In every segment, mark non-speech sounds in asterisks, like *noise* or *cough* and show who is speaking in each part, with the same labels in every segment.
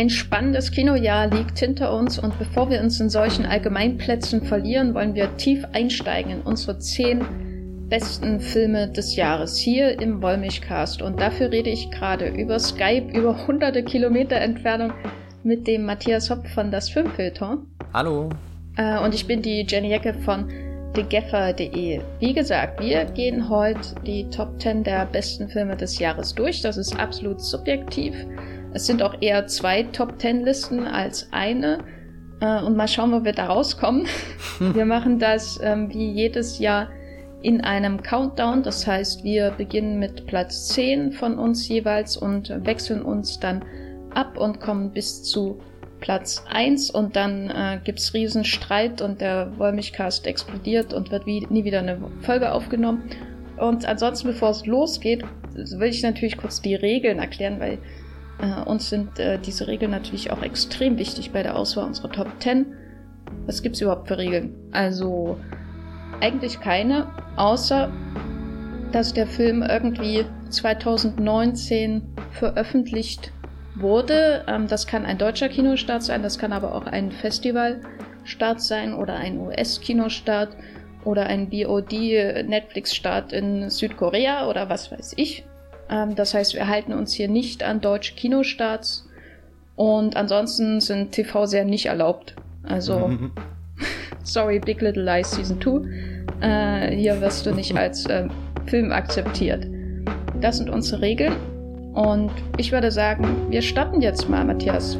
Speaker 1: Ein spannendes Kinojahr liegt hinter uns und bevor wir uns in solchen Allgemeinplätzen verlieren, wollen wir tief einsteigen in unsere zehn besten Filme des Jahres hier im Wollmilchcast. Und dafür rede ich gerade über Skype, über hunderte Kilometer Entfernung mit dem Matthias Hopp von das Filmfilter.
Speaker 2: Hallo.
Speaker 1: Äh, und ich bin die Jenny Jecke von thegeffer.de. Wie gesagt, wir gehen heute die Top 10 der besten Filme des Jahres durch. Das ist absolut subjektiv. Es sind auch eher zwei Top 10 Listen als eine. Äh, und mal schauen, wo wir da rauskommen. *laughs* wir machen das ähm, wie jedes Jahr in einem Countdown. Das heißt, wir beginnen mit Platz 10 von uns jeweils und wechseln uns dann ab und kommen bis zu Platz 1 und dann äh, gibt's riesen Streit und der Wollmilchcast explodiert und wird wie, nie wieder eine Folge aufgenommen. Und ansonsten, bevor es losgeht, will ich natürlich kurz die Regeln erklären, weil äh, uns sind äh, diese Regeln natürlich auch extrem wichtig bei der Auswahl unserer Top 10. Was gibt's überhaupt für Regeln? Also eigentlich keine, außer dass der Film irgendwie 2019 veröffentlicht wurde. Ähm, das kann ein deutscher Kinostart sein, das kann aber auch ein Festivalstart sein oder ein US-Kinostart oder ein BOD-Netflix-Start in Südkorea oder was weiß ich. Ähm, das heißt, wir halten uns hier nicht an deutsche Kinostarts und ansonsten sind TV sehr nicht erlaubt. Also, *laughs* sorry, Big Little Lies Season 2. Äh, hier wirst du nicht als äh, Film akzeptiert. Das sind unsere Regeln. Und ich würde sagen, wir starten jetzt mal, Matthias.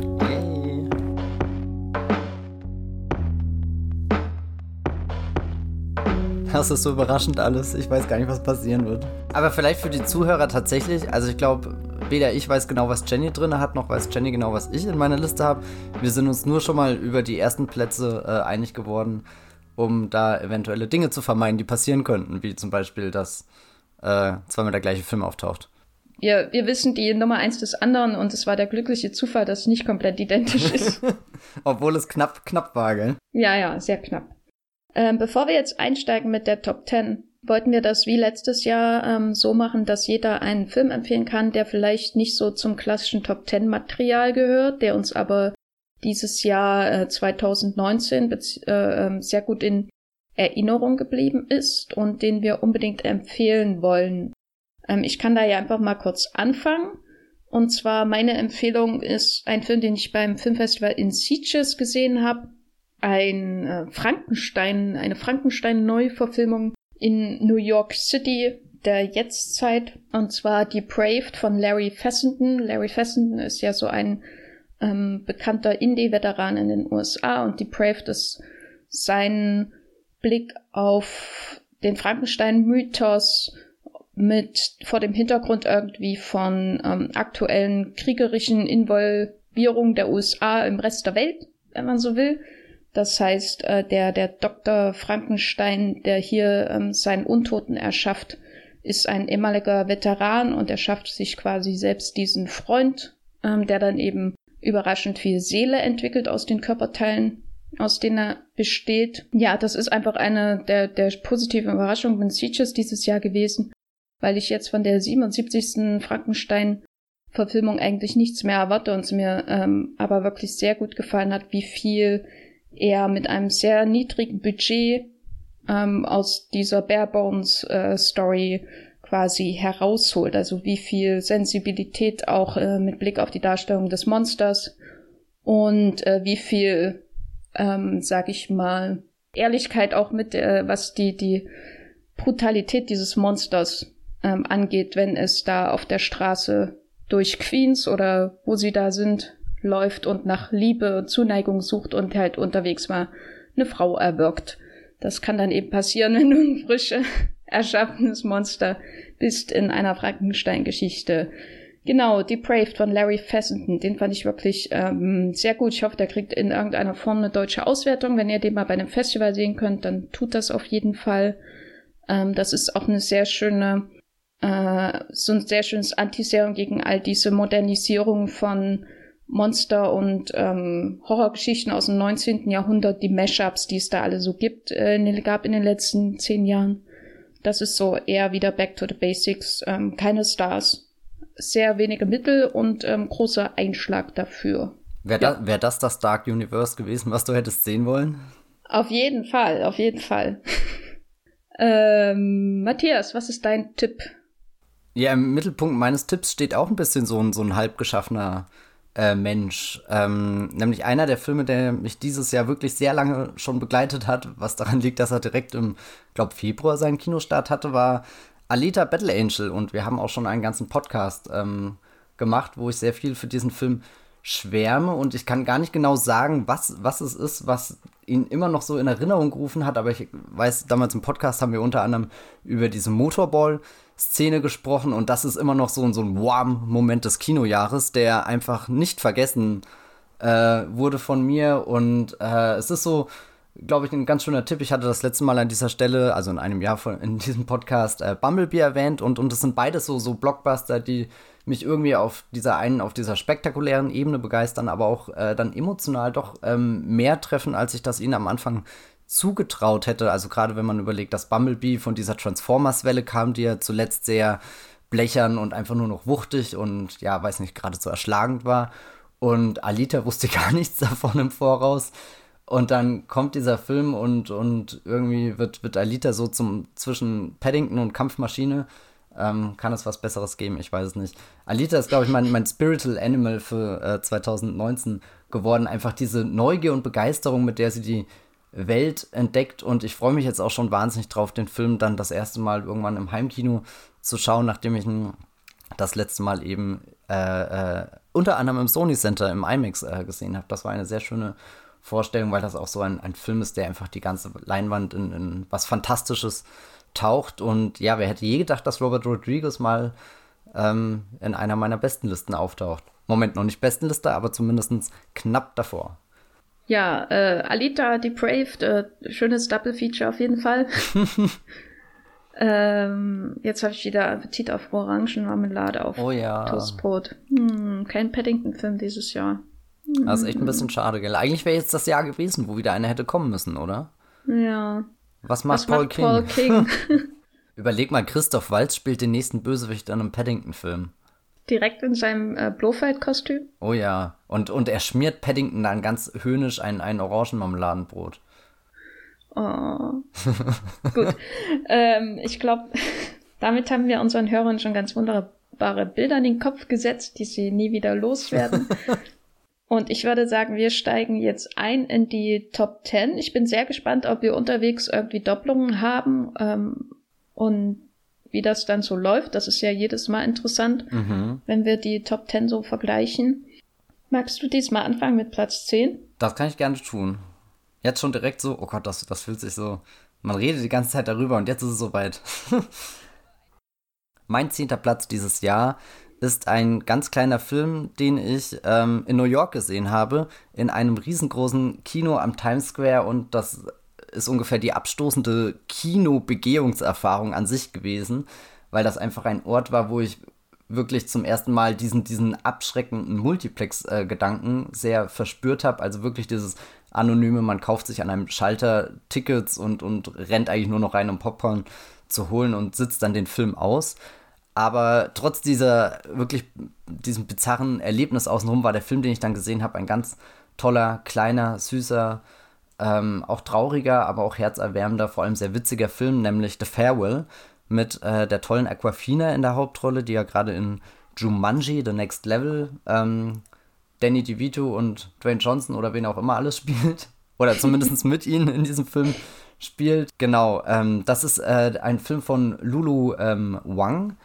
Speaker 2: Das ist so überraschend alles. Ich weiß gar nicht, was passieren wird. Aber vielleicht für die Zuhörer tatsächlich, also ich glaube, weder ich weiß genau, was Jenny drin hat, noch weiß Jenny genau, was ich in meiner Liste habe. Wir sind uns nur schon mal über die ersten Plätze äh, einig geworden um da eventuelle Dinge zu vermeiden, die passieren könnten, wie zum Beispiel, dass äh, zweimal der gleiche Film auftaucht.
Speaker 1: Wir, wir wissen die Nummer eins des anderen und es war der glückliche Zufall, dass es nicht komplett identisch ist. *laughs*
Speaker 2: Obwohl es knapp, knapp war, gell?
Speaker 1: Ja, ja, sehr knapp. Ähm, bevor wir jetzt einsteigen mit der Top 10, wollten wir das wie letztes Jahr ähm, so machen, dass jeder einen Film empfehlen kann, der vielleicht nicht so zum klassischen Top 10 Material gehört, der uns aber dieses Jahr äh, 2019 äh, ähm, sehr gut in Erinnerung geblieben ist und den wir unbedingt empfehlen wollen. Ähm, ich kann da ja einfach mal kurz anfangen. Und zwar meine Empfehlung ist ein Film, den ich beim Filmfestival in Sitges gesehen habe. Ein äh, Frankenstein, eine Frankenstein-Neuverfilmung in New York City der Jetztzeit. Und zwar Depraved von Larry Fessenden. Larry Fessenden ist ja so ein ähm, bekannter Indie-Veteran in den USA und Depraved ist sein Blick auf den Frankenstein-Mythos mit vor dem Hintergrund irgendwie von ähm, aktuellen kriegerischen Involvierungen der USA im Rest der Welt, wenn man so will. Das heißt, äh, der, der Dr. Frankenstein, der hier ähm, seinen Untoten erschafft, ist ein ehemaliger Veteran und er schafft sich quasi selbst diesen Freund, ähm, der dann eben überraschend viel Seele entwickelt aus den Körperteilen, aus denen er besteht. Ja, das ist einfach eine der, der positiven Überraschungen von Sieges dieses Jahr gewesen, weil ich jetzt von der 77. Frankenstein Verfilmung eigentlich nichts mehr erwarte und es mir ähm, aber wirklich sehr gut gefallen hat, wie viel er mit einem sehr niedrigen Budget ähm, aus dieser Bare Bones äh, Story quasi herausholt. Also wie viel Sensibilität auch äh, mit Blick auf die Darstellung des Monsters und äh, wie viel, ähm, sag ich mal, Ehrlichkeit auch mit, äh, was die, die Brutalität dieses Monsters ähm, angeht, wenn es da auf der Straße durch Queens oder wo sie da sind, läuft und nach Liebe und Zuneigung sucht und halt unterwegs mal eine Frau erwirkt. Das kann dann eben passieren, *laughs* wenn du ein frische erschaffenes Monster bist in einer Frankenstein-Geschichte. Genau, Depraved von Larry Fessenden, den fand ich wirklich ähm, sehr gut. Ich hoffe, der kriegt in irgendeiner Form eine deutsche Auswertung. Wenn ihr den mal bei einem Festival sehen könnt, dann tut das auf jeden Fall. Ähm, das ist auch eine sehr schöne, äh, so ein sehr schönes Antiserum gegen all diese Modernisierung von Monster- und ähm, Horrorgeschichten aus dem 19. Jahrhundert, die Mashups, die es da alle so gibt, äh, gab in den letzten zehn Jahren. Das ist so eher wieder Back to the Basics. Ähm, keine Stars. Sehr wenige Mittel und ähm, großer Einschlag dafür.
Speaker 2: Wäre ja. da, wär das das Dark Universe gewesen, was du hättest sehen wollen?
Speaker 1: Auf jeden Fall, auf jeden Fall. *laughs* ähm, Matthias, was ist dein Tipp?
Speaker 2: Ja, im Mittelpunkt meines Tipps steht auch ein bisschen so ein, so ein halbgeschaffener äh, Mensch. Ähm, nämlich einer der Filme, der mich dieses Jahr wirklich sehr lange schon begleitet hat, was daran liegt, dass er direkt im, glaube Februar seinen Kinostart hatte, war Alita Battle Angel. Und wir haben auch schon einen ganzen Podcast ähm, gemacht, wo ich sehr viel für diesen Film schwärme. Und ich kann gar nicht genau sagen, was, was es ist, was ihn immer noch so in Erinnerung gerufen hat. Aber ich weiß, damals im Podcast haben wir unter anderem über diese Motorball- Szene gesprochen und das ist immer noch so, so ein Warm-Moment des Kinojahres, der einfach nicht vergessen äh, wurde von mir und äh, es ist so, glaube ich, ein ganz schöner Tipp. Ich hatte das letzte Mal an dieser Stelle, also in einem Jahr von, in diesem Podcast, äh, Bumblebee erwähnt und, und es sind beides so, so Blockbuster, die mich irgendwie auf dieser einen, auf dieser spektakulären Ebene begeistern, aber auch äh, dann emotional doch ähm, mehr treffen, als ich das ihnen am Anfang zugetraut hätte. Also gerade wenn man überlegt, dass Bumblebee von dieser Transformers-Welle kam, die ja zuletzt sehr blechern und einfach nur noch wuchtig und ja, weiß nicht, geradezu erschlagend war. Und Alita wusste *laughs* gar nichts davon im Voraus. Und dann kommt dieser Film und, und irgendwie wird, wird Alita so zum zwischen Paddington und Kampfmaschine. Ähm, kann es was Besseres geben? Ich weiß es nicht. Alita ist, glaube ich, mein, mein Spiritual Animal für äh, 2019 geworden. Einfach diese Neugier und Begeisterung, mit der sie die Welt entdeckt und ich freue mich jetzt auch schon wahnsinnig drauf, den Film dann das erste Mal irgendwann im Heimkino zu schauen, nachdem ich ihn das letzte Mal eben äh, äh, unter anderem im Sony Center im IMAX äh, gesehen habe. Das war eine sehr schöne Vorstellung, weil das auch so ein, ein Film ist, der einfach die ganze Leinwand in, in was Fantastisches taucht. Und ja, wer hätte je gedacht, dass Robert Rodriguez mal ähm, in einer meiner besten Listen auftaucht? Moment, noch nicht Bestenliste, aber zumindest knapp davor.
Speaker 1: Ja, äh, Alita Depraved, äh, schönes Double Feature auf jeden Fall. *laughs* ähm, jetzt habe ich wieder Appetit auf Orangenmarmelade auf
Speaker 2: oh, ja.
Speaker 1: Toastbrot. Hm, kein Paddington-Film dieses Jahr.
Speaker 2: Hm. Das ist echt ein bisschen schade, gell? Eigentlich wäre jetzt das Jahr gewesen, wo wieder einer hätte kommen müssen, oder?
Speaker 1: Ja.
Speaker 2: Was macht, Was Paul, macht King? Paul King? *laughs* Überleg mal, Christoph Waltz spielt den nächsten Bösewicht in einem Paddington-Film.
Speaker 1: Direkt in seinem äh, Blofeld-Kostüm?
Speaker 2: Oh ja. Und, und er schmiert Paddington dann ganz höhnisch ein, ein Orangenmarmeladenbrot.
Speaker 1: Oh. *laughs* Gut. ähm, ich glaube, damit haben wir unseren Hörern schon ganz wunderbare Bilder in den Kopf gesetzt, die sie nie wieder loswerden. *laughs* Und ich würde sagen, wir steigen jetzt ein in die Top 10. Ich bin sehr gespannt, ob wir unterwegs irgendwie Doppelungen haben ähm, und wie das dann so läuft. Das ist ja jedes Mal interessant, mhm. wenn wir die Top 10 so vergleichen. Magst du diesmal anfangen mit Platz 10?
Speaker 2: Das kann ich gerne tun. Jetzt schon direkt so, oh Gott, das, das fühlt sich so. Man redet die ganze Zeit darüber und jetzt ist es soweit. *laughs* mein zehnter Platz dieses Jahr ist ein ganz kleiner Film, den ich ähm, in New York gesehen habe, in einem riesengroßen Kino am Times Square und das ist ungefähr die abstoßende Kinobegehungserfahrung an sich gewesen, weil das einfach ein Ort war, wo ich wirklich zum ersten Mal diesen, diesen abschreckenden Multiplex-Gedanken sehr verspürt habe. Also wirklich dieses anonyme, man kauft sich an einem Schalter Tickets und, und rennt eigentlich nur noch rein, um Popcorn zu holen und sitzt dann den Film aus. Aber trotz dieser wirklich, diesem bizarren Erlebnis außenrum war der Film, den ich dann gesehen habe, ein ganz toller, kleiner, süßer, ähm, auch trauriger, aber auch herzerwärmender, vor allem sehr witziger Film, nämlich The Farewell mit äh, der tollen Aquafina in der Hauptrolle, die ja gerade in Jumanji, The Next Level, ähm, Danny DeVito und Dwayne Johnson oder wen auch immer alles *laughs* spielt. Oder zumindest mit ihnen in diesem Film spielt. Genau, ähm, das ist äh, ein Film von Lulu ähm, Wang,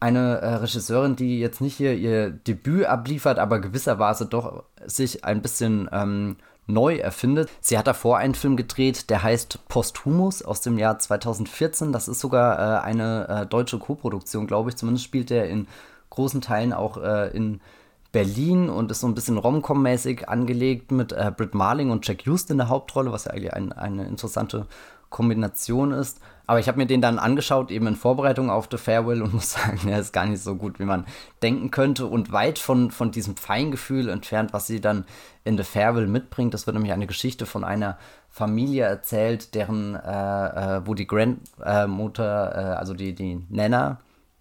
Speaker 2: eine äh, Regisseurin, die jetzt nicht hier ihr Debüt abliefert, aber gewisserweise doch sich ein bisschen ähm, neu erfindet. Sie hat davor einen Film gedreht, der heißt Posthumus aus dem Jahr 2014. Das ist sogar äh, eine äh, deutsche Koproduktion, glaube ich. Zumindest spielt er in großen Teilen auch äh, in Berlin und ist so ein bisschen Rom-Com-mäßig angelegt mit äh, Britt Marling und Jack Huston in der Hauptrolle, was ja eigentlich ein, eine interessante Kombination ist. Aber ich habe mir den dann angeschaut, eben in Vorbereitung auf The Farewell und *laughs* muss sagen, er ist gar nicht so gut, wie man denken könnte und weit von, von diesem Feingefühl entfernt, was sie dann in The Farewell mitbringt. Das wird nämlich eine Geschichte von einer Familie erzählt, deren, äh, äh, wo die Grandmutter, äh, also die, die Nana,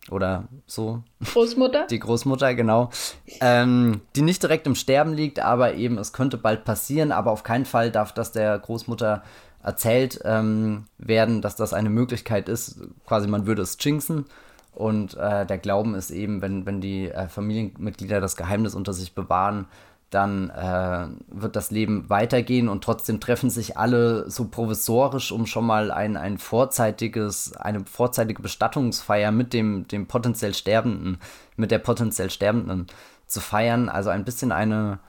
Speaker 2: oder so.
Speaker 1: Großmutter? *laughs*
Speaker 2: Die Großmutter, genau. Ähm, die nicht direkt im Sterben liegt, aber eben es könnte bald passieren, aber auf keinen Fall darf das der Großmutter erzählt ähm, werden, dass das eine Möglichkeit ist. Quasi man würde es jinxen. Und äh, der Glauben ist eben, wenn, wenn die äh, Familienmitglieder das Geheimnis unter sich bewahren, dann äh, wird das Leben weitergehen und trotzdem treffen sich alle so provisorisch, um schon mal ein, ein vorzeitiges, eine vorzeitige Bestattungsfeier mit dem, dem potenziell Sterbenden, mit der potenziell Sterbenden zu feiern. Also ein bisschen eine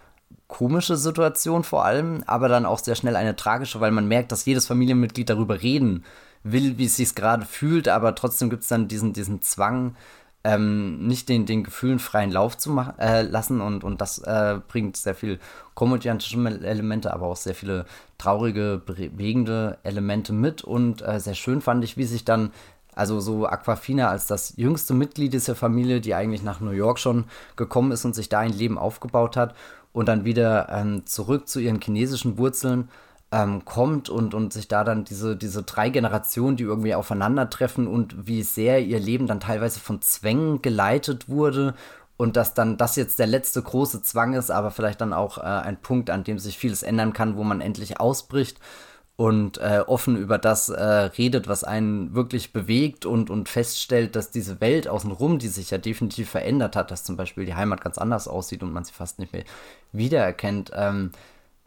Speaker 2: komische Situation vor allem, aber dann auch sehr schnell eine tragische, weil man merkt, dass jedes Familienmitglied darüber reden will, wie es sich gerade fühlt, aber trotzdem gibt es dann diesen, diesen Zwang, ähm, nicht den, den Gefühlen freien Lauf zu machen, äh, lassen und, und das äh, bringt sehr viel komödiantische Elemente, aber auch sehr viele traurige, bewegende Elemente mit und äh, sehr schön fand ich, wie sich dann also so Aquafina als das jüngste Mitglied dieser Familie, die eigentlich nach New York schon gekommen ist und sich da ein Leben aufgebaut hat und dann wieder ähm, zurück zu ihren chinesischen Wurzeln ähm, kommt und, und sich da dann diese, diese drei Generationen, die irgendwie aufeinandertreffen und wie sehr ihr Leben dann teilweise von Zwängen geleitet wurde und dass dann das jetzt der letzte große Zwang ist, aber vielleicht dann auch äh, ein Punkt, an dem sich vieles ändern kann, wo man endlich ausbricht und äh, offen über das äh, redet, was einen wirklich bewegt und, und feststellt, dass diese Welt außenrum, die sich ja definitiv verändert hat, dass zum Beispiel die Heimat ganz anders aussieht und man sie fast nicht mehr wiedererkennt, ähm,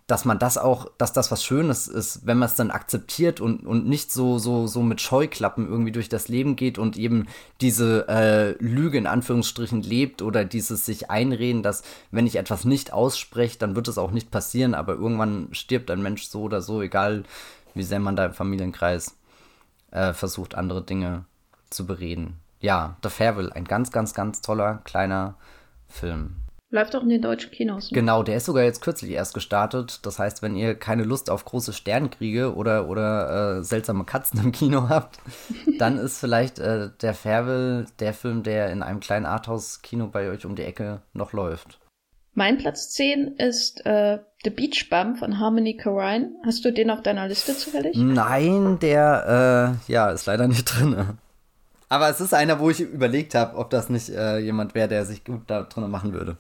Speaker 2: dass man das auch, dass das was Schönes ist, wenn man es dann akzeptiert und, und nicht so, so, so mit Scheuklappen irgendwie durch das Leben geht und eben diese äh, Lüge in Anführungsstrichen lebt oder dieses sich einreden, dass wenn ich etwas nicht ausspreche, dann wird es auch nicht passieren, aber irgendwann stirbt ein Mensch so oder so, egal wie sehr man da im Familienkreis äh, versucht, andere Dinge zu bereden. Ja, The Farewell, ein ganz, ganz, ganz toller kleiner Film.
Speaker 1: Läuft auch in den deutschen Kinos.
Speaker 2: Ne? Genau, der ist sogar jetzt kürzlich erst gestartet. Das heißt, wenn ihr keine Lust auf große Sternkriege oder, oder äh, seltsame Katzen im Kino habt, *laughs* dann ist vielleicht äh, der Farewell der Film, der in einem kleinen Arthouse-Kino bei euch um die Ecke noch läuft.
Speaker 1: Mein Platz 10 ist äh, The Beach Bum von Harmony Korine. Hast du den auf deiner Liste zufällig?
Speaker 2: Nein, der äh, ja, ist leider nicht drin. Aber es ist einer, wo ich überlegt habe, ob das nicht äh, jemand wäre, der sich gut da drin machen würde.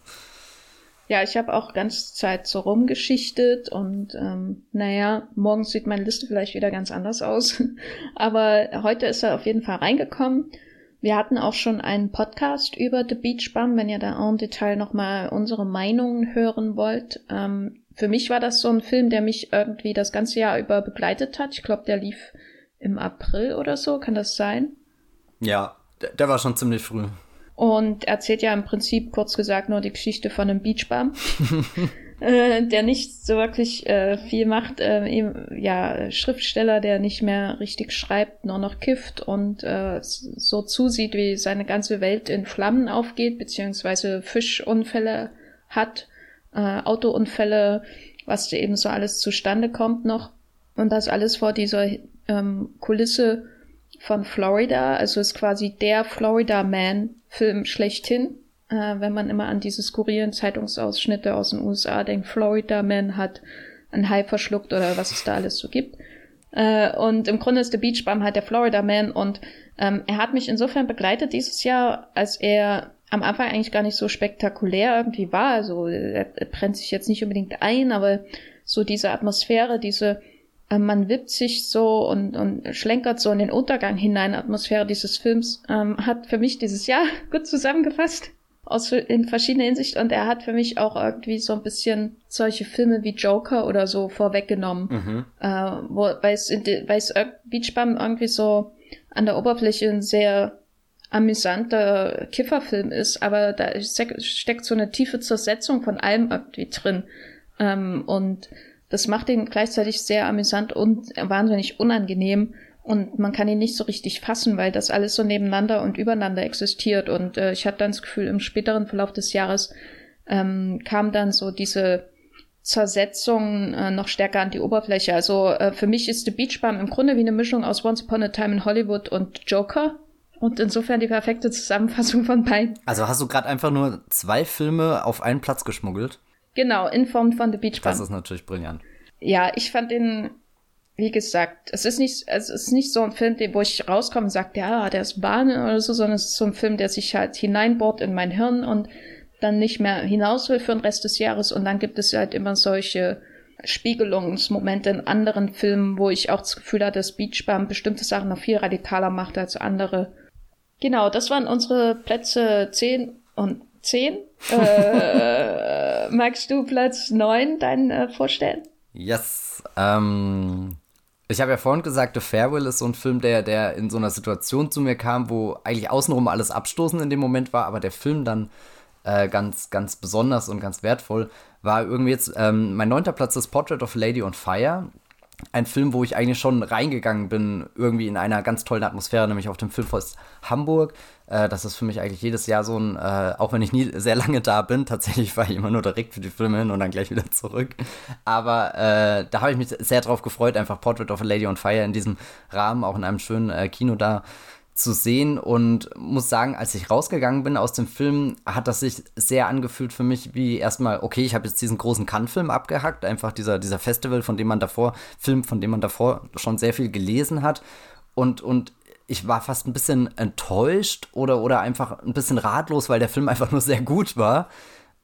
Speaker 1: Ja, ich habe auch ganz Zeit so rumgeschichtet und ähm, naja, morgens sieht meine Liste vielleicht wieder ganz anders aus. *laughs* Aber heute ist er auf jeden Fall reingekommen. Wir hatten auch schon einen Podcast über The Beach Bum, wenn ihr da en Detail nochmal unsere Meinungen hören wollt. Ähm, für mich war das so ein Film, der mich irgendwie das ganze Jahr über begleitet hat. Ich glaube, der lief im April oder so, kann das sein?
Speaker 2: Ja, der, der war schon ziemlich früh.
Speaker 1: Und erzählt ja im Prinzip kurz gesagt nur die Geschichte von einem Beachbum, *laughs* äh, der nicht so wirklich äh, viel macht. Äh, eben, ja, Schriftsteller, der nicht mehr richtig schreibt, nur noch kifft und äh, so zusieht, wie seine ganze Welt in Flammen aufgeht, beziehungsweise Fischunfälle hat, äh, Autounfälle, was eben so alles zustande kommt noch. Und das alles vor dieser ähm, Kulisse von Florida, also ist quasi der Florida Man Film schlechthin. Äh, wenn man immer an diese skurrilen Zeitungsausschnitte aus den USA denkt, Florida Man hat ein Hai verschluckt oder was es da alles so gibt. Äh, und im Grunde ist der Beach Bum halt der Florida Man und ähm, er hat mich insofern begleitet dieses Jahr, als er am Anfang eigentlich gar nicht so spektakulär irgendwie war. Also er, er brennt sich jetzt nicht unbedingt ein, aber so diese Atmosphäre, diese äh, man wippt sich so und, und schlenkert so in den Untergang hinein. Atmosphäre dieses Films ähm, hat für mich dieses Jahr *laughs* gut zusammengefasst aus in verschiedener Hinsicht und er hat für mich auch irgendwie so ein bisschen solche Filme wie Joker oder so vorweggenommen, mhm. äh, wo weil es weil es Beach Bum irgendwie so an der Oberfläche ein sehr amüsanter Kifferfilm ist, aber da steckt so eine tiefe Zersetzung von allem irgendwie drin ähm, und das macht ihn gleichzeitig sehr amüsant und wahnsinnig unangenehm. Und man kann ihn nicht so richtig fassen, weil das alles so nebeneinander und übereinander existiert. Und äh, ich hatte dann das Gefühl, im späteren Verlauf des Jahres ähm, kam dann so diese Zersetzung äh, noch stärker an die Oberfläche. Also äh, für mich ist The Beach Bum im Grunde wie eine Mischung aus Once Upon a Time in Hollywood und Joker. Und insofern die perfekte Zusammenfassung von beiden.
Speaker 2: Also hast du gerade einfach nur zwei Filme auf einen Platz geschmuggelt?
Speaker 1: Genau, in Form von The Beach Bum.
Speaker 2: Das ist natürlich brillant.
Speaker 1: Ja, ich fand den wie gesagt, es ist nicht, es ist nicht so ein Film, wo ich rauskomme und sage, ja, der ist Bahn oder so, sondern es ist so ein Film, der sich halt hineinbohrt in mein Hirn und dann nicht mehr hinaus will für den Rest des Jahres. Und dann gibt es halt immer solche Spiegelungsmomente in anderen Filmen, wo ich auch das Gefühl hatte, dass Beachbum bestimmte Sachen noch viel radikaler macht als andere. Genau, das waren unsere Plätze 10 und 10. äh, *laughs* magst du Platz 9 deinen äh, vorstellen?
Speaker 2: Yes. Ähm, ich habe ja vorhin gesagt, The Farewell ist so ein Film, der, der in so einer Situation zu mir kam, wo eigentlich außenrum alles abstoßend in dem Moment war, aber der Film dann äh, ganz, ganz besonders und ganz wertvoll war irgendwie jetzt, ähm, mein neunter Platz ist Portrait of Lady on Fire. Ein Film, wo ich eigentlich schon reingegangen bin, irgendwie in einer ganz tollen Atmosphäre, nämlich auf dem Filmfest Hamburg. Äh, das ist für mich eigentlich jedes Jahr so ein, äh, auch wenn ich nie sehr lange da bin, tatsächlich fahre ich immer nur direkt für die Filme hin und dann gleich wieder zurück. Aber äh, da habe ich mich sehr drauf gefreut, einfach Portrait of a Lady on Fire in diesem Rahmen, auch in einem schönen äh, Kino da zu sehen und muss sagen, als ich rausgegangen bin aus dem Film, hat das sich sehr angefühlt für mich wie erstmal, okay, ich habe jetzt diesen großen Cannes-Film abgehackt, einfach dieser, dieser Festival, von dem man davor, Film, von dem man davor schon sehr viel gelesen hat und, und ich war fast ein bisschen enttäuscht oder, oder einfach ein bisschen ratlos, weil der Film *laughs* einfach nur sehr gut war.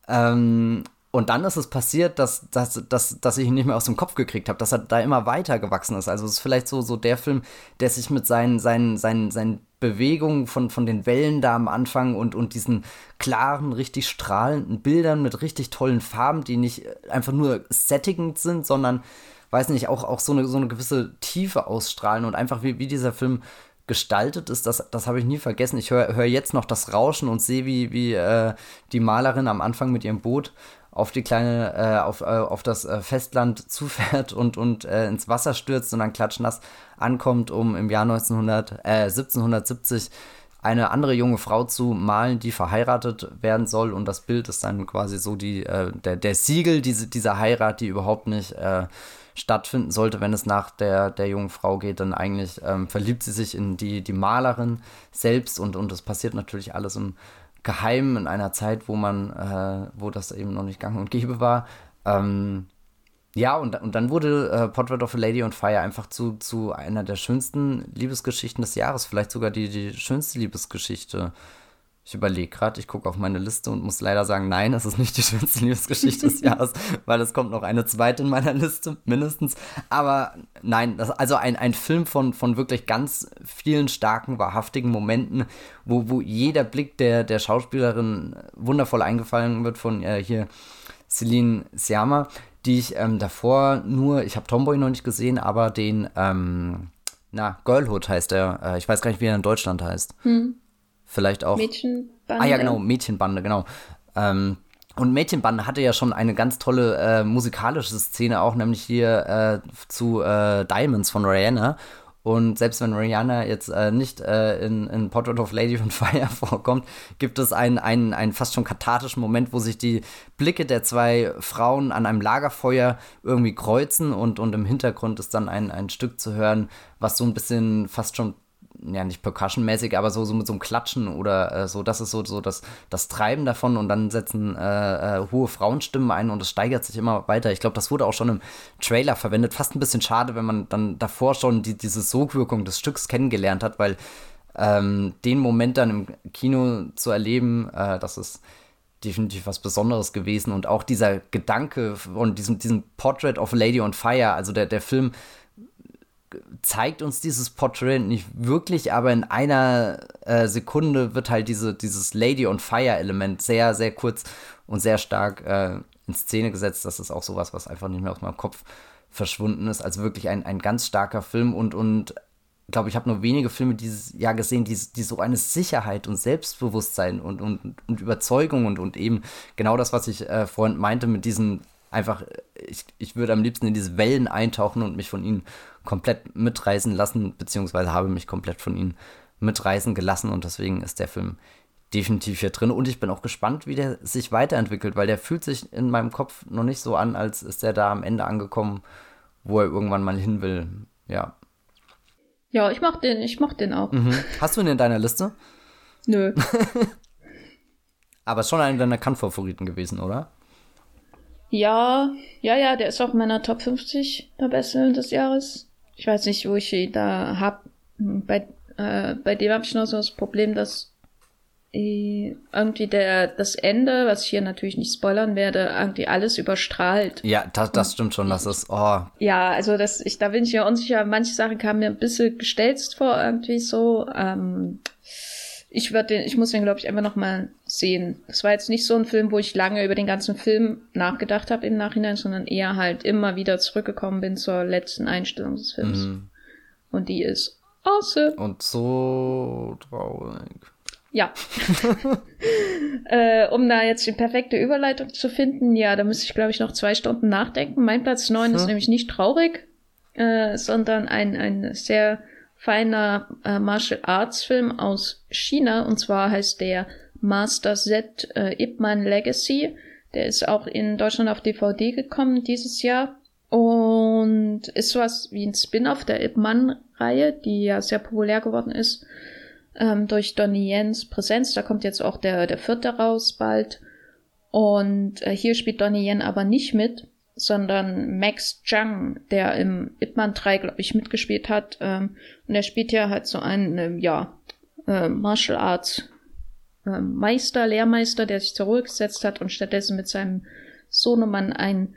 Speaker 2: Ähm, und dann ist es passiert, dass, dass, dass, dass ich ihn nicht mehr aus dem Kopf gekriegt habe, dass er da immer weiter gewachsen ist. Also es ist vielleicht so, so der Film, der sich mit seinen, seinen, seinen, seinen Bewegungen von, von den Wellen da am Anfang und, und diesen klaren, richtig strahlenden Bildern mit richtig tollen Farben, die nicht einfach nur settingend sind, sondern, weiß nicht, auch, auch so, eine, so eine gewisse Tiefe ausstrahlen und einfach wie, wie dieser Film gestaltet ist, das, das habe ich nie vergessen. Ich höre hör jetzt noch das Rauschen und sehe, wie, wie äh, die Malerin am Anfang mit ihrem Boot auf die kleine, äh, auf, äh, auf das äh, Festland *laughs* zufährt und, und äh, ins Wasser stürzt und dann klatschnass ankommt, um im Jahr 1900, 1770 äh, eine andere junge Frau zu malen, die verheiratet werden soll. Und das Bild ist dann quasi so die, der, der Siegel diese, dieser Heirat, die überhaupt nicht stattfinden sollte, wenn es nach der, der jungen Frau geht, dann eigentlich ähm, verliebt sie sich in die, die Malerin selbst und, und das passiert natürlich alles im Geheimen in einer Zeit, wo man, äh, wo das eben noch nicht gang und gäbe war. Ähm, ja, und, und dann wurde äh, Portrait of a Lady on Fire einfach zu, zu einer der schönsten Liebesgeschichten des Jahres, vielleicht sogar die, die schönste Liebesgeschichte ich überlege gerade, ich gucke auf meine Liste und muss leider sagen, nein, das ist nicht die schönste Liebesgeschichte des *laughs* Jahres, weil es kommt noch eine zweite in meiner Liste, mindestens. Aber nein, das, also ein, ein Film von, von wirklich ganz vielen starken, wahrhaftigen Momenten, wo, wo jeder Blick der, der Schauspielerin wundervoll eingefallen wird von äh, hier Celine Siama, die ich ähm, davor nur, ich habe Tomboy noch nicht gesehen, aber den, ähm, na, Girlhood heißt er. Äh, ich weiß gar nicht, wie er in Deutschland heißt. Hm. Vielleicht auch.
Speaker 1: Mädchenbande.
Speaker 2: Ah ja, genau, Mädchenbande, genau. Ähm, und Mädchenbande hatte ja schon eine ganz tolle äh, musikalische Szene auch, nämlich hier äh, zu äh, Diamonds von Rihanna. Und selbst wenn Rihanna jetzt äh, nicht äh, in, in Portrait of Lady on *laughs* Fire vorkommt, gibt es einen, einen, einen fast schon kathartischen Moment, wo sich die Blicke der zwei Frauen an einem Lagerfeuer irgendwie kreuzen und, und im Hintergrund ist dann ein, ein Stück zu hören, was so ein bisschen fast schon ja nicht percussionmäßig, aber so, so mit so einem Klatschen oder äh, so, das ist so, so das, das Treiben davon und dann setzen äh, äh, hohe Frauenstimmen ein und es steigert sich immer weiter. Ich glaube, das wurde auch schon im Trailer verwendet. Fast ein bisschen schade, wenn man dann davor schon die, diese Sogwirkung des Stücks kennengelernt hat, weil ähm, den Moment dann im Kino zu erleben, äh, das ist definitiv was Besonderes gewesen und auch dieser Gedanke von diesem, diesem Portrait of Lady on Fire, also der, der Film zeigt uns dieses Portrait nicht wirklich, aber in einer äh, Sekunde wird halt diese, dieses Lady on Fire Element sehr, sehr kurz und sehr stark äh, in Szene gesetzt. Das ist auch sowas, was einfach nicht mehr aus meinem Kopf verschwunden ist. Also wirklich ein, ein ganz starker Film und, und glaube, ich habe nur wenige Filme dieses Jahr gesehen, die, die so eine Sicherheit und Selbstbewusstsein und, und, und Überzeugung und, und eben genau das, was ich äh, vorhin meinte, mit diesen einfach, ich, ich würde am liebsten in diese Wellen eintauchen und mich von ihnen komplett mitreißen lassen, beziehungsweise habe mich komplett von ihnen mitreißen gelassen und deswegen ist der Film definitiv hier drin und ich bin auch gespannt, wie der sich weiterentwickelt, weil der fühlt sich in meinem Kopf noch nicht so an, als ist er da am Ende angekommen, wo er irgendwann mal hin will. Ja.
Speaker 1: Ja, ich mach den, ich mach den auch.
Speaker 2: Mhm. Hast du ihn in deiner Liste?
Speaker 1: Nö. *laughs*
Speaker 2: Aber ist schon einer deiner Kann-Favoriten gewesen, oder?
Speaker 1: Ja, ja, ja, der ist auch in meiner Top 50 der Beste des Jahres. Ich weiß nicht, wo ich ihn da hab. Bei, äh, bei dem habe ich noch so das Problem, dass irgendwie der, das Ende, was ich hier natürlich nicht spoilern werde, irgendwie alles überstrahlt.
Speaker 2: Ja, das, das stimmt schon, das ist, oh.
Speaker 1: Ja, also das, ich, da bin ich ja unsicher. Manche Sachen kamen mir ein bisschen gestelzt vor, irgendwie so. Ähm, ich würde den, ich muss den, glaube ich, einfach noch mal sehen. Es war jetzt nicht so ein Film, wo ich lange über den ganzen Film nachgedacht habe im Nachhinein, sondern eher halt immer wieder zurückgekommen bin zur letzten Einstellung des Films. Mhm. Und die ist awesome.
Speaker 2: Und so traurig.
Speaker 1: Ja. *laughs* äh, um da jetzt die perfekte Überleitung zu finden, ja, da müsste ich, glaube ich, noch zwei Stunden nachdenken. Mein Platz neun hm. ist nämlich nicht traurig, äh, sondern ein, ein sehr feiner äh, Martial Arts Film aus China. Und zwar heißt der Master Z äh, Ip Man Legacy. Der ist auch in Deutschland auf DVD gekommen dieses Jahr. Und ist sowas wie ein Spin-off der Ip Man-Reihe, die ja sehr populär geworden ist ähm, durch Donnie Jens Präsenz. Da kommt jetzt auch der, der vierte raus bald. Und äh, hier spielt Donnie Yen aber nicht mit, sondern Max Zhang, der im Ip Man 3, glaube ich, mitgespielt hat. Ähm, und er spielt ja halt so einen, ähm, ja, äh, Martial Arts äh, Meister, Lehrmeister, der sich zur Ruhe gesetzt hat und stattdessen mit seinem Sohnemann ein,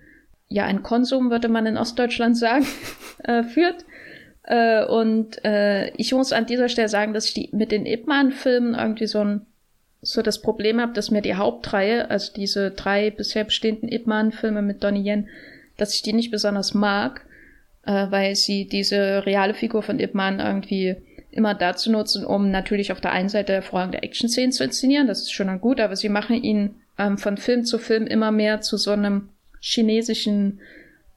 Speaker 1: ja, ein Konsum, würde man in Ostdeutschland sagen, *laughs* äh, führt. Äh, und äh, ich muss an dieser Stelle sagen, dass ich die mit den Ip Man-Filmen irgendwie so ein so das Problem habe, dass mir die Hauptreihe, also diese drei bisher bestehenden Ip Man-Filme mit Donnie Yen, dass ich die nicht besonders mag, äh, weil sie diese reale Figur von Ip Man irgendwie immer dazu nutzen, um natürlich auf der einen Seite hervorragende Action-Szenen zu inszenieren, das ist schon dann gut, aber sie machen ihn ähm, von Film zu Film immer mehr zu so einem chinesischen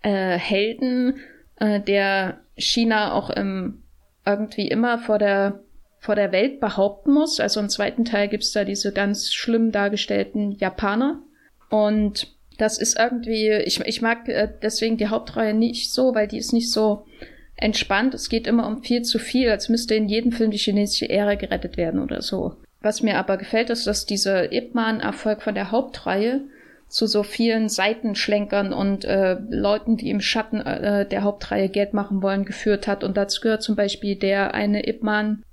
Speaker 1: äh, Helden, äh, der China auch ähm, irgendwie immer vor der vor der Welt behaupten muss. Also im zweiten Teil gibt's da diese ganz schlimm dargestellten Japaner. Und das ist irgendwie, ich, ich mag äh, deswegen die Hauptreihe nicht so, weil die ist nicht so entspannt. Es geht immer um viel zu viel, als müsste in jedem Film die chinesische Ära gerettet werden oder so. Was mir aber gefällt, ist, dass dieser Ip Man-Erfolg von der Hauptreihe zu so vielen Seitenschlenkern und äh, Leuten, die im Schatten äh, der Hauptreihe Geld machen wollen, geführt hat. Und dazu gehört zum Beispiel der eine Ip Man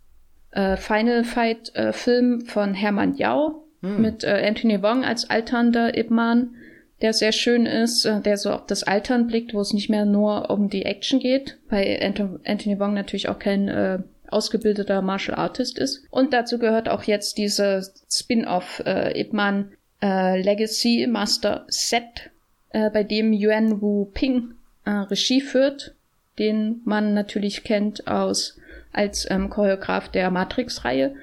Speaker 1: äh, Final Fight äh, Film von Hermann Yao hm. mit äh, Anthony Wong als alternder Ip Man, der sehr schön ist, äh, der so auf das Altern blickt, wo es nicht mehr nur um die Action geht, weil Anthony Wong natürlich auch kein äh, ausgebildeter Martial Artist ist. Und dazu gehört auch jetzt diese Spin-off Ip Man äh, Legacy Master Set, bei dem Yuan Wu Ping Regie führt, den man natürlich kennt aus als ähm, Choreograf der Matrix-Reihe,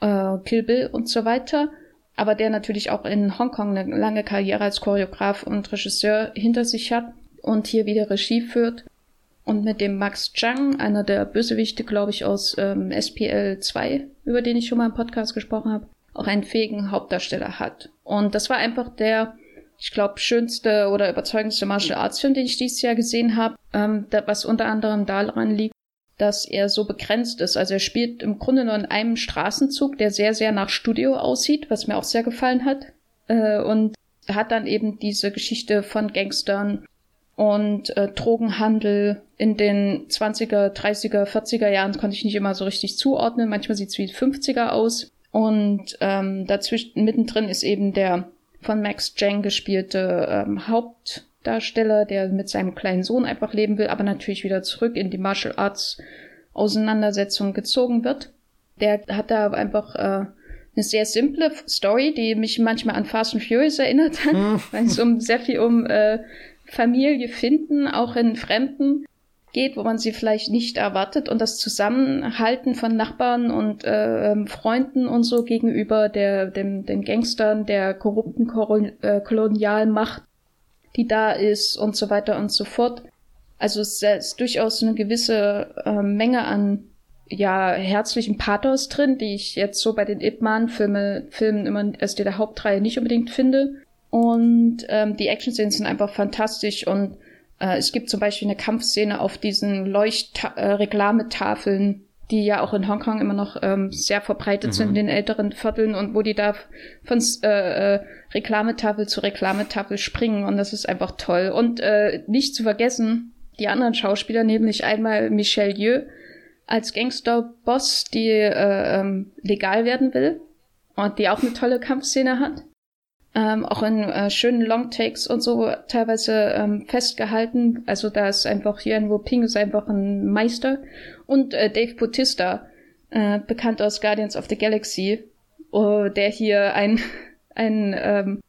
Speaker 1: äh, Kill Bill und so weiter, aber der natürlich auch in Hongkong eine lange Karriere als Choreograf und Regisseur hinter sich hat und hier wieder Regie führt. Und mit dem Max Zhang, einer der Bösewichte, glaube ich, aus ähm, SPL 2, über den ich schon mal im Podcast gesprochen habe, auch einen fähigen Hauptdarsteller hat. Und das war einfach der, ich glaube, schönste oder überzeugendste Martial Arts Film, den ich dieses Jahr gesehen habe, ähm, was unter anderem daran liegt, dass er so begrenzt ist. Also er spielt im Grunde nur in einem Straßenzug, der sehr, sehr nach Studio aussieht, was mir auch sehr gefallen hat. Äh, und hat dann eben diese Geschichte von Gangstern und äh, Drogenhandel in den 20er, 30er, 40er Jahren konnte ich nicht immer so richtig zuordnen. Manchmal sieht es wie 50er aus. Und ähm, dazwischen mittendrin ist eben der von Max Jang gespielte ähm, Hauptdarsteller, der mit seinem kleinen Sohn einfach leben will, aber natürlich wieder zurück in die Martial Arts Auseinandersetzung gezogen wird. Der hat da einfach äh, eine sehr simple Story, die mich manchmal an Fast and Furious erinnert hat, hm. *laughs* weil es um sehr viel um äh, Familie finden, auch in Fremden geht, wo man sie vielleicht nicht erwartet und das Zusammenhalten von Nachbarn und äh, ähm, Freunden und so gegenüber der, dem, den Gangstern, der korrupten äh, Kolonialmacht, die da ist und so weiter und so fort. Also es ist durchaus eine gewisse äh, Menge an ja herzlichen Pathos drin, die ich jetzt so bei den Ip Man Filme, Filmen immer als der Hauptreihe nicht unbedingt finde. Und ähm, die Action-Szenen sind einfach fantastisch und äh, es gibt zum Beispiel eine Kampfszene auf diesen Leucht-Reklametafeln, äh, die ja auch in Hongkong immer noch ähm, sehr verbreitet mhm. sind in den älteren Vierteln und wo die da von äh, äh, Reklametafel zu Reklametafel springen und das ist einfach toll. Und äh, nicht zu vergessen, die anderen Schauspieler, nämlich einmal Michelle Yeoh als Gangsterboss, die äh, ähm, legal werden will und die auch eine tolle Kampfszene hat. Ähm, auch in äh, schönen Longtakes und so teilweise ähm, festgehalten. Also da ist einfach hier in Ping ist einfach ein Meister. Und äh, Dave Bautista, äh, bekannt aus Guardians of the Galaxy, uh, der hier ein, *laughs* ein ähm,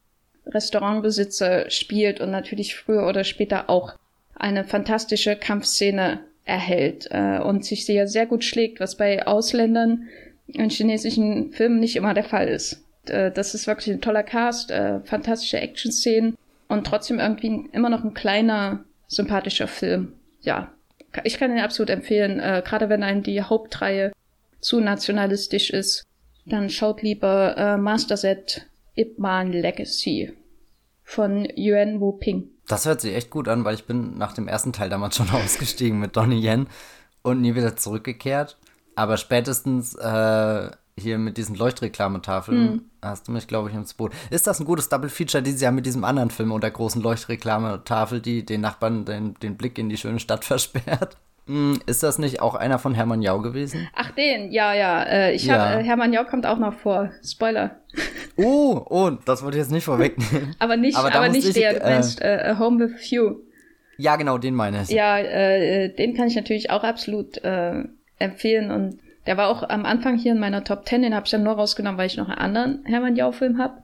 Speaker 1: Restaurantbesitzer spielt und natürlich früher oder später auch eine fantastische Kampfszene erhält äh, und sich sehr, sehr gut schlägt, was bei Ausländern in chinesischen Filmen nicht immer der Fall ist. Äh, das ist wirklich ein toller Cast, äh, fantastische Action-Szenen und trotzdem irgendwie immer noch ein kleiner, sympathischer Film. Ja, ich kann ihn absolut empfehlen, äh, gerade wenn einem die Hauptreihe zu nationalistisch ist, dann schaut lieber äh, Master Set Ip Man Legacy von Yuan Wu Ping.
Speaker 2: Das hört sich echt gut an, weil ich bin nach dem ersten Teil damals schon *laughs* ausgestiegen mit Donnie Yen und nie wieder zurückgekehrt. Aber spätestens äh, hier mit diesen Leuchtreklametafeln mhm. hast du mich, glaube ich, ins Boot. Ist das ein gutes Double Feature dieses Jahr mit diesem anderen Film und der großen Leuchtreklametafel, die den Nachbarn den, den Blick in die schöne Stadt *laughs* versperrt? Hm, ist das nicht auch einer von Hermann Jau gewesen?
Speaker 1: Ach, den, ja, ja. Äh, ich ja. Hab, äh, Hermann Jau kommt auch noch vor. Spoiler.
Speaker 2: Oh, oh, das wollte ich jetzt nicht vorwegnehmen. *laughs*
Speaker 1: aber nicht, aber, aber nicht ich, der, du meinst äh, Home with You.
Speaker 2: Ja, genau, den meine ich.
Speaker 1: Ja, äh, den kann ich natürlich auch absolut äh, empfehlen und der war auch am Anfang hier in meiner Top 10, den habe ich dann nur rausgenommen, weil ich noch einen anderen Hermann Jau-Film habe.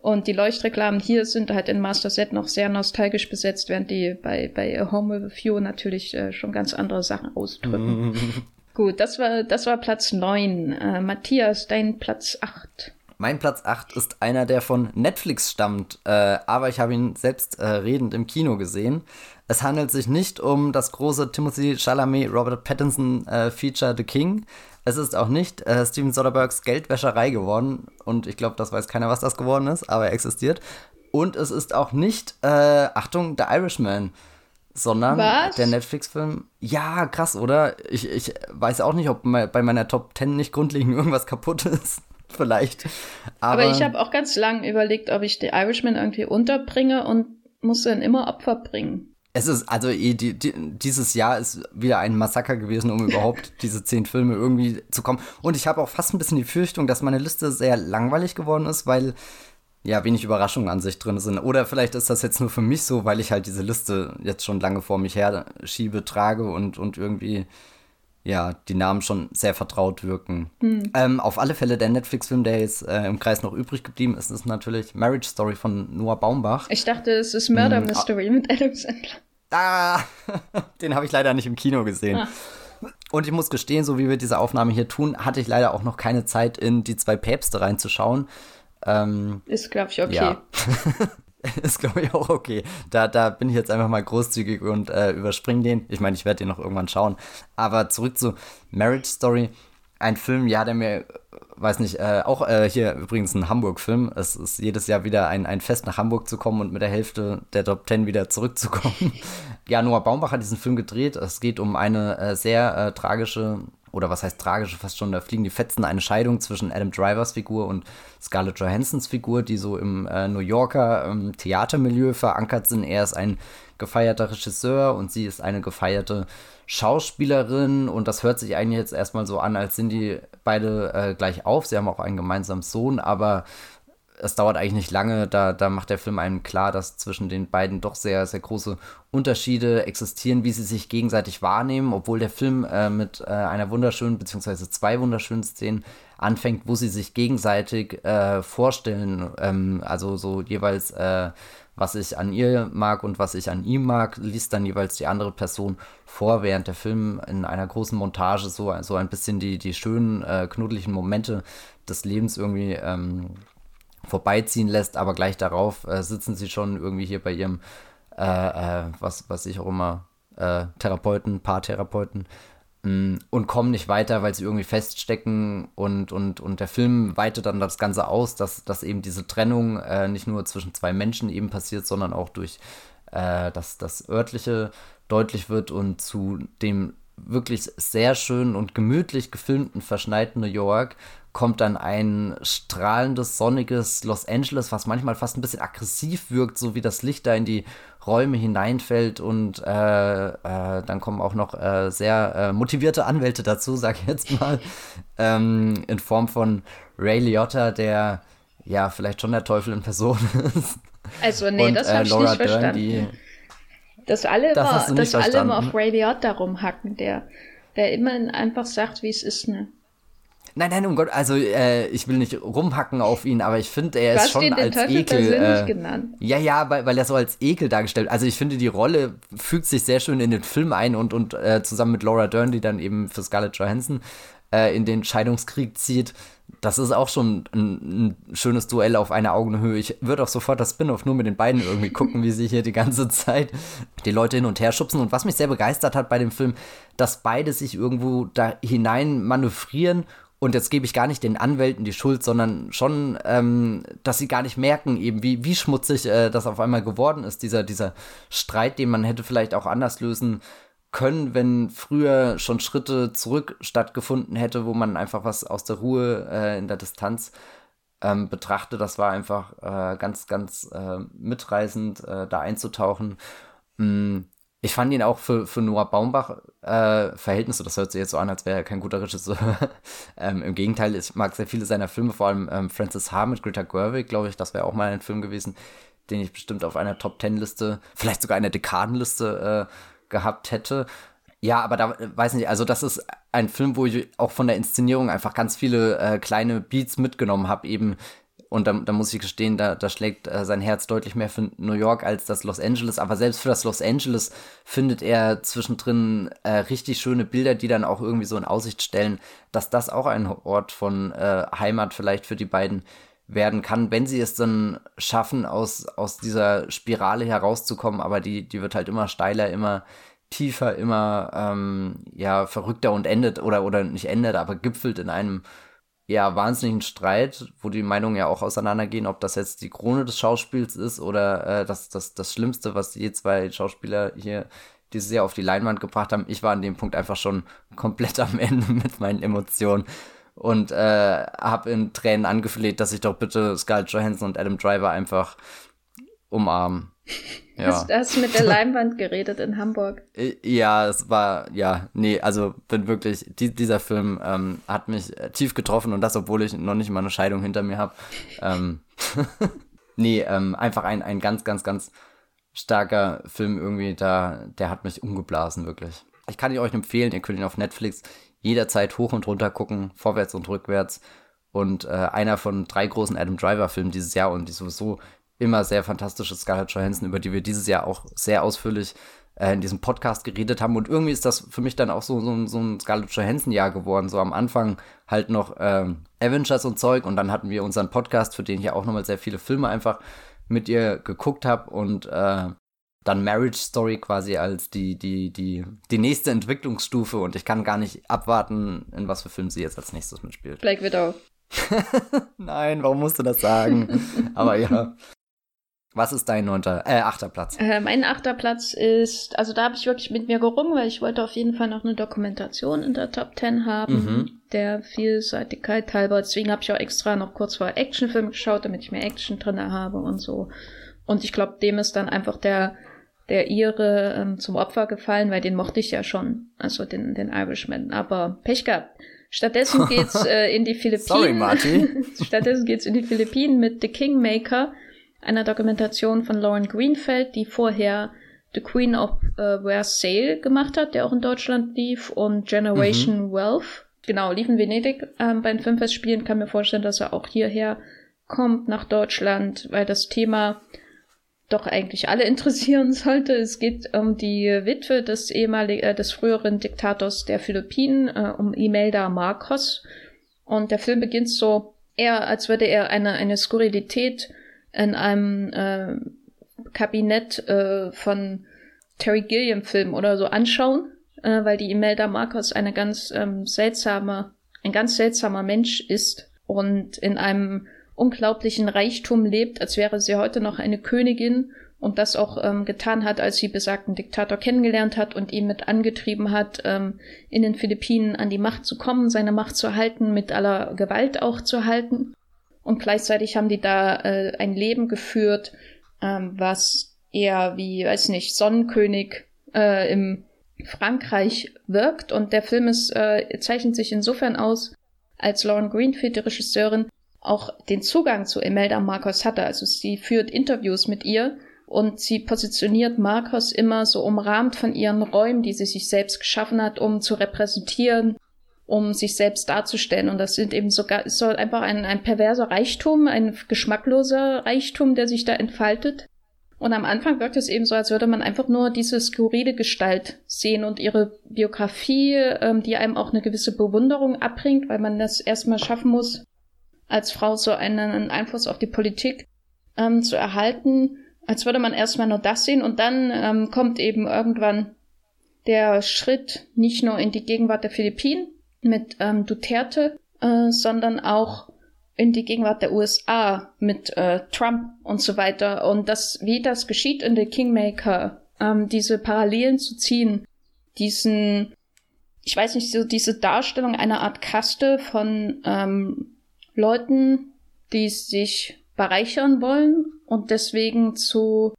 Speaker 1: Und die Leuchtreklamen hier sind halt in Master Set noch sehr nostalgisch besetzt, während die bei, bei A Home with a View natürlich äh, schon ganz andere Sachen ausdrücken. *laughs* Gut, das war, das war Platz 9. Äh, Matthias, dein Platz 8.
Speaker 2: Mein Platz 8 ist einer, der von Netflix stammt, äh, aber ich habe ihn selbst äh, redend im Kino gesehen. Es handelt sich nicht um das große Timothy Chalamet Robert Pattinson äh, Feature The King. Es ist auch nicht äh, Steven Soderberghs Geldwäscherei geworden. Und ich glaube, das weiß keiner, was das geworden ist, aber er existiert. Und es ist auch nicht, äh, Achtung, The Irishman, sondern was? der Netflix-Film. Ja, krass, oder? Ich, ich weiß auch nicht, ob bei meiner Top 10 nicht grundlegend *laughs* irgendwas kaputt ist. Vielleicht.
Speaker 1: Aber, aber ich habe auch ganz lange überlegt, ob ich The Irishman irgendwie unterbringe und muss dann immer Opfer bringen.
Speaker 2: Es ist, also die, die, dieses Jahr ist wieder ein Massaker gewesen, um überhaupt *laughs* diese zehn Filme irgendwie zu kommen. Und ich habe auch fast ein bisschen die Fürchtung, dass meine Liste sehr langweilig geworden ist, weil ja wenig Überraschungen an sich drin sind. Oder vielleicht ist das jetzt nur für mich so, weil ich halt diese Liste jetzt schon lange vor mich her schiebe, trage und, und irgendwie ja, die Namen schon sehr vertraut wirken. Hm. Ähm, auf alle Fälle der Netflix-Film, der jetzt äh, im Kreis noch übrig geblieben ist, ist natürlich Marriage Story von Noah Baumbach.
Speaker 1: Ich dachte, es ist Murder hm, Mystery mit Adam Sandler.
Speaker 2: Ah, *laughs* den habe ich leider nicht im Kino gesehen. Ah. Und ich muss gestehen, so wie wir diese Aufnahme hier tun, hatte ich leider auch noch keine Zeit, in die zwei Päpste reinzuschauen. Ähm,
Speaker 1: ist, glaube ich, okay. Ja. *laughs*
Speaker 2: ist, glaube ich, auch okay. Da, da bin ich jetzt einfach mal großzügig und äh, überspringe den. Ich meine, ich werde den noch irgendwann schauen. Aber zurück zu Marriage Story. Ein Film, ja, der mir weiß nicht, äh, auch äh, hier übrigens ein Hamburg-Film. Es ist jedes Jahr wieder ein, ein Fest, nach Hamburg zu kommen und mit der Hälfte der Top Ten wieder zurückzukommen. *laughs* ja, Noah Baumbach hat diesen Film gedreht. Es geht um eine äh, sehr äh, tragische, oder was heißt tragische, fast schon, da fliegen die Fetzen, eine Scheidung zwischen Adam Drivers Figur und Scarlett Johansons Figur, die so im äh, New Yorker ähm, Theatermilieu verankert sind. Er ist ein gefeierter Regisseur und sie ist eine gefeierte Schauspielerin und das hört sich eigentlich jetzt erstmal so an, als sind die beide äh, gleich auf. Sie haben auch einen gemeinsamen Sohn, aber es dauert eigentlich nicht lange, da, da macht der Film einem klar, dass zwischen den beiden doch sehr, sehr große Unterschiede existieren, wie sie sich gegenseitig wahrnehmen, obwohl der Film äh, mit äh, einer wunderschönen, beziehungsweise zwei wunderschönen Szenen anfängt, wo sie sich gegenseitig äh, vorstellen, ähm, also so jeweils äh, was ich an ihr mag und was ich an ihm mag, liest dann jeweils die andere Person vor, während der Film in einer großen Montage so, so ein bisschen die, die schönen, äh, knuddeligen Momente des Lebens irgendwie ähm, vorbeiziehen lässt, aber gleich darauf äh, sitzen sie schon irgendwie hier bei ihrem, äh, äh was, was ich auch immer, äh, Therapeuten, Paartherapeuten, und kommen nicht weiter, weil sie irgendwie feststecken und, und, und der Film weitet dann das Ganze aus, dass, dass eben diese Trennung äh, nicht nur zwischen zwei Menschen eben passiert, sondern auch durch äh, dass das örtliche deutlich wird und zu dem wirklich sehr schönen und gemütlich gefilmten, verschneiten New York kommt dann ein strahlendes, sonniges Los Angeles, was manchmal fast ein bisschen aggressiv wirkt, so wie das Licht da in die Räume hineinfällt und äh, äh, dann kommen auch noch äh, sehr äh, motivierte Anwälte dazu, *laughs* sag ich jetzt mal, ähm, in Form von Ray Liotta, der ja vielleicht schon der Teufel in Person *laughs* ist.
Speaker 1: Also nee, und, das habe ich Laura nicht Dern, verstanden. Die, dass alle, das immer, dass alle immer auf Ray Liotta rumhacken, der, der immer einfach sagt, wie es ist, ne?
Speaker 2: Nein, nein, um Gott, also äh, ich will nicht rumhacken auf ihn, aber ich finde, er ist schon den als Teufel Ekel. Äh, genannt. Ja, ja, weil, weil er so als Ekel dargestellt. Also ich finde, die Rolle fügt sich sehr schön in den Film ein und, und äh, zusammen mit Laura Dern, die dann eben für Scarlett Johansson äh, in den Scheidungskrieg zieht. Das ist auch schon ein, ein schönes Duell auf einer Augenhöhe. Ich würde auch sofort das Spin-off nur mit den beiden irgendwie gucken, wie sie hier die ganze *laughs* Zeit die Leute hin und her schubsen. Und was mich sehr begeistert hat bei dem Film, dass beide sich irgendwo da hinein manövrieren und jetzt gebe ich gar nicht den Anwälten die Schuld, sondern schon, ähm, dass sie gar nicht merken, eben wie, wie schmutzig äh, das auf einmal geworden ist, dieser, dieser Streit, den man hätte vielleicht auch anders lösen können, wenn früher schon Schritte zurück stattgefunden hätte, wo man einfach was aus der Ruhe äh, in der Distanz ähm, betrachte. Das war einfach äh, ganz, ganz äh, mitreißend, äh, da einzutauchen. Mm ich fand ihn auch für, für Noah Baumbach äh, Verhältnisse, das hört sich jetzt so an, als wäre er kein guter Regisseur. *laughs* ähm, Im Gegenteil, ich mag sehr viele seiner Filme, vor allem ähm, Francis H. mit Greta Gerwig, glaube ich, das wäre auch mal ein Film gewesen, den ich bestimmt auf einer Top-Ten-Liste, vielleicht sogar einer Dekadenliste äh, gehabt hätte. Ja, aber da weiß nicht, also das ist ein Film, wo ich auch von der Inszenierung einfach ganz viele äh, kleine Beats mitgenommen habe, eben und da, da muss ich gestehen, da, da schlägt äh, sein Herz deutlich mehr für New York als das Los Angeles. Aber selbst für das Los Angeles findet er zwischendrin äh, richtig schöne Bilder, die dann auch irgendwie so in Aussicht stellen, dass das auch ein Ort von äh, Heimat vielleicht für die beiden werden kann, wenn sie es dann schaffen, aus, aus dieser Spirale herauszukommen. Aber die, die wird halt immer steiler, immer tiefer, immer ähm, ja verrückter und endet oder oder nicht endet, aber gipfelt in einem ja, wahnsinnigen Streit, wo die Meinungen ja auch auseinandergehen, ob das jetzt die Krone des Schauspiels ist oder äh, das, das, das Schlimmste, was je zwei Schauspieler hier dieses Jahr auf die Leinwand gebracht haben. Ich war an dem Punkt einfach schon komplett am Ende *laughs* mit meinen Emotionen und äh, habe in Tränen angefleht, dass ich doch bitte Scarlett Johansson und Adam Driver einfach umarmen.
Speaker 1: Ja. Hast, hast du mit der Leinwand geredet in Hamburg? *laughs*
Speaker 2: Ja, es war, ja, nee, also bin wirklich, die, dieser Film ähm, hat mich äh, tief getroffen und das, obwohl ich noch nicht mal eine Scheidung hinter mir habe. Ähm, *laughs* nee, ähm, einfach ein, ein ganz, ganz, ganz starker Film irgendwie, da, der hat mich umgeblasen, wirklich. Ich kann ihn euch empfehlen, ihr könnt ihn auf Netflix jederzeit hoch und runter gucken, vorwärts und rückwärts. Und äh, einer von drei großen Adam Driver-Filmen dieses Jahr und die sowieso immer sehr fantastische Scarlett Johansson, über die wir dieses Jahr auch sehr ausführlich äh, in diesem Podcast geredet haben. Und irgendwie ist das für mich dann auch so, so, so ein Scarlett Johansson-Jahr geworden. So am Anfang halt noch ähm, Avengers und Zeug und dann hatten wir unseren Podcast, für den ich ja auch nochmal sehr viele Filme einfach mit ihr geguckt habe und äh, dann Marriage Story quasi als die, die, die, die nächste Entwicklungsstufe und ich kann gar nicht abwarten, in was für Film sie jetzt als nächstes mitspielt.
Speaker 1: Black Widow. *laughs*
Speaker 2: Nein, warum musst du das sagen? *laughs* Aber ja, was ist dein neunter, äh, achter Platz?
Speaker 1: Äh, mein achter Platz ist, also da habe ich wirklich mit mir gerungen, weil ich wollte auf jeden Fall noch eine Dokumentation in der Top Ten haben, mhm. der Vielseitigkeit halber. Deswegen habe ich auch extra noch kurz vor Actionfilm geschaut, damit ich mehr Action drin habe und so. Und ich glaube, dem ist dann einfach der der ihre ähm, zum Opfer gefallen, weil den mochte ich ja schon, also den den Irishman. Aber Pech gehabt. Stattdessen *laughs* geht's äh, in die Philippinen. Sorry, Martin. *laughs* Stattdessen geht's in die Philippinen mit The Kingmaker einer Dokumentation von Lauren Greenfeld, die vorher The Queen of uh, Versailles gemacht hat, der auch in Deutschland lief, und Generation mhm. Wealth. Genau, lief in Venedig ähm, bei den Filmfestspielen. Kann mir vorstellen, dass er auch hierher kommt nach Deutschland, weil das Thema doch eigentlich alle *laughs* interessieren sollte. Es geht um die Witwe des ehemaligen, äh, des früheren Diktators der Philippinen, äh, um Imelda Marcos. Und der Film beginnt so eher, als würde er eine, eine Skurrilität in einem äh, Kabinett äh, von Terry Gilliam Film oder so anschauen, äh, weil die Imelda Marcos eine ganz ähm, seltsame, ein ganz seltsamer Mensch ist und in einem unglaublichen Reichtum lebt, als wäre sie heute noch eine Königin und das auch ähm, getan hat, als sie besagten Diktator kennengelernt hat und ihn mit angetrieben hat, ähm, in den Philippinen an die Macht zu kommen, seine Macht zu halten, mit aller Gewalt auch zu halten. Und gleichzeitig haben die da äh, ein Leben geführt, ähm, was eher wie, weiß nicht, Sonnenkönig äh, im Frankreich wirkt. Und der Film ist, äh, zeichnet sich insofern aus, als Lauren Greenfield, die Regisseurin, auch den Zugang zu Imelda Marcos hatte. Also sie führt Interviews mit ihr und sie positioniert Marcos immer so umrahmt von ihren Räumen, die sie sich selbst geschaffen hat, um zu repräsentieren, um sich selbst darzustellen. Und das sind eben sogar, es soll einfach ein, ein perverser Reichtum, ein geschmackloser Reichtum, der sich da entfaltet. Und am Anfang wirkt es eben so, als würde man einfach nur diese skurrile Gestalt sehen und ihre Biografie, ähm, die einem auch eine gewisse Bewunderung abbringt, weil man das erstmal schaffen muss, als Frau so einen Einfluss auf die Politik ähm, zu erhalten, als würde man erstmal nur das sehen und dann ähm, kommt eben irgendwann der Schritt nicht nur in die Gegenwart der Philippinen mit ähm, Duterte, äh, sondern auch in die Gegenwart der USA mit äh, Trump und so weiter. Und das, wie das geschieht in The Kingmaker, ähm, diese Parallelen zu ziehen, diesen, ich weiß nicht, so diese Darstellung einer Art Kaste von ähm, Leuten, die sich bereichern wollen und deswegen zu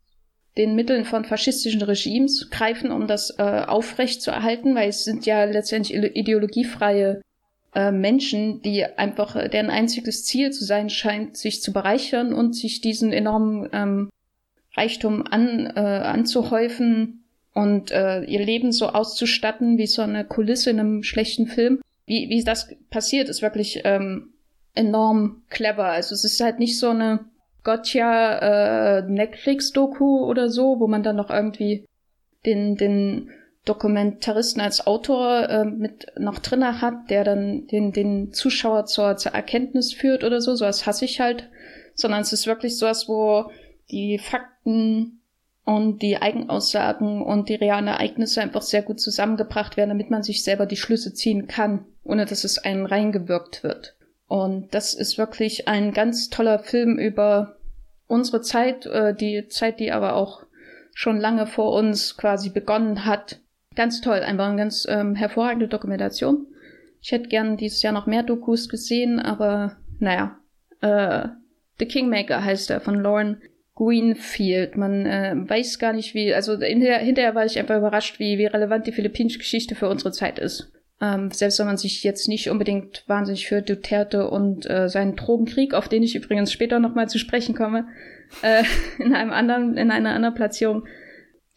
Speaker 1: den Mitteln von faschistischen Regimes greifen, um das äh, aufrecht zu erhalten, weil es sind ja letztendlich ideologiefreie äh, Menschen, die einfach, deren einziges Ziel zu sein scheint, sich zu bereichern und sich diesen enormen ähm, Reichtum an, äh, anzuhäufen und äh, ihr Leben so auszustatten wie so eine Kulisse in einem schlechten Film. Wie, wie das passiert, ist wirklich ähm, enorm clever. Also es ist halt nicht so eine Gotcha äh, Netflix-Doku oder so, wo man dann noch irgendwie den, den Dokumentaristen als Autor äh, mit noch drinne hat, der dann den, den Zuschauer zur, zur Erkenntnis führt oder so. Sowas hasse ich halt. Sondern es ist wirklich sowas, wo die Fakten und die Eigenaussagen und die realen Ereignisse einfach sehr gut zusammengebracht werden, damit man sich selber die Schlüsse ziehen kann, ohne dass es einen reingewirkt wird. Und das ist wirklich ein ganz toller Film über unsere Zeit, äh, die Zeit, die aber auch schon lange vor uns quasi begonnen hat Ganz toll, einfach eine ganz ähm, hervorragende Dokumentation. Ich hätte gern dieses Jahr noch mehr Dokus gesehen, aber naja. Äh, The Kingmaker heißt er von Lauren Greenfield. Man äh, weiß gar nicht, wie, also hinterher, hinterher war ich einfach überrascht, wie, wie relevant die philippinische Geschichte für unsere Zeit ist. Ähm, selbst wenn man sich jetzt nicht unbedingt wahnsinnig für Duterte und äh, seinen Drogenkrieg, auf den ich übrigens später nochmal zu sprechen komme, äh, *laughs* in einem anderen, in einer anderen Platzierung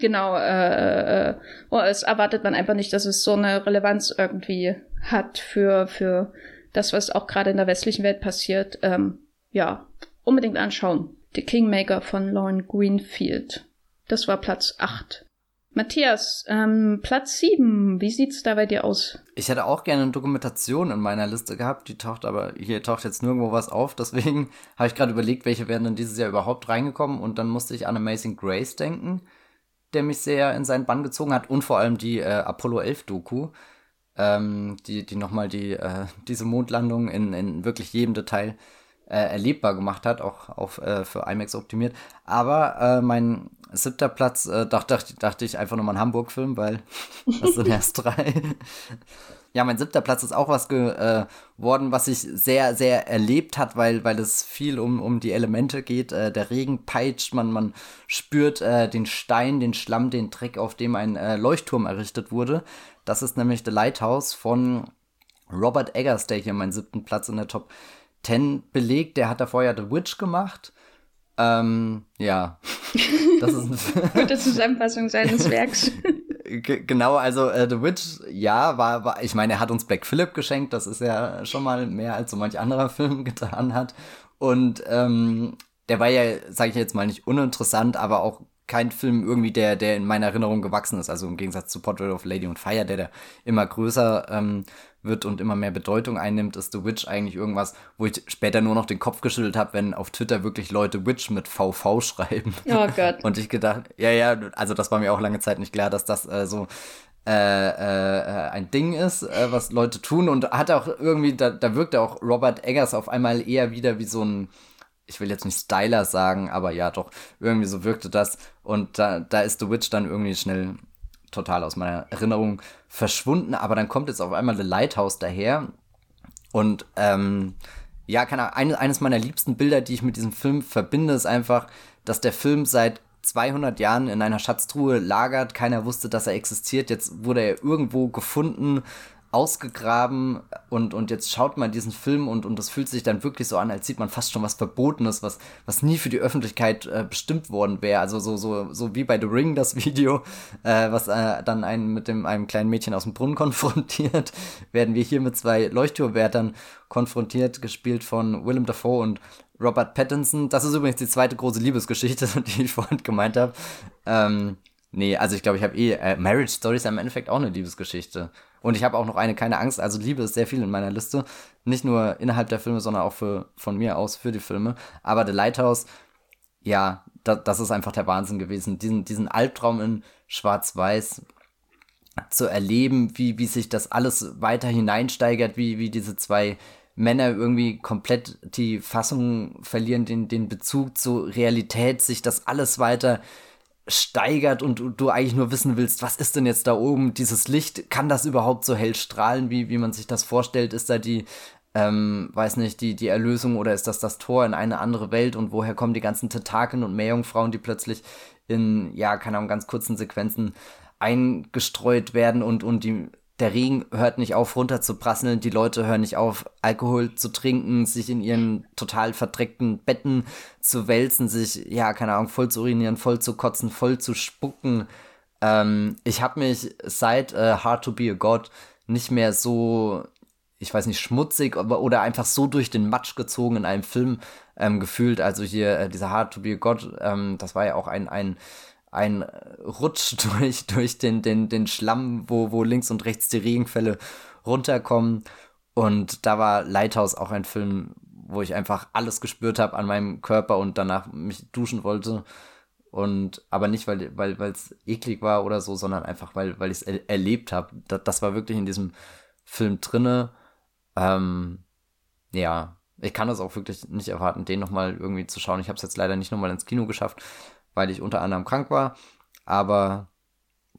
Speaker 1: Genau, äh, äh, oh, es erwartet man einfach nicht, dass es so eine Relevanz irgendwie hat für, für das, was auch gerade in der westlichen Welt passiert. Ähm, ja, unbedingt anschauen. The Kingmaker von Lauren Greenfield. Das war Platz 8. Matthias, ähm, Platz 7, wie sieht's da bei dir aus?
Speaker 2: Ich hätte auch gerne eine Dokumentation in meiner Liste gehabt, die taucht aber, hier taucht jetzt nirgendwo was auf, deswegen *laughs* habe ich gerade überlegt, welche wären denn dieses Jahr überhaupt reingekommen. Und dann musste ich an Amazing Grace denken der mich sehr in seinen Bann gezogen hat. Und vor allem die äh, Apollo 11 Doku, ähm, die, die nochmal die, äh, *laughs* diese Mondlandung in, in wirklich jedem Detail äh, erlebbar gemacht hat, auch auf, äh, für IMAX optimiert. Aber äh, mein siebter Platz äh, dachte, dachte ich einfach nochmal ein Hamburg-Film, weil *laughs* das sind erst drei. Ja, mein siebter Platz ist auch was geworden, äh, was sich sehr, sehr erlebt hat, weil, weil es viel um, um die Elemente geht. Äh, der Regen peitscht, man, man spürt äh, den Stein, den Schlamm, den Dreck, auf dem ein äh, Leuchtturm errichtet wurde. Das ist nämlich The Lighthouse von Robert Eggers, der hier meinen siebten Platz in der Top 10 belegt. Der hat davor ja The Witch gemacht. Ähm, ja. *laughs*
Speaker 1: Das ist eine gute Zusammenfassung seines *laughs* Werks.
Speaker 2: genau, also äh, The Witch, ja, war, war, ich meine, er hat uns Black Phillip geschenkt, das ist ja schon mal mehr als so manch anderer *laughs* Film getan hat. Und ähm, der war ja, sage ich jetzt mal, nicht uninteressant, aber auch kein Film irgendwie, der, der in meiner Erinnerung gewachsen ist. Also im Gegensatz zu Portrait of Lady und Fire, der da immer größer ähm, wird und immer mehr Bedeutung einnimmt, ist The Witch eigentlich irgendwas, wo ich später nur noch den Kopf geschüttelt habe, wenn auf Twitter wirklich Leute Witch mit VV schreiben.
Speaker 1: Oh Gott. *laughs*
Speaker 2: Und ich gedacht, ja, ja, also das war mir auch lange Zeit nicht klar, dass das äh, so äh, äh, ein Ding ist, äh, was Leute tun und hat auch irgendwie, da, da wirkt auch Robert Eggers auf einmal eher wieder wie so ein, ich will jetzt nicht Styler sagen, aber ja, doch, irgendwie so wirkte das und da, da ist The Witch dann irgendwie schnell total aus meiner Erinnerung verschwunden, aber dann kommt jetzt auf einmal The Lighthouse daher und ähm, ja, keine Ahnung, eines, eines meiner liebsten Bilder, die ich mit diesem Film verbinde, ist einfach, dass der Film seit 200 Jahren in einer Schatztruhe lagert. Keiner wusste, dass er existiert. Jetzt wurde er irgendwo gefunden ausgegraben und, und jetzt schaut man diesen Film und, und das fühlt sich dann wirklich so an, als sieht man fast schon was Verbotenes, was, was nie für die Öffentlichkeit äh, bestimmt worden wäre. Also so, so, so wie bei The Ring das Video, äh, was äh, dann einen mit dem, einem kleinen Mädchen aus dem Brunnen *laughs* konfrontiert, werden wir hier mit zwei Leuchtturmwärtern konfrontiert, gespielt von Willem Dafoe und Robert Pattinson. Das ist übrigens die zweite große Liebesgeschichte, *laughs* die ich vorhin gemeint habe. Ähm, nee, also ich glaube, ich habe eh, äh, Marriage Story ist im Endeffekt auch eine Liebesgeschichte. Und ich habe auch noch eine, keine Angst. Also Liebe ist sehr viel in meiner Liste. Nicht nur innerhalb der Filme, sondern auch für, von mir aus für die Filme. Aber The Lighthouse, ja, da, das ist einfach der Wahnsinn gewesen. Diesen, diesen Albtraum in Schwarz-Weiß zu erleben, wie, wie sich das alles weiter hineinsteigert, wie, wie diese zwei Männer irgendwie komplett die Fassung verlieren, den, den Bezug zur Realität, sich das alles weiter steigert und du eigentlich nur wissen willst, was ist denn jetzt da oben, dieses Licht, kann das überhaupt so hell strahlen, wie, wie man sich das vorstellt? Ist da die, ähm, weiß nicht, die, die Erlösung oder ist das das Tor in eine andere Welt und woher kommen die ganzen Tentakeln und Meerjungfrauen, die plötzlich in, ja, keine Ahnung, ganz kurzen Sequenzen eingestreut werden und, und die der Regen hört nicht auf, runter zu prasseln, die Leute hören nicht auf, Alkohol zu trinken, sich in ihren total verdreckten Betten zu wälzen, sich, ja, keine Ahnung, voll zu urinieren, voll zu kotzen, voll zu spucken. Ähm, ich habe mich seit äh, Hard to Be a God nicht mehr so, ich weiß nicht, schmutzig aber, oder einfach so durch den Matsch gezogen in einem Film ähm, gefühlt. Also hier äh, dieser Hard to Be a God, ähm, das war ja auch ein, ein ein Rutsch *laughs* durch, durch den, den, den Schlamm, wo, wo links und rechts die Regenfälle runterkommen. Und da war Lighthouse auch ein Film, wo ich einfach alles gespürt habe an meinem Körper und danach mich duschen wollte. Und aber nicht, weil weil weil es eklig war oder so, sondern einfach, weil weil ich es er erlebt habe. Das, das war wirklich in diesem Film drinne. Ähm, ja, ich kann das auch wirklich nicht erwarten, den nochmal irgendwie zu schauen. Ich habe es jetzt leider nicht nochmal ins Kino geschafft, weil ich unter anderem krank war. Aber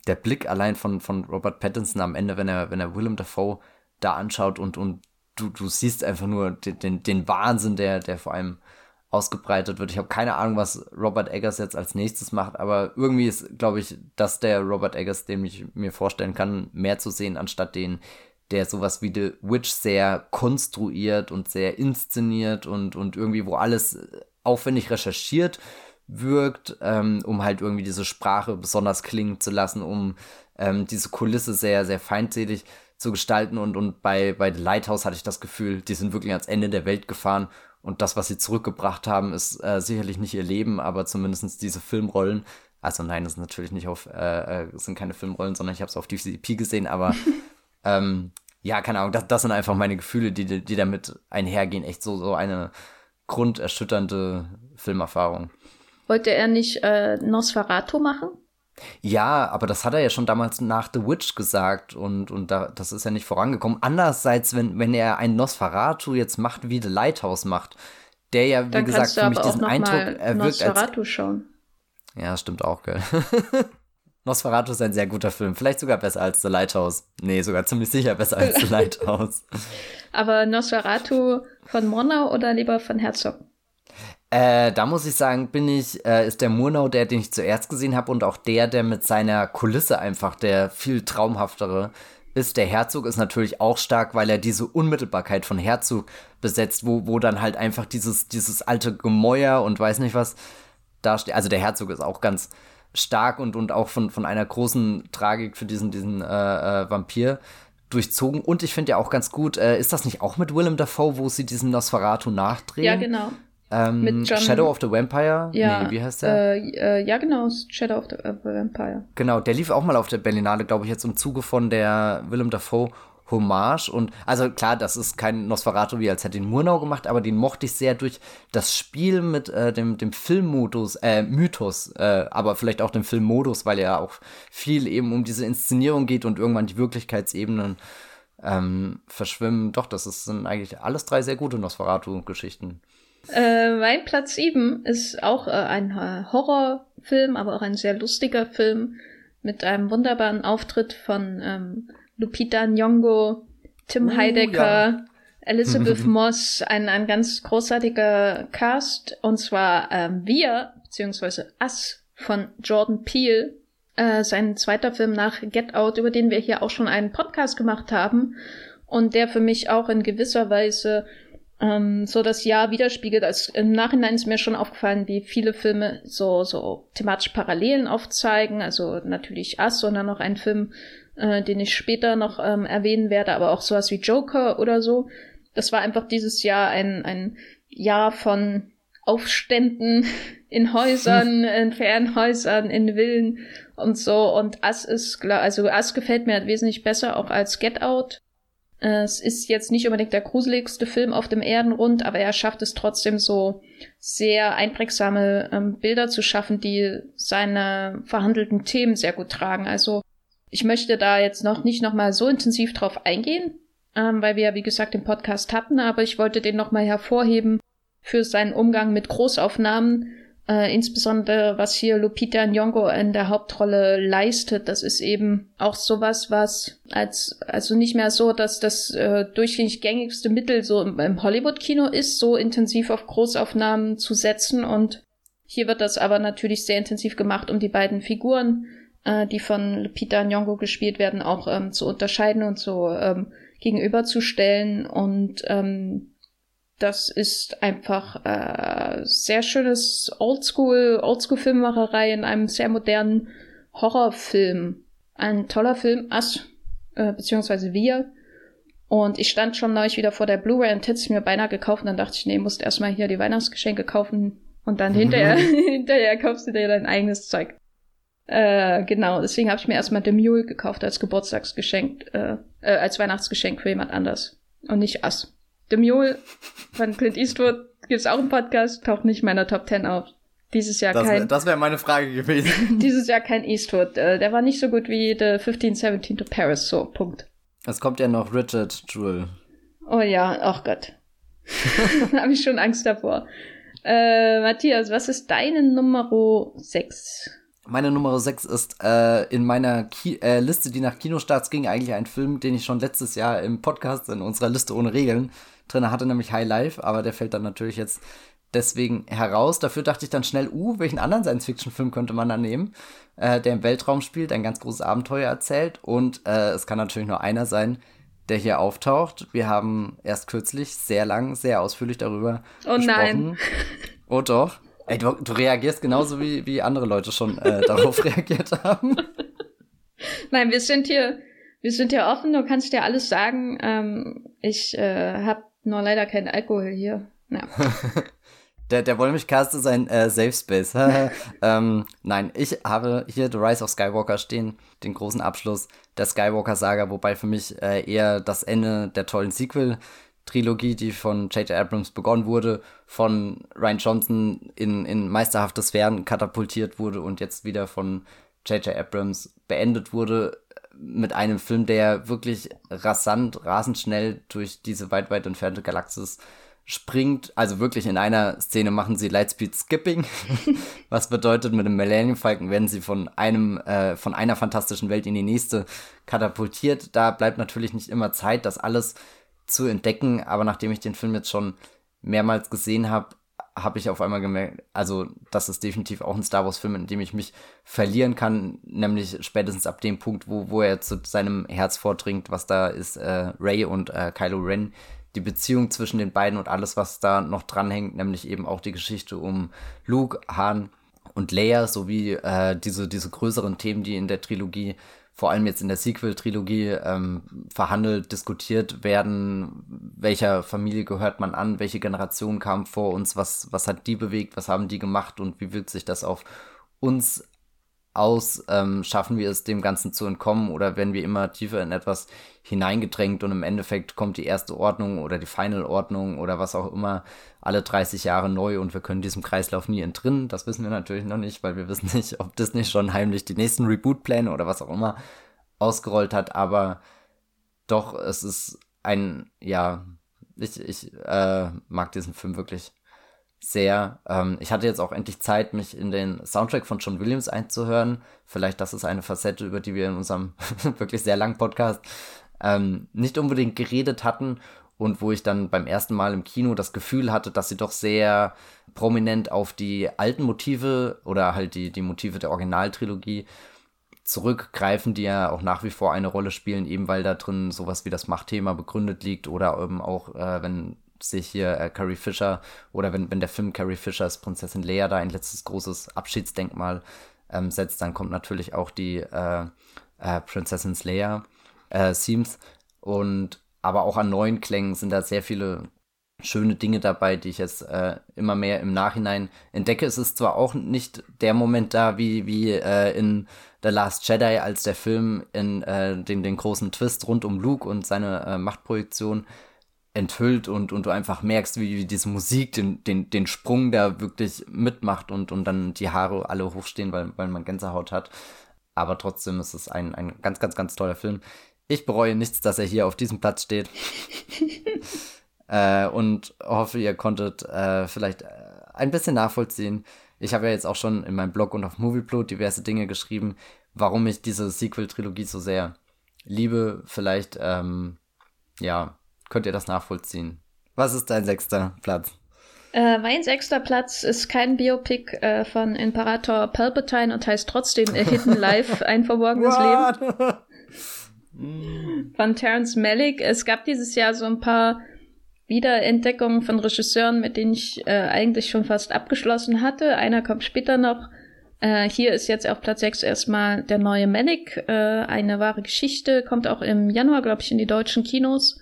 Speaker 2: der Blick allein von, von Robert Pattinson am Ende, wenn er, wenn er Willem Dafoe da anschaut und, und du, du siehst einfach nur den, den, den Wahnsinn, der, der vor allem ausgebreitet wird. Ich habe keine Ahnung, was Robert Eggers jetzt als nächstes macht, aber irgendwie ist, glaube ich, das der Robert Eggers, den ich mir vorstellen kann, mehr zu sehen, anstatt den, der sowas wie The Witch sehr konstruiert und sehr inszeniert und, und irgendwie, wo alles aufwendig recherchiert wirkt, ähm, um halt irgendwie diese Sprache besonders klingen zu lassen, um ähm, diese Kulisse sehr, sehr feindselig zu gestalten. Und, und bei, bei The Lighthouse hatte ich das Gefühl, die sind wirklich ans Ende der Welt gefahren. Und das, was sie zurückgebracht haben, ist äh, sicherlich nicht ihr Leben, aber zumindest diese Filmrollen. Also nein, das ist natürlich nicht auf, äh, äh sind keine Filmrollen, sondern ich habe es auf DCP gesehen, aber *laughs* ähm, ja, keine Ahnung, das, das sind einfach meine Gefühle, die, die damit einhergehen. Echt so, so eine grunderschütternde Filmerfahrung.
Speaker 1: Wollte er nicht äh, Nosferatu machen?
Speaker 2: Ja, aber das hat er ja schon damals nach The Witch gesagt und, und da, das ist ja nicht vorangekommen. Andererseits, wenn, wenn er ein Nosferatu jetzt macht, wie The Lighthouse macht, der ja, wie
Speaker 1: Dann
Speaker 2: gesagt, für mich diesen Eindruck
Speaker 1: erwirkt Nosferatu als. Schauen.
Speaker 2: Ja, stimmt auch, gell. *laughs* Nosferatu ist ein sehr guter Film. Vielleicht sogar besser als The Lighthouse. Nee, sogar ziemlich sicher besser als The *laughs* Lighthouse.
Speaker 1: Aber Nosferatu von Murnau oder lieber von Herzog?
Speaker 2: Äh, da muss ich sagen, bin ich, äh, ist der Murnau der, den ich zuerst gesehen habe und auch der, der mit seiner Kulisse einfach der viel traumhaftere ist. Der Herzog ist natürlich auch stark, weil er diese Unmittelbarkeit von Herzog besetzt, wo, wo dann halt einfach dieses, dieses alte Gemäuer und weiß nicht was da steht. Also der Herzog ist auch ganz stark und, und auch von, von einer großen Tragik für diesen, diesen äh, äh, Vampir durchzogen. Und ich finde ja auch ganz gut, äh, ist das nicht auch mit Willem Dafoe, wo sie diesen Nosferatu nachdrehen?
Speaker 1: Ja, genau.
Speaker 2: Ähm, Mit John, Shadow of the Vampire?
Speaker 1: Ja,
Speaker 2: nee, wie heißt der?
Speaker 1: Äh, äh, ja, genau, Shadow of the uh, Vampire.
Speaker 2: Genau, der lief auch mal auf der Berlinale, glaube ich, jetzt im Zuge von der Willem Dafoe Hommage. Und also klar, das ist kein Nosferatu, wie als hätte ihn Murnau gemacht, aber den mochte ich sehr durch das Spiel mit äh, dem, dem Filmmodus, äh, Mythos, äh, aber vielleicht auch dem Filmmodus, weil er auch viel eben um diese Inszenierung geht und irgendwann die Wirklichkeitsebenen ähm, verschwimmen. Doch, das ist, sind eigentlich alles drei sehr gute Nosferatu-Geschichten.
Speaker 1: Äh, mein Platz 7 ist auch äh, ein Horrorfilm, aber auch ein sehr lustiger Film mit einem wunderbaren Auftritt von ähm, Lupita Nyong'o, Tim uh, Heidecker, ja. Elizabeth *laughs* Moss, ein, ein ganz großartiger Cast. Und zwar ähm, wir, beziehungsweise Us von Jordan Peele, äh, sein zweiter Film nach Get Out, über den wir hier auch schon einen Podcast gemacht haben und der für mich auch in gewisser Weise ähm, so das Jahr widerspiegelt. Also Im Nachhinein ist mir schon aufgefallen, wie viele Filme so, so thematisch Parallelen aufzeigen. Also natürlich Us und dann noch ein Film, äh, den ich später noch ähm, erwähnen werde, aber auch sowas wie Joker oder so. Das war einfach dieses Jahr ein, ein Jahr von Aufständen *laughs* in Häusern, *laughs* in Fernhäusern, in Villen und so. Und Us ist klar, also Us gefällt mir halt wesentlich besser auch als Get Out. Es ist jetzt nicht unbedingt der gruseligste Film auf dem Erdenrund, aber er schafft es trotzdem so sehr einprägsame ähm, Bilder zu schaffen, die seine verhandelten Themen sehr gut tragen. Also ich möchte da jetzt noch nicht nochmal so intensiv drauf eingehen, ähm, weil wir ja wie gesagt den Podcast hatten, aber ich wollte den nochmal hervorheben für seinen Umgang mit Großaufnahmen, äh, insbesondere was hier Lupita Nyong'o in der Hauptrolle leistet, das ist eben auch sowas, was als also nicht mehr so, dass das äh, durchgängig gängigste Mittel so im, im Hollywood-Kino ist, so intensiv auf Großaufnahmen zu setzen. Und hier wird das aber natürlich sehr intensiv gemacht, um die beiden Figuren, äh, die von Lupita Nyong'o gespielt werden, auch ähm, zu unterscheiden und so ähm, gegenüberzustellen. Und ähm, das ist einfach äh, sehr schönes Oldschool, Oldschool-Filmmacherei in einem sehr modernen Horrorfilm. Ein toller Film, Ass, äh, beziehungsweise Wir. Und ich stand schon neulich wieder vor der Blu-ray und hätte mir beinahe gekauft. Und dann dachte ich, nee, musst erstmal hier die Weihnachtsgeschenke kaufen. Und dann *laughs* hinterher, *laughs* hinterher kaufst du dir dein eigenes Zeug. Äh, genau, deswegen habe ich mir erstmal The Mule gekauft als Geburtstagsgeschenk, äh, äh, als Weihnachtsgeschenk für jemand anders. Und nicht Ass. The Mule von Clint Eastwood gibt es auch im Podcast, taucht nicht in meiner Top 10 auf. Dieses Jahr
Speaker 2: das
Speaker 1: kein.
Speaker 2: Das wäre meine Frage gewesen. *laughs*
Speaker 1: dieses Jahr kein Eastwood. Äh, der war nicht so gut wie The 1517 to Paris. So, Punkt.
Speaker 2: Es kommt ja noch Richard Jewell.
Speaker 1: Oh ja, ach Gott. *laughs* *laughs* da habe ich schon Angst davor. Äh, Matthias, was ist deine Nummer 6?
Speaker 2: Meine Nummer 6 ist äh, in meiner Ki äh, Liste, die nach Kinostarts ging, eigentlich ein Film, den ich schon letztes Jahr im Podcast in unserer Liste ohne Regeln drin hatte, nämlich High Life, aber der fällt dann natürlich jetzt deswegen heraus. Dafür dachte ich dann schnell, uh, welchen anderen Science-Fiction-Film könnte man da nehmen, äh, der im Weltraum spielt, ein ganz großes Abenteuer erzählt und äh, es kann natürlich nur einer sein, der hier auftaucht. Wir haben erst kürzlich sehr lang, sehr ausführlich darüber
Speaker 1: oh, gesprochen. Nein.
Speaker 2: Oh doch. Ey, du, du reagierst genauso wie, wie andere Leute schon äh, *laughs* darauf reagiert haben.
Speaker 1: Nein, wir sind hier, wir sind hier offen, du kannst dir alles sagen. Ähm, ich äh, habe nur leider keinen Alkohol hier. Ja. *laughs*
Speaker 2: der, der Wollmilchcast ist ein äh, Safe Space. *laughs* ähm, nein, ich habe hier The Rise of Skywalker stehen, den großen Abschluss der Skywalker-Saga, wobei für mich äh, eher das Ende der tollen Sequel-Trilogie, die von J.J. Abrams begonnen wurde, von Ryan Johnson in, in meisterhaftes Werden katapultiert wurde und jetzt wieder von J.J. Abrams beendet wurde, mit einem Film, der wirklich rasant, rasend schnell durch diese weit, weit entfernte Galaxis springt. Also wirklich in einer Szene machen sie Lightspeed Skipping, *laughs* was bedeutet, mit dem Millennium Falcon werden sie von einem, äh, von einer fantastischen Welt in die nächste katapultiert. Da bleibt natürlich nicht immer Zeit, das alles zu entdecken, aber nachdem ich den Film jetzt schon mehrmals gesehen habe, habe ich auf einmal gemerkt, also das ist definitiv auch ein Star Wars-Film, in dem ich mich verlieren kann, nämlich spätestens ab dem Punkt, wo, wo er zu seinem Herz vordringt, was da ist, äh, Ray und äh, Kylo Ren, die Beziehung zwischen den beiden und alles, was da noch dranhängt, nämlich eben auch die Geschichte um Luke, Han und Leia, sowie äh, diese, diese größeren Themen, die in der Trilogie vor allem jetzt in der Sequel-Trilogie ähm, verhandelt, diskutiert werden, welcher Familie gehört man an, welche Generation kam vor uns, was, was hat die bewegt, was haben die gemacht und wie wirkt sich das auf uns aus, ähm, schaffen wir es, dem Ganzen zu entkommen? Oder werden wir immer tiefer in etwas hineingedrängt und im Endeffekt kommt die erste Ordnung oder die Final-Ordnung oder was auch immer alle 30 Jahre neu und wir können diesem Kreislauf nie entrinnen. Das wissen wir natürlich noch nicht, weil wir wissen nicht, ob Disney schon heimlich die nächsten Reboot-Pläne oder was auch immer ausgerollt hat, aber doch, es ist ein, ja, ich, ich äh, mag diesen Film wirklich sehr. Ähm, ich hatte jetzt auch endlich Zeit, mich in den Soundtrack von John Williams einzuhören. Vielleicht das ist eine Facette, über die wir in unserem *laughs* wirklich sehr langen Podcast ähm, nicht unbedingt geredet hatten. und wo ich dann beim ersten Mal im Kino das Gefühl hatte, dass sie doch sehr prominent auf die alten Motive oder halt die, die Motive der Originaltrilogie zurückgreifen, die ja auch nach wie vor eine Rolle spielen, eben weil da drin sowas wie das Machtthema begründet liegt oder eben auch, äh, wenn sich hier äh, Carrie Fisher oder wenn, wenn der Film Carrie Fishers Prinzessin Leia da ein letztes großes Abschiedsdenkmal ähm, setzt, dann kommt natürlich auch die äh, äh, Prinzessin Leia äh, und aber auch an neuen Klängen sind da sehr viele schöne Dinge dabei, die ich jetzt äh, immer mehr im Nachhinein entdecke. Es ist zwar auch nicht der Moment da, wie, wie äh, in The Last Jedi, als der Film in äh, den, den großen Twist rund um Luke und seine äh, Machtprojektion enthüllt und, und du einfach merkst, wie, wie diese Musik den, den, den Sprung da wirklich mitmacht und, und dann die Haare alle hochstehen, weil, weil man Gänsehaut hat. Aber trotzdem ist es ein, ein ganz, ganz, ganz toller Film. Ich bereue nichts, dass er hier auf diesem Platz steht. *laughs* äh, und hoffe, ihr konntet äh, vielleicht äh, ein bisschen nachvollziehen. Ich habe ja jetzt auch schon in meinem Blog und auf Movieplot diverse Dinge geschrieben, warum ich diese Sequel-Trilogie so sehr liebe. Vielleicht, ähm, ja, könnt ihr das nachvollziehen. Was ist dein sechster Platz?
Speaker 1: Äh, mein sechster Platz ist kein Biopic äh, von Imperator Palpatine und heißt trotzdem A Hidden *laughs* Life, ein verborgenes Leben. *laughs* von Terence Malick. Es gab dieses Jahr so ein paar Wiederentdeckungen von Regisseuren, mit denen ich äh, eigentlich schon fast abgeschlossen hatte. Einer kommt später noch. Äh, hier ist jetzt auf Platz 6 erstmal der neue Malick, äh, eine wahre Geschichte, kommt auch im Januar, glaube ich, in die deutschen Kinos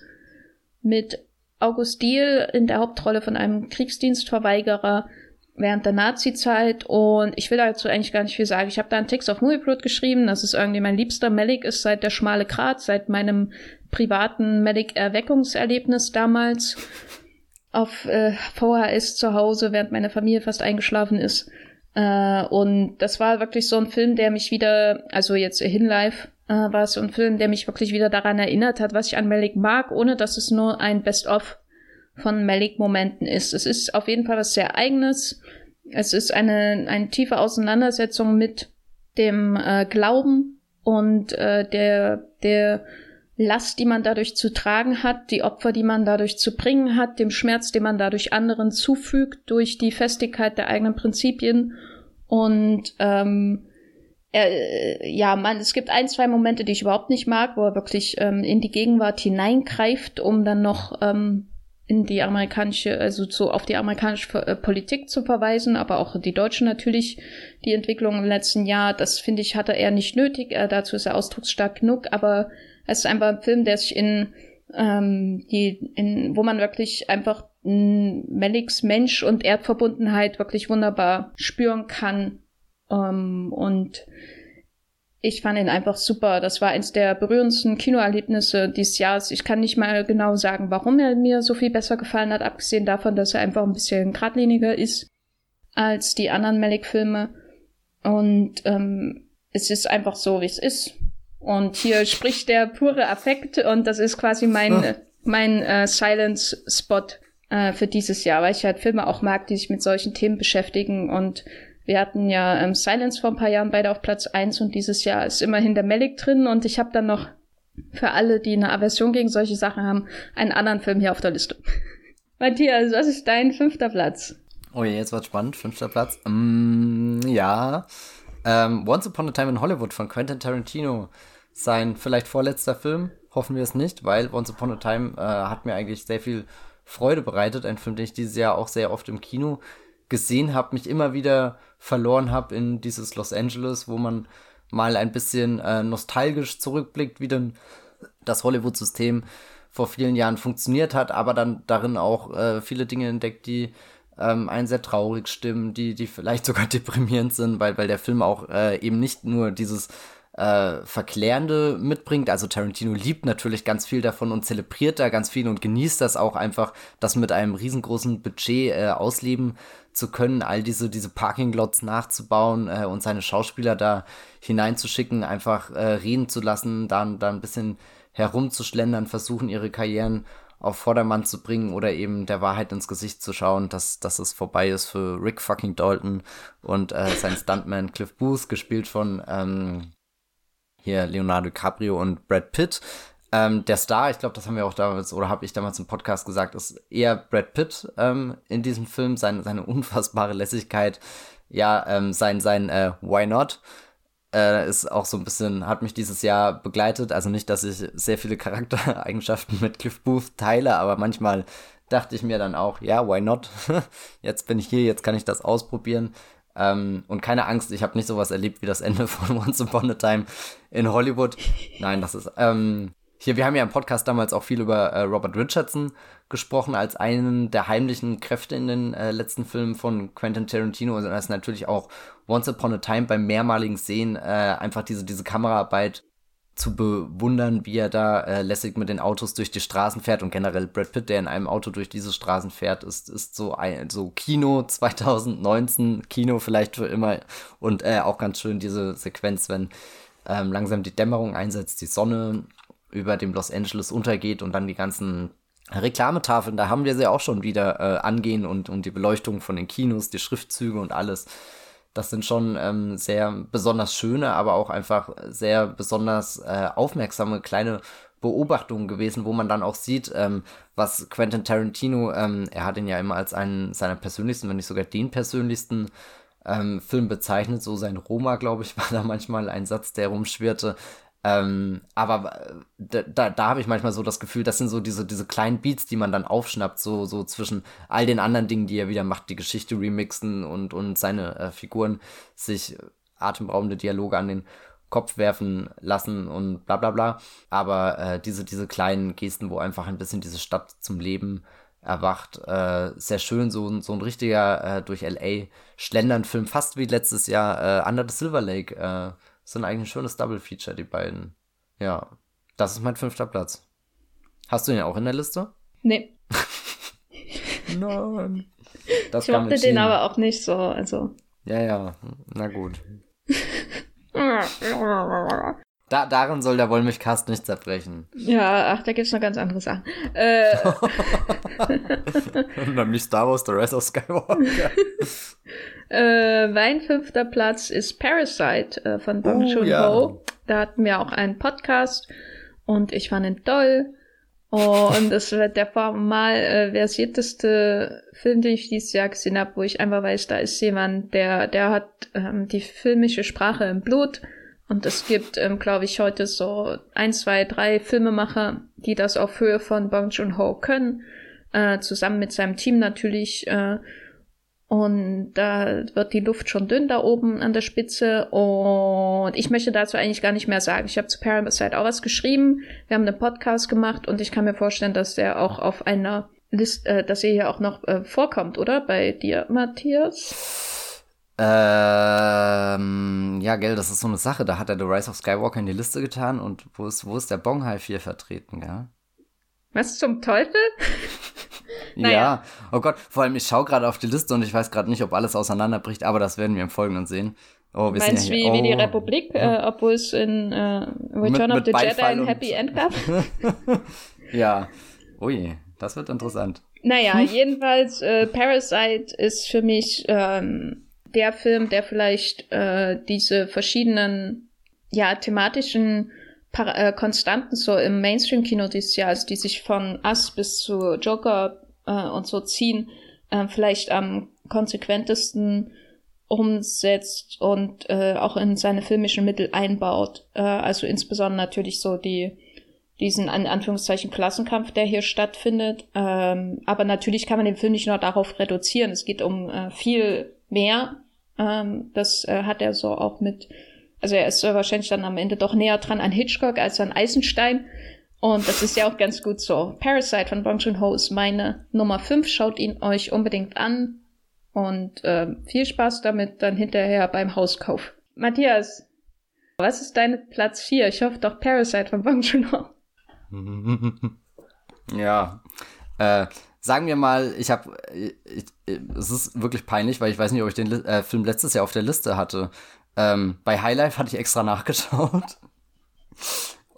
Speaker 1: mit August Diehl in der Hauptrolle von einem Kriegsdienstverweigerer während der Nazi-Zeit und ich will dazu eigentlich gar nicht viel sagen. Ich habe da einen Text auf Movieplot geschrieben, dass es irgendwie mein liebster Malik ist seit der schmale Grat, seit meinem privaten Malik-Erweckungserlebnis damals auf äh, VHS zu Hause, während meine Familie fast eingeschlafen ist. Äh, und das war wirklich so ein Film, der mich wieder, also jetzt in Live, äh, war es so ein Film, der mich wirklich wieder daran erinnert hat, was ich an Malik mag, ohne dass es nur ein Best-of von Malik-Momenten ist. Es ist auf jeden Fall was sehr Eigenes. Es ist eine, eine tiefe Auseinandersetzung mit dem äh, Glauben und äh, der, der Last, die man dadurch zu tragen hat, die Opfer, die man dadurch zu bringen hat, dem Schmerz, den man dadurch anderen zufügt, durch die Festigkeit der eigenen Prinzipien und ähm, er, ja, man, es gibt ein, zwei Momente, die ich überhaupt nicht mag, wo er wirklich ähm, in die Gegenwart hineingreift, um dann noch ähm, in die amerikanische, also so auf die amerikanische äh, Politik zu verweisen, aber auch die Deutschen natürlich, die Entwicklung im letzten Jahr, das finde ich, hatte er nicht nötig, äh, dazu ist er ausdrucksstark genug, aber es ist einfach ein Film, der sich in, ähm, die, in, wo man wirklich einfach Meliks Mensch und Erdverbundenheit wirklich wunderbar spüren kann ähm, und ich fand ihn einfach super. Das war eins der berührendsten Kinoerlebnisse dieses Jahres. Ich kann nicht mal genau sagen, warum er mir so viel besser gefallen hat, abgesehen davon, dass er einfach ein bisschen geradliniger ist als die anderen Malik-Filme. Und ähm, es ist einfach so, wie es ist. Und hier spricht der pure Affekt und das ist quasi mein, oh. mein äh, Silence-Spot äh, für dieses Jahr, weil ich halt Filme auch mag, die sich mit solchen Themen beschäftigen und wir hatten ja ähm, Silence vor ein paar Jahren beide auf Platz eins und dieses Jahr ist immerhin der Malik drin und ich habe dann noch für alle, die eine Aversion gegen solche Sachen haben, einen anderen Film hier auf der Liste. *laughs* Matthias, was ist dein fünfter Platz?
Speaker 2: Oh je, jetzt wird's spannend. Fünfter Platz. Mm, ja. Ähm, Once Upon a Time in Hollywood von Quentin Tarantino. Sein vielleicht vorletzter Film. Hoffen wir es nicht, weil Once Upon a Time äh, hat mir eigentlich sehr viel Freude bereitet. Ein Film, den ich dieses Jahr auch sehr oft im Kino gesehen habe, mich immer wieder verloren habe in dieses Los Angeles, wo man mal ein bisschen äh, nostalgisch zurückblickt, wie denn das Hollywood-System vor vielen Jahren funktioniert hat, aber dann darin auch äh, viele Dinge entdeckt, die ähm, einen sehr traurig stimmen, die, die vielleicht *laughs* sogar deprimierend sind, weil, weil der Film auch äh, eben nicht nur dieses äh, Verklärende mitbringt. Also Tarantino liebt natürlich ganz viel davon und zelebriert da ganz viel und genießt das auch einfach, das mit einem riesengroßen Budget äh, ausleben zu können, all diese, diese Parkinglots nachzubauen äh, und seine Schauspieler da hineinzuschicken, einfach äh, reden zu lassen, da, da ein bisschen herumzuschlendern, versuchen ihre Karrieren auf Vordermann zu bringen oder eben der Wahrheit ins Gesicht zu schauen, dass, dass es vorbei ist für Rick fucking Dalton und äh, sein Stuntman Cliff Booth, gespielt von ähm, hier Leonardo DiCaprio und Brad Pitt. Ähm, der Star, ich glaube, das haben wir auch damals, oder habe ich damals im Podcast gesagt, ist eher Brad Pitt ähm, in diesem Film, seine, seine *laughs* unfassbare Lässigkeit, ja, ähm, sein, sein äh, Why Not äh, ist auch so ein bisschen, hat mich dieses Jahr begleitet. Also nicht, dass ich sehr viele *laughs* Charaktereigenschaften mit Cliff Booth teile, aber manchmal dachte ich mir dann auch, ja, why not? *laughs* jetzt bin ich hier, jetzt kann ich das ausprobieren. Ähm, und keine Angst, ich habe nicht sowas erlebt wie das Ende von *laughs* Once Upon a Time in Hollywood. Nein, das ist, ähm, hier, wir haben ja im Podcast damals auch viel über äh, Robert Richardson gesprochen, als einen der heimlichen Kräfte in den äh, letzten Filmen von Quentin Tarantino. Und das ist natürlich auch Once Upon a Time beim mehrmaligen Sehen äh, einfach diese, diese Kameraarbeit zu bewundern, wie er da äh, lässig mit den Autos durch die Straßen fährt und generell Brad Pitt, der in einem Auto durch diese Straßen fährt, ist, ist so ein, so Kino 2019, Kino vielleicht für immer und äh, auch ganz schön diese Sequenz, wenn ähm, langsam die Dämmerung einsetzt, die Sonne über dem Los Angeles untergeht und dann die ganzen Reklametafeln, da haben wir sie auch schon wieder äh, angehen und, und die Beleuchtung von den Kinos, die Schriftzüge und alles. Das sind schon ähm, sehr besonders schöne, aber auch einfach sehr besonders äh, aufmerksame kleine Beobachtungen gewesen, wo man dann auch sieht, ähm, was Quentin Tarantino, ähm, er hat ihn ja immer als einen seiner persönlichsten, wenn nicht sogar den persönlichsten ähm, Film bezeichnet, so sein Roma, glaube ich, *laughs* war da manchmal ein Satz, der rumschwirrte. Ähm, aber äh, da, da, da habe ich manchmal so das Gefühl, das sind so diese, diese kleinen Beats, die man dann aufschnappt, so, so zwischen all den anderen Dingen, die er wieder macht, die Geschichte remixen und, und seine äh, Figuren sich atemberaubende Dialoge an den Kopf werfen lassen und bla bla bla. Aber äh, diese, diese kleinen Gesten, wo einfach ein bisschen diese Stadt zum Leben erwacht, äh, sehr schön, so, so ein richtiger äh, durch LA schlendern Film, fast wie letztes Jahr äh, Under the Silver Lake, äh, sind eigentlich ein schönes Double-Feature, die beiden. Ja, das ist mein fünfter Platz. Hast du den auch in der Liste?
Speaker 1: Nee. *laughs*
Speaker 2: Nein.
Speaker 1: Das ich mochte den aber auch nicht so, also.
Speaker 2: Ja, ja, na gut. *laughs* Da, darin soll der Wollmilchcast nicht zerbrechen.
Speaker 1: Ja, ach, da gibt's noch ganz andere Sachen. Äh. *laughs*
Speaker 2: Nämlich Star Wars The Rise of Skywalker. *laughs*
Speaker 1: äh, mein fünfter Platz ist Parasite äh, von Bong oh, Joon-ho. Ja. Da hatten wir auch einen Podcast und ich fand ihn toll. und es wird der formal äh, versierteste Film, den ich dieses Jahr gesehen habe, wo ich einfach weiß, da ist jemand, der, der hat ähm, die filmische Sprache im Blut und es gibt, ähm, glaube ich, heute so ein, zwei, drei Filmemacher, die das auf Höhe von Bong Joon-ho können, äh, zusammen mit seinem Team natürlich. Äh, und da wird die Luft schon dünn da oben an der Spitze. Und ich möchte dazu eigentlich gar nicht mehr sagen. Ich habe zu Parasite auch was geschrieben. Wir haben einen Podcast gemacht und ich kann mir vorstellen, dass der auch auf einer Liste, äh, dass er hier auch noch äh, vorkommt, oder? Bei dir, Matthias?
Speaker 2: Ähm, ja, gell, das ist so eine Sache. Da hat er The Rise of Skywalker in die Liste getan und wo ist, wo ist der Bonghai 4 vertreten, gell?
Speaker 1: Was zum Teufel? *laughs*
Speaker 2: naja. Ja, oh Gott, vor allem ich schaue gerade auf die Liste und ich weiß gerade nicht, ob alles auseinanderbricht, aber das werden wir im Folgenden sehen.
Speaker 1: Oh, wir Meinst du, ja wie, oh. wie die oh. Republik, äh, obwohl es in äh, Return mit, of the Jedi ein Happy End gab? *laughs*
Speaker 2: ja, je, das wird interessant.
Speaker 1: Naja, *laughs* jedenfalls, äh, Parasite ist für mich ähm, der Film, der vielleicht äh, diese verschiedenen ja thematischen Par äh, Konstanten so im Mainstream-Kino dieses Jahres, die sich von Us bis zu Joker äh, und so ziehen, äh, vielleicht am konsequentesten umsetzt und äh, auch in seine filmischen Mittel einbaut. Äh, also insbesondere natürlich so die diesen in Anführungszeichen Klassenkampf, der hier stattfindet. Ähm, aber natürlich kann man den Film nicht nur darauf reduzieren. Es geht um äh, viel mehr. Ähm, das äh, hat er so auch mit, also er ist wahrscheinlich dann am Ende doch näher dran an Hitchcock als an Eisenstein. Und das ist ja auch ganz gut so. Parasite von Bong Joon-ho ist meine Nummer 5. Schaut ihn euch unbedingt an. Und äh, viel Spaß damit dann hinterher beim Hauskauf. Matthias, was ist dein Platz 4? Ich hoffe doch Parasite von Bong Joon-ho. *laughs*
Speaker 2: ja, äh, sagen wir mal, ich habe, es ist wirklich peinlich, weil ich weiß nicht, ob ich den äh, Film letztes Jahr auf der Liste hatte. Ähm, bei Highlife hatte ich extra *laughs* nachgeschaut.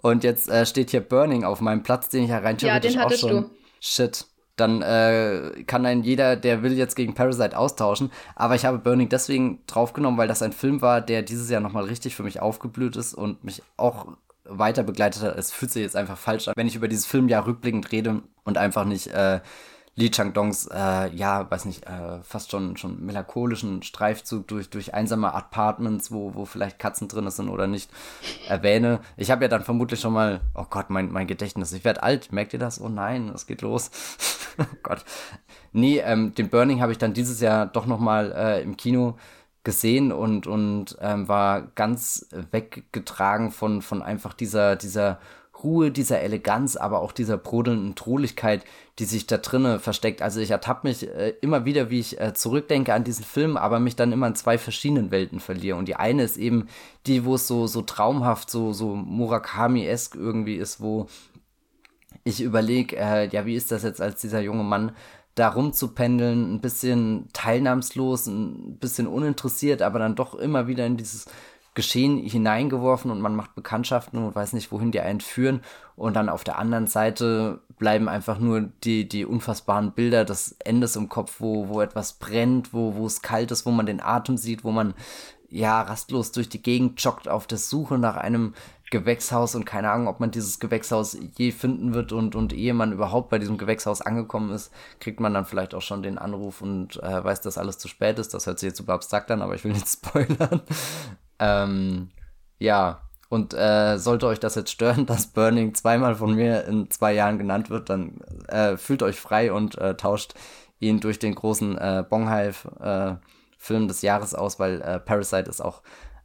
Speaker 2: Und jetzt äh, steht hier Burning auf meinem Platz, den ich ja rein theoretisch ja, auch schon. Du. Shit. Dann äh, kann ein jeder, der will, jetzt gegen Parasite austauschen. Aber ich habe Burning deswegen draufgenommen, weil das ein Film war, der dieses Jahr nochmal richtig für mich aufgeblüht ist und mich auch weiter begleitet hat. Es fühlt sich jetzt einfach falsch an, wenn ich über dieses Filmjahr rückblickend rede und einfach nicht äh, Lee Chang-dongs, äh, ja, weiß nicht, äh, fast schon, schon melancholischen Streifzug durch, durch einsame Apartments, wo, wo vielleicht Katzen drin sind oder nicht, erwähne. Ich habe ja dann vermutlich schon mal, oh Gott, mein, mein Gedächtnis, ich werde alt, merkt ihr das? Oh nein, es geht los. *laughs* oh Gott. Nee, ähm, den Burning habe ich dann dieses Jahr doch noch mal äh, im Kino gesehen und, und ähm, war ganz weggetragen von, von einfach dieser, dieser Ruhe, dieser Eleganz, aber auch dieser brodelnden Truhligkeit, die sich da drinnen versteckt. Also ich ertappe mich äh, immer wieder, wie ich äh, zurückdenke an diesen Film, aber mich dann immer in zwei verschiedenen Welten verliere. Und die eine ist eben die, wo es so, so traumhaft, so, so Murakami-esk irgendwie ist, wo ich überlege, äh, ja, wie ist das jetzt als dieser junge Mann da rumzupendeln, ein bisschen teilnahmslos, ein bisschen uninteressiert, aber dann doch immer wieder in dieses Geschehen hineingeworfen und man macht Bekanntschaften und weiß nicht, wohin die einen führen. Und dann auf der anderen Seite bleiben einfach nur die, die unfassbaren Bilder des Endes im Kopf, wo, wo etwas brennt, wo, wo es kalt ist, wo man den Atem sieht, wo man ja rastlos durch die Gegend joggt auf der Suche nach einem Gewächshaus und keine Ahnung, ob man dieses Gewächshaus je finden wird und, und ehe man überhaupt bei diesem Gewächshaus angekommen ist, kriegt man dann vielleicht auch schon den Anruf und äh, weiß, dass alles zu spät ist. Das hört sich jetzt super abstrakt an, aber ich will nicht *laughs* spoilern. Ähm, ja, und äh, sollte euch das jetzt stören, *laughs* dass Burning zweimal von mir in zwei Jahren genannt wird, dann äh, fühlt euch frei und äh, tauscht ihn durch den großen äh, Bonghive äh, des Jahres aus, weil äh, Parasite ist auch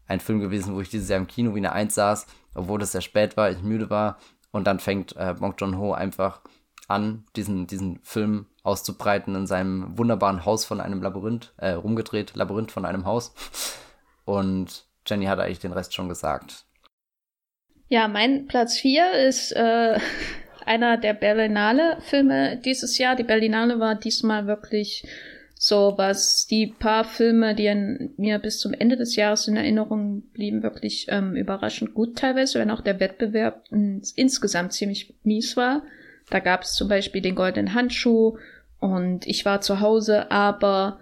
Speaker 2: ein Film gewesen, wo ich dieses Jahr im Kino wie eine Eins saß, obwohl es sehr spät war, ich müde war. Und dann fängt äh, Bong Joon-ho einfach an, diesen, diesen Film auszubreiten in seinem wunderbaren Haus von einem Labyrinth, äh, rumgedreht, Labyrinth von einem Haus. Und Jenny hat eigentlich den Rest schon gesagt.
Speaker 1: Ja, mein Platz 4 ist äh, *laughs* einer der Berlinale-Filme dieses Jahr. Die Berlinale war diesmal wirklich so was die paar Filme, die an mir bis zum Ende des Jahres in Erinnerung blieben, wirklich ähm, überraschend gut teilweise, wenn auch der Wettbewerb insgesamt ziemlich mies war. Da gab es zum Beispiel den goldenen Handschuh und ich war zu Hause, aber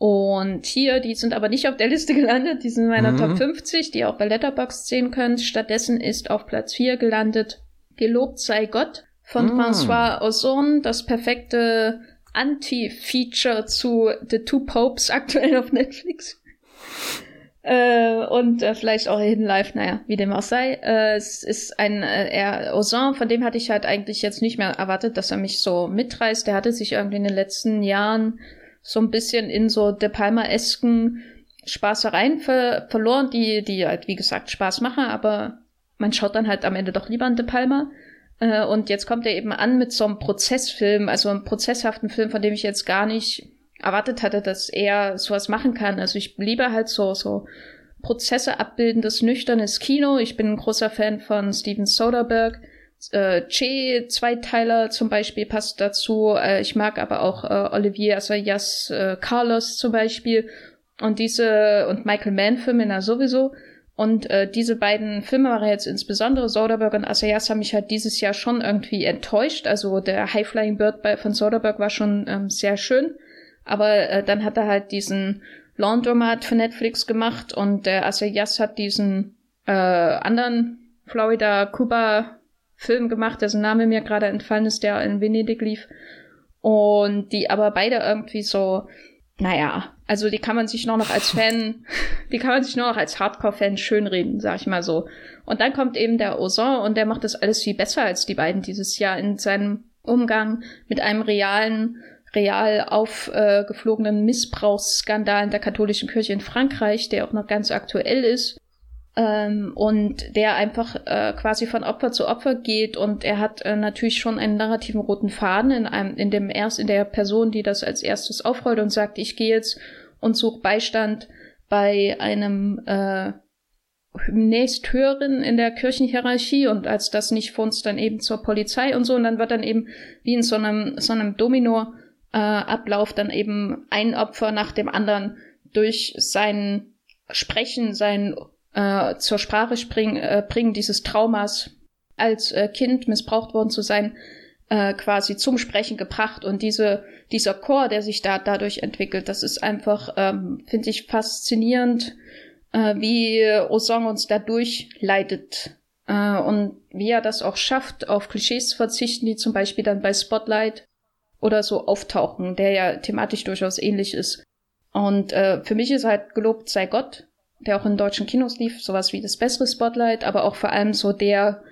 Speaker 1: und hier, die sind aber nicht auf der Liste gelandet, die sind in meiner mhm. Top 50, die ihr auch bei Letterboxd sehen könnt. Stattdessen ist auf Platz 4 gelandet Gelobt sei Gott von mhm. François Ozon, das perfekte Anti-Feature zu The Two Popes *laughs* aktuell auf Netflix. Äh, und äh, vielleicht auch Hidden Life, naja, wie dem auch sei. Äh, es ist ein äh, er, Ozon, von dem hatte ich halt eigentlich jetzt nicht mehr erwartet, dass er mich so mitreißt. Der hatte sich irgendwie in den letzten Jahren so ein bisschen in so De Palma-esken Spaßereien ver verloren, die, die halt, wie gesagt, Spaß machen, aber man schaut dann halt am Ende doch lieber an De Palma. Äh, und jetzt kommt er eben an mit so einem Prozessfilm, also einem prozesshaften Film, von dem ich jetzt gar nicht erwartet hatte, dass er sowas machen kann. Also ich liebe halt so, so Prozesse abbildendes, nüchternes Kino. Ich bin ein großer Fan von Steven Soderbergh. Äh, Che Zweiteiler zum Beispiel passt dazu. Äh, ich mag aber auch äh, Olivier Assayas äh, Carlos zum Beispiel. Und diese und Michael Mann Filme na sowieso. Und äh, diese beiden Filme waren jetzt insbesondere Soderbergh und Assayas haben mich halt dieses Jahr schon irgendwie enttäuscht. Also der High Flying Bird bei, von Soderbergh war schon ähm, sehr schön. Aber äh, dann hat er halt diesen Laundromat für Netflix gemacht und der Assayas hat diesen äh, anderen Florida Cuba Film gemacht, dessen Name mir gerade entfallen ist, der in Venedig lief. Und die aber beide irgendwie so naja, also die kann man sich nur noch als *laughs* Fan, die kann man sich nur noch als Hardcore-Fan schönreden, sag ich mal so. Und dann kommt eben der Ozon und der macht das alles viel besser als die beiden dieses Jahr in seinem Umgang mit einem realen, real aufgeflogenen äh, Missbrauchsskandal in der katholischen Kirche in Frankreich, der auch noch ganz aktuell ist ähm, und der einfach äh, quasi von Opfer zu Opfer geht und er hat äh, natürlich schon einen narrativen roten Faden in einem in dem erst in der Person, die das als erstes aufrollt und sagt, ich gehe jetzt und suche Beistand bei einem äh, nächsthöheren in der Kirchenhierarchie und als das nicht funzt, dann eben zur Polizei und so. Und dann wird dann eben wie in so einem so einem Domino äh, Ablauf dann eben ein Opfer nach dem anderen durch sein Sprechen, sein äh, zur Sprache springen, äh, bringen, dieses Traumas als äh, Kind missbraucht worden zu sein, äh, quasi zum Sprechen gebracht. Und diese, dieser Chor, der sich da dadurch entwickelt, das ist einfach, ähm, finde ich, faszinierend, äh, wie Osong uns dadurch leitet. Äh, und wie er das auch schafft, auf Klischees zu verzichten, die zum Beispiel dann bei Spotlight oder so auftauchen, der ja thematisch durchaus ähnlich ist. Und äh, für mich ist halt gelobt sei Gott, der auch in deutschen Kinos lief, sowas wie das bessere Spotlight, aber auch vor allem so der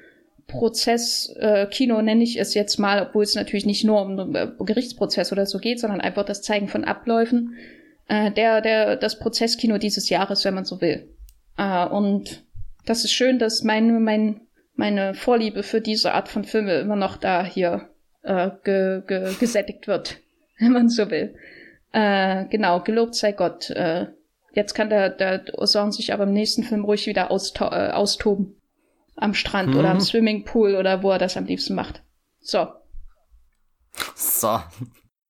Speaker 1: Prozess, äh, Kino nenne ich es jetzt mal, obwohl es natürlich nicht nur um äh, Gerichtsprozess oder so geht, sondern einfach das Zeigen von Abläufen, äh, der, der, das Prozesskino dieses Jahres, wenn man so will. Äh, und das ist schön, dass mein, mein, meine Vorliebe für diese Art von Filme immer noch da hier äh, ge, ge, gesättigt wird, *laughs* wenn man so will. Äh, genau, gelobt sei Gott. Äh, jetzt kann der, der Osan sich aber im nächsten Film ruhig wieder austo äh, austoben am Strand mhm. oder am mhm. Swimmingpool oder wo er das am liebsten macht. So.
Speaker 2: So.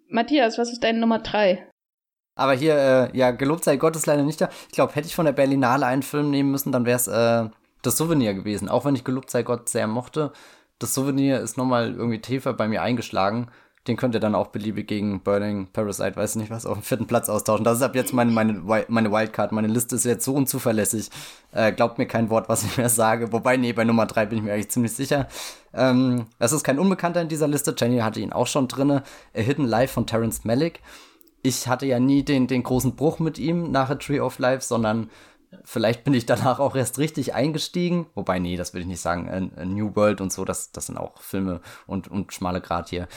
Speaker 1: Matthias, was ist deine Nummer drei?
Speaker 2: Aber hier, äh, ja, gelobt sei Gott ist leider nicht da. Ich glaube, hätte ich von der Berlinale einen Film nehmen müssen, dann wäre es äh, das Souvenir gewesen. Auch wenn ich gelobt sei Gott sehr mochte. Das Souvenir ist nochmal irgendwie tiefer bei mir eingeschlagen den könnt ihr dann auch beliebig gegen Burning Parasite, weiß nicht was, auf dem vierten Platz austauschen. Das ist ab jetzt meine, meine, meine Wildcard. Meine Liste ist jetzt so unzuverlässig. Äh, glaubt mir kein Wort, was ich mehr sage. Wobei, nee, bei Nummer drei bin ich mir eigentlich ziemlich sicher. Ähm, das ist kein Unbekannter in dieser Liste. Jenny hatte ihn auch schon drinne. A Hidden Life von Terence Malick. Ich hatte ja nie den, den großen Bruch mit ihm nach A Tree of Life, sondern Vielleicht bin ich danach auch erst richtig eingestiegen. Wobei, nee, das will ich nicht sagen. A, New World und so, das, das sind auch Filme und, und schmale Grat hier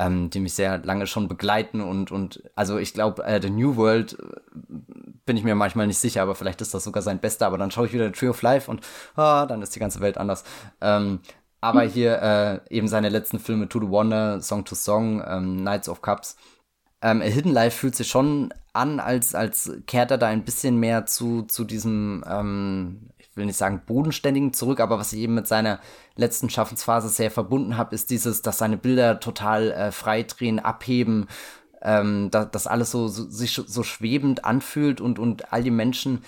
Speaker 2: ähm, die mich sehr lange schon begleiten und, und also ich glaube, äh, The New World äh, bin ich mir manchmal nicht sicher, aber vielleicht ist das sogar sein bester, aber dann schaue ich wieder The Tree of Life und ah, dann ist die ganze Welt anders. Ähm, aber hm. hier äh, eben seine letzten Filme To the Wonder, Song to Song, ähm, Knights of Cups. Ähm, A Hidden Life fühlt sich schon an, als, als kehrt er da ein bisschen mehr zu, zu diesem, ähm, ich will nicht sagen bodenständigen zurück, aber was ich eben mit seiner letzten Schaffensphase sehr verbunden habe, ist dieses, dass seine Bilder total äh, freidrehen, abheben, ähm, dass das alles so, so, sich so schwebend anfühlt und, und all die Menschen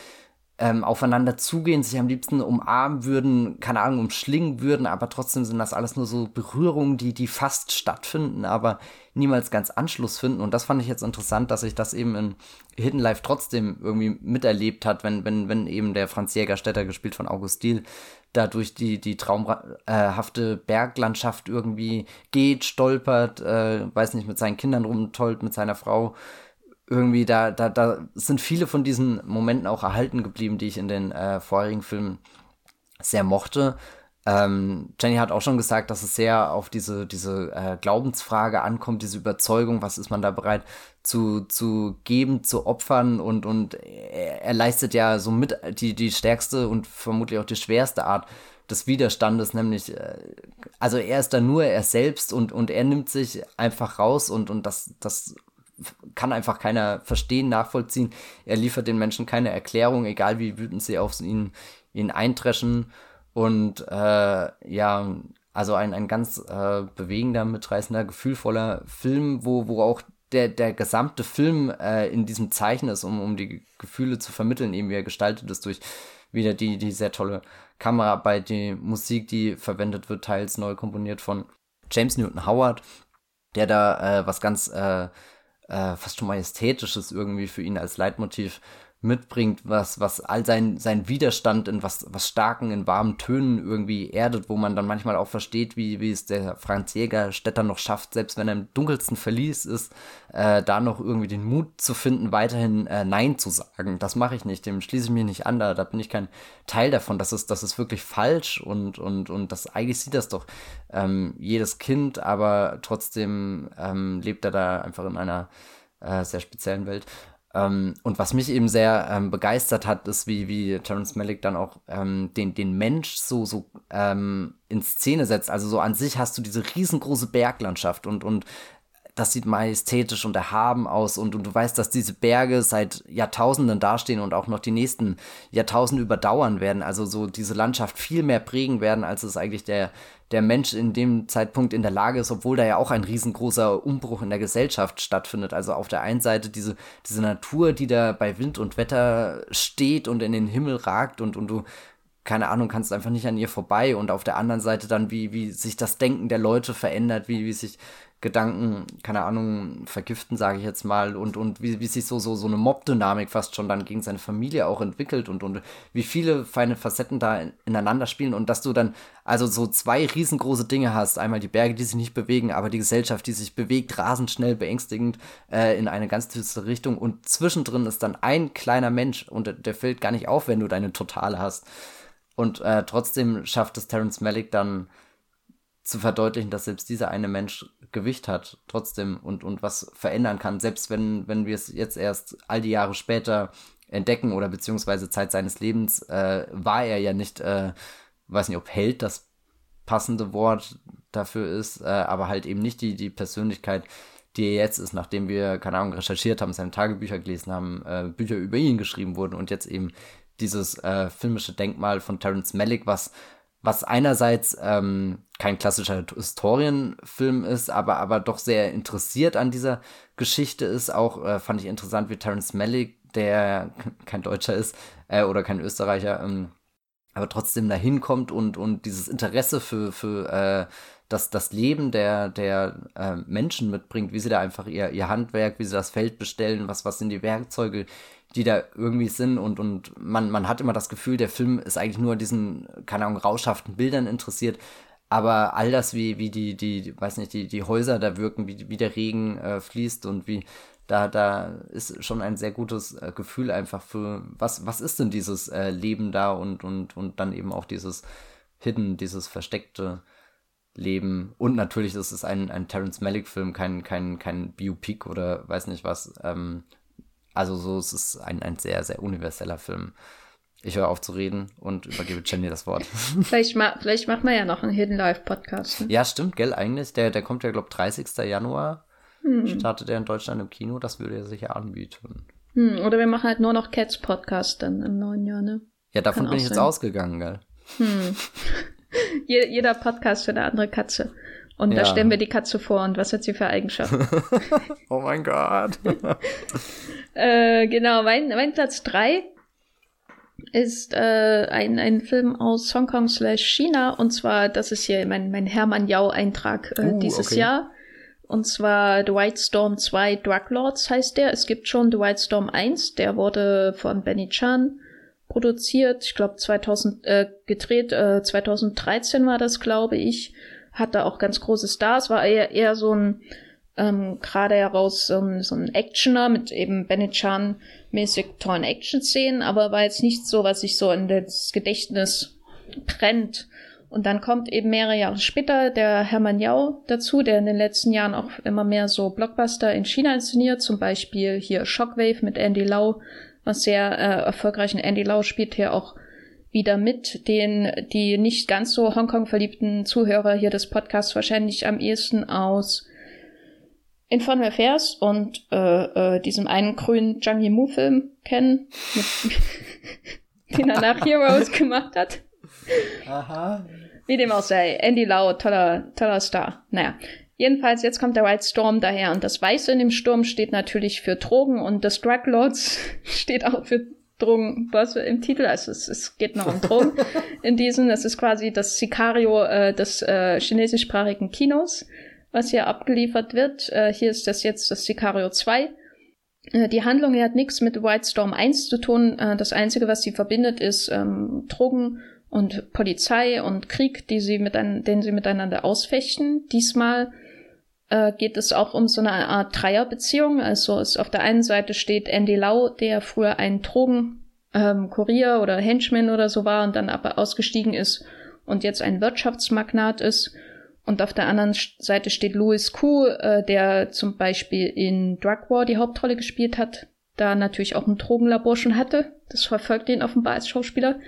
Speaker 2: ähm, aufeinander zugehen, sich am liebsten umarmen würden, keine Ahnung, umschlingen würden, aber trotzdem sind das alles nur so Berührungen, die, die fast stattfinden, aber niemals ganz Anschluss finden. Und das fand ich jetzt interessant, dass sich das eben in Hidden Life trotzdem irgendwie miterlebt hat, wenn, wenn, wenn eben der Franz Jägerstätter, gespielt von August Diel, da durch die, die traumhafte Berglandschaft irgendwie geht, stolpert, äh, weiß nicht, mit seinen Kindern rumtollt, mit seiner Frau. Irgendwie, da, da, da sind viele von diesen Momenten auch erhalten geblieben, die ich in den äh, vorherigen Filmen sehr mochte. Ähm, Jenny hat auch schon gesagt, dass es sehr auf diese, diese äh, Glaubensfrage ankommt, diese Überzeugung, was ist man da bereit zu, zu geben, zu opfern und, und er, leistet ja so mit die, die stärkste und vermutlich auch die schwerste Art des Widerstandes, nämlich, äh, also er ist da nur er selbst und, und er nimmt sich einfach raus und, und das, das kann einfach keiner verstehen, nachvollziehen. Er liefert den Menschen keine Erklärung, egal wie wütend sie auf ihn, ihn eintreschen. Und äh, ja, also ein, ein ganz äh, bewegender, mitreißender, gefühlvoller Film, wo, wo auch der, der gesamte Film äh, in diesem Zeichen ist, um, um die Gefühle zu vermitteln, eben wie er gestaltet ist durch wieder die, die sehr tolle Kameraarbeit, die Musik, die verwendet wird, teils neu komponiert von James Newton Howard, der da äh, was ganz äh, äh, fast schon majestätisches irgendwie für ihn als Leitmotiv mitbringt, was, was all sein, sein Widerstand in was, was starken, in warmen Tönen irgendwie erdet, wo man dann manchmal auch versteht, wie, wie es der Franz Jäger Städter noch schafft, selbst wenn er im dunkelsten Verlies ist, äh, da noch irgendwie den Mut zu finden, weiterhin äh, Nein zu sagen. Das mache ich nicht, dem schließe ich mich nicht an, da, da bin ich kein Teil davon. Das ist, das ist wirklich falsch und, und, und das eigentlich sieht das doch ähm, jedes Kind, aber trotzdem ähm, lebt er da einfach in einer äh, sehr speziellen Welt. Ähm, und was mich eben sehr ähm, begeistert hat, ist, wie, wie Terence Malick dann auch ähm, den, den Mensch so, so ähm, in Szene setzt. Also so an sich hast du diese riesengroße Berglandschaft und, und das sieht majestätisch und erhaben aus und, und du weißt, dass diese Berge seit Jahrtausenden dastehen und auch noch die nächsten Jahrtausende überdauern werden. Also so diese Landschaft viel mehr prägen werden, als es eigentlich der, der Mensch in dem Zeitpunkt in der Lage ist, obwohl da ja auch ein riesengroßer Umbruch in der Gesellschaft stattfindet. Also auf der einen Seite diese, diese Natur, die da bei Wind und Wetter steht und in den Himmel ragt und, und du keine Ahnung, kannst einfach nicht an ihr vorbei und auf der anderen Seite dann, wie, wie sich das Denken der Leute verändert, wie, wie sich Gedanken, keine Ahnung, vergiften, sage ich jetzt mal, und, und wie, wie sich so, so, so eine Mob-Dynamik fast schon dann gegen seine Familie auch entwickelt und, und wie viele feine Facetten da in, ineinander spielen und dass du dann also so zwei riesengroße Dinge hast. Einmal die Berge, die sich nicht bewegen, aber die Gesellschaft, die sich bewegt, rasend schnell, beängstigend äh, in eine ganz düstere Richtung und zwischendrin ist dann ein kleiner Mensch und der, der fällt gar nicht auf, wenn du deine Totale hast. Und äh, trotzdem schafft es Terence Malick dann zu verdeutlichen, dass selbst dieser eine Mensch Gewicht hat, trotzdem und, und was verändern kann, selbst wenn, wenn wir es jetzt erst all die Jahre später entdecken oder beziehungsweise Zeit seines Lebens, äh, war er ja nicht, äh, weiß nicht, ob Held das passende Wort dafür ist, äh, aber halt eben nicht die, die Persönlichkeit, die er jetzt ist, nachdem wir, keine Ahnung, recherchiert haben, seine Tagebücher gelesen haben, äh, Bücher über ihn geschrieben wurden und jetzt eben dieses äh, filmische Denkmal von Terence Malick, was was einerseits ähm, kein klassischer Historienfilm ist, aber, aber doch sehr interessiert an dieser Geschichte ist. Auch äh, fand ich interessant, wie Terence Malick, der kein Deutscher ist äh, oder kein Österreicher, ähm, aber trotzdem dahin kommt und, und dieses Interesse für, für äh, das, das Leben der, der äh, Menschen mitbringt, wie sie da einfach ihr, ihr Handwerk, wie sie das Feld bestellen, was, was sind die Werkzeuge, die da irgendwie sind und, und man, man hat immer das Gefühl, der Film ist eigentlich nur an diesen, keine Ahnung, rauschhaften Bildern interessiert. Aber all das, wie, wie die, die, weiß nicht, die, die Häuser da wirken, wie, wie der Regen äh, fließt und wie, da, da ist schon ein sehr gutes äh, Gefühl einfach für, was, was ist denn dieses äh, Leben da und, und, und dann eben auch dieses Hidden, dieses versteckte Leben. Und natürlich ist es ein, ein Terence Malick-Film, kein, kein, kein Biopic oder weiß nicht was. Ähm, also so es ist ein, ein sehr, sehr universeller Film. Ich höre auf zu reden und übergebe Jenny das Wort. *laughs*
Speaker 1: vielleicht, ma vielleicht machen wir ja noch einen Hidden Live Podcast. Ne?
Speaker 2: Ja, stimmt, gell, eigentlich. Der, der kommt ja, glaube ich, 30. Januar. Hm. Startet er in Deutschland im Kino. Das würde er sicher anbieten.
Speaker 1: Hm, oder wir machen halt nur noch Cats Podcast dann im neuen Jahr, ne?
Speaker 2: Ja, davon bin ich sein. jetzt ausgegangen, gell? Hm. *laughs*
Speaker 1: Jeder Podcast für eine andere Katze. Und ja. da stellen wir die Katze vor und was hat sie für Eigenschaften? *laughs*
Speaker 2: oh mein Gott.
Speaker 1: äh, genau, mein, mein Platz 3 ist äh, ein, ein Film aus Hongkong slash China und zwar, das ist hier mein, mein Hermann Yao-Eintrag äh, uh, dieses okay. Jahr. Und zwar The White Storm 2 Drug Lords heißt der. Es gibt schon The White Storm 1, der wurde von Benny Chan produziert. Ich glaube 2000 äh, gedreht, äh, 2013 war das, glaube ich hatte auch ganz große Stars, war eher, eher so ein ähm, gerade heraus ein, so ein Actioner mit eben Benetchan mäßig tollen Action-Szenen, aber war jetzt nicht so, was sich so in das Gedächtnis brennt. Und dann kommt eben mehrere Jahre später der Hermann Yao dazu, der in den letzten Jahren auch immer mehr so Blockbuster in China inszeniert, zum Beispiel hier Shockwave mit Andy Lau, was sehr äh, erfolgreich. Und Andy Lau spielt hier auch wieder mit, den die nicht ganz so Hongkong verliebten Zuhörer hier des Podcasts wahrscheinlich am ehesten aus Infernal Affairs und äh, äh, diesem einen grünen Zhang Yimou Film kennen, mit, *laughs* den er nach Heroes gemacht hat. Aha. Wie dem auch sei, Andy Lau, toller, toller Star. Naja, Jedenfalls, jetzt kommt der White Storm daher und das Weiße in dem Sturm steht natürlich für Drogen und das Drug Lords *laughs* steht auch für Drogenbörse im Titel. Also es, es geht noch um Drogen *laughs* in diesem. Das ist quasi das Sicario äh, des äh, chinesischsprachigen Kinos, was hier abgeliefert wird. Äh, hier ist das jetzt das Sicario 2. Äh, die Handlung hier hat nichts mit White Storm 1 zu tun. Äh, das Einzige, was sie verbindet, ist ähm, Drogen und Polizei und Krieg, die sie mit ein, den sie miteinander ausfechten. Diesmal äh, geht es auch um so eine Art Dreierbeziehung. Also es auf der einen Seite steht Andy Lau, der früher ein Drogenkurier ähm, oder Henchman oder so war und dann aber ausgestiegen ist und jetzt ein Wirtschaftsmagnat ist. Und auf der anderen Seite steht Louis Kuh, äh, der zum Beispiel in Drug War die Hauptrolle gespielt hat, da natürlich auch ein Drogenlabor schon hatte. Das verfolgt ihn offenbar als Schauspieler.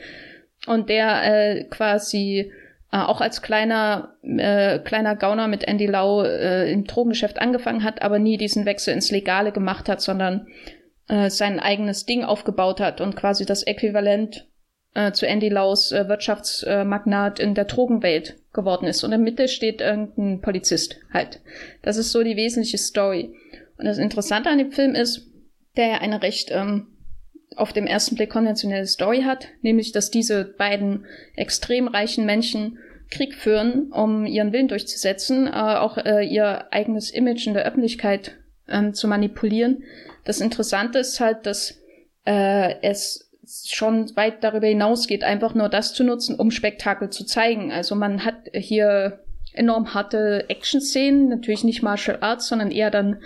Speaker 1: Und der äh, quasi äh, auch als kleiner, äh, kleiner Gauner mit Andy Lau äh, im Drogengeschäft angefangen hat, aber nie diesen Wechsel ins Legale gemacht hat, sondern äh, sein eigenes Ding aufgebaut hat und quasi das Äquivalent äh, zu Andy Laus äh, Wirtschaftsmagnat in der Drogenwelt geworden ist. Und in der Mitte steht irgendein Polizist halt. Das ist so die wesentliche Story. Und das Interessante an dem Film ist, der ja eine recht ähm, auf dem ersten Blick konventionelle Story hat, nämlich dass diese beiden extrem reichen Menschen Krieg führen, um ihren Willen durchzusetzen, äh, auch äh, ihr eigenes Image in der Öffentlichkeit ähm, zu manipulieren. Das Interessante ist halt, dass äh, es schon weit darüber hinausgeht, einfach nur das zu nutzen, um Spektakel zu zeigen. Also man hat hier enorm harte Action-Szenen, natürlich nicht Martial Arts, sondern eher dann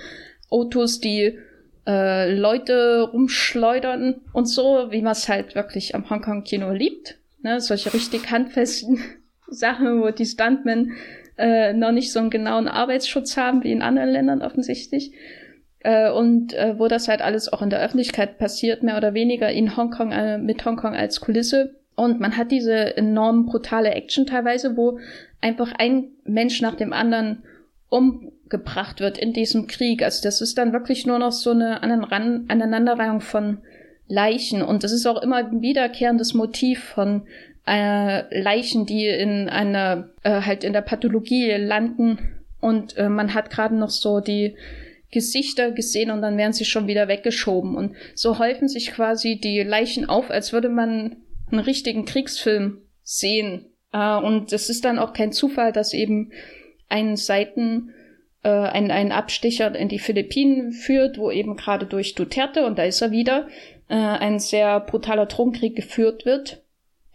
Speaker 1: Autos, die äh, Leute rumschleudern und so, wie man es halt wirklich am Hongkong-Kino liebt. Ne? Solche richtig handfesten *laughs* Sachen, wo die Stuntmen äh, noch nicht so einen genauen Arbeitsschutz haben wie in anderen Ländern offensichtlich. Äh, und äh, wo das halt alles auch in der Öffentlichkeit passiert, mehr oder weniger in Hongkong, äh, mit Hongkong als Kulisse. Und man hat diese enorm brutale Action teilweise, wo einfach ein Mensch nach dem anderen umgebracht wird in diesem Krieg. Also das ist dann wirklich nur noch so eine Aneinanderreihung von Leichen. Und das ist auch immer ein wiederkehrendes Motiv von äh, Leichen, die in einer, äh, halt in der Pathologie landen. Und äh, man hat gerade noch so die Gesichter gesehen und dann werden sie schon wieder weggeschoben. Und so häufen sich quasi die Leichen auf, als würde man einen richtigen Kriegsfilm sehen. Äh, und es ist dann auch kein Zufall, dass eben ein Seiten äh, ein, ein Abstecher in die Philippinen führt, wo eben gerade durch Duterte, und da ist er wieder, äh, ein sehr brutaler Drogenkrieg geführt wird,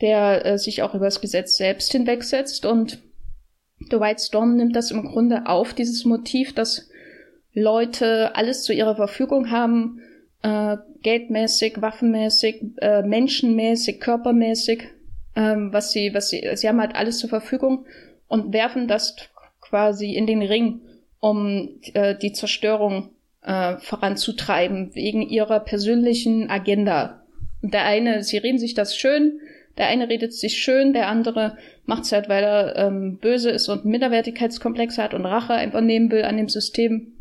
Speaker 1: der äh, sich auch über das Gesetz selbst hinwegsetzt. Und The White Storm nimmt das im Grunde auf, dieses Motiv, dass Leute alles zu ihrer Verfügung haben, äh, geldmäßig, waffenmäßig, äh, menschenmäßig, körpermäßig, ähm, was sie, was sie, sie haben halt alles zur Verfügung und werfen das quasi in den Ring, um äh, die Zerstörung äh, voranzutreiben, wegen ihrer persönlichen Agenda. Der eine, sie reden sich das schön, der eine redet sich schön, der andere macht es halt, weil er ähm, böse ist und Minderwertigkeitskomplexe hat und Rache einfach nehmen will an dem System,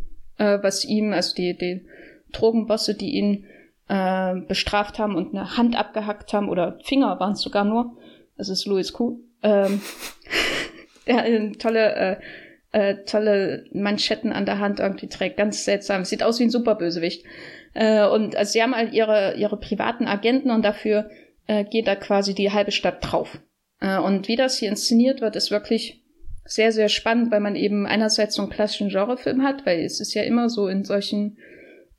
Speaker 1: äh, was ihm, also die, die Drogenbosse, die ihn äh, bestraft haben und eine Hand abgehackt haben oder Finger waren es sogar nur. Das ist Louis Kuh. Ähm, *laughs* der eine tolle, äh, äh, tolle Manschetten an der Hand irgendwie trägt. Ganz seltsam. Sieht aus wie ein Superbösewicht. Äh, und also sie haben halt ihre, ihre privaten Agenten und dafür äh, geht da quasi die halbe Stadt drauf. Äh, und wie das hier inszeniert wird, ist wirklich sehr, sehr spannend, weil man eben einerseits so einen klassischen Genrefilm hat, weil es ist ja immer so in solchen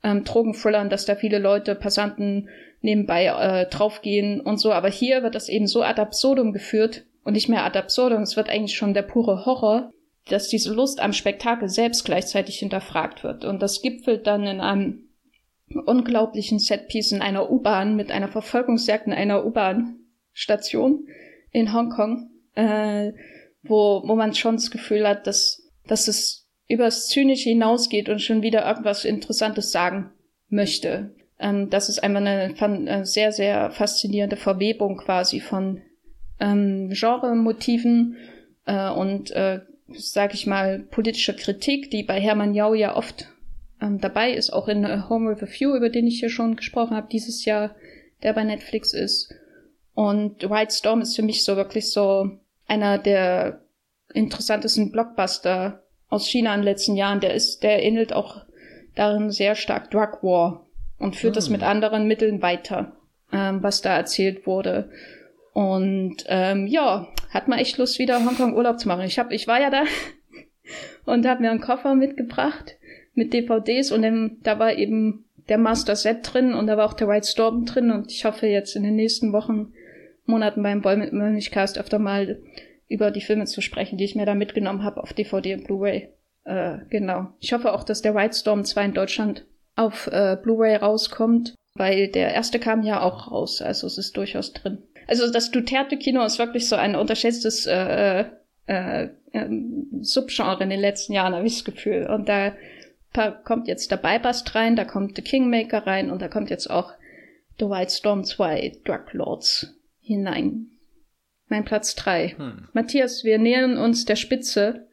Speaker 1: ähm, Drogenthrillern, dass da viele Leute, Passanten nebenbei äh, draufgehen und so. Aber hier wird das eben so ad absurdum geführt und nicht mehr ad absurdum. Es wird eigentlich schon der pure Horror, dass diese Lust am Spektakel selbst gleichzeitig hinterfragt wird. Und das gipfelt dann in einem unglaublichen Setpiece in einer U-Bahn mit einer Verfolgungsjagd in einer U-Bahn-Station in Hongkong, äh, wo, wo man schon das Gefühl hat, dass, dass es übers Zynische hinausgeht und schon wieder irgendwas Interessantes sagen möchte. Ähm, das ist einfach eine, eine, sehr, sehr faszinierende Verwebung quasi von ähm, Genre-Motiven äh, und, äh, sag ich mal, politischer Kritik, die bei Hermann Jau ja oft ähm, dabei ist, auch in äh, Home with a Few, über den ich hier schon gesprochen habe, dieses Jahr, der bei Netflix ist. Und White Storm ist für mich so wirklich so einer der interessantesten Blockbuster aus China in den letzten Jahren. Der ist, der ähnelt auch darin sehr stark Drug War und führt mhm. das mit anderen Mitteln weiter, ähm, was da erzählt wurde. Und ähm, ja, hat man echt Lust, wieder Hongkong Urlaub zu machen. Ich hab, ich war ja da *laughs* und habe mir einen Koffer mitgebracht mit DVDs und dann, da war eben der Master Set drin und da war auch der White Storm drin und ich hoffe jetzt in den nächsten Wochen, Monaten beim Wollmilchcast öfter mal über die Filme zu sprechen, die ich mir da mitgenommen habe auf DVD und Blu-ray. Äh, genau. Ich hoffe auch, dass der White Storm 2 in Deutschland auf äh, Blu-ray rauskommt, weil der erste kam ja auch raus, also es ist durchaus drin. Also das Duterte-Kino ist wirklich so ein unterschätztes äh, äh, äh, Subgenre in den letzten Jahren, habe ich das Gefühl. Und da kommt jetzt der Bybust rein, da kommt The Kingmaker rein und da kommt jetzt auch The White Storm 2 Drug Lords hinein. Mein Platz 3. Hm. Matthias, wir nähern uns der Spitze.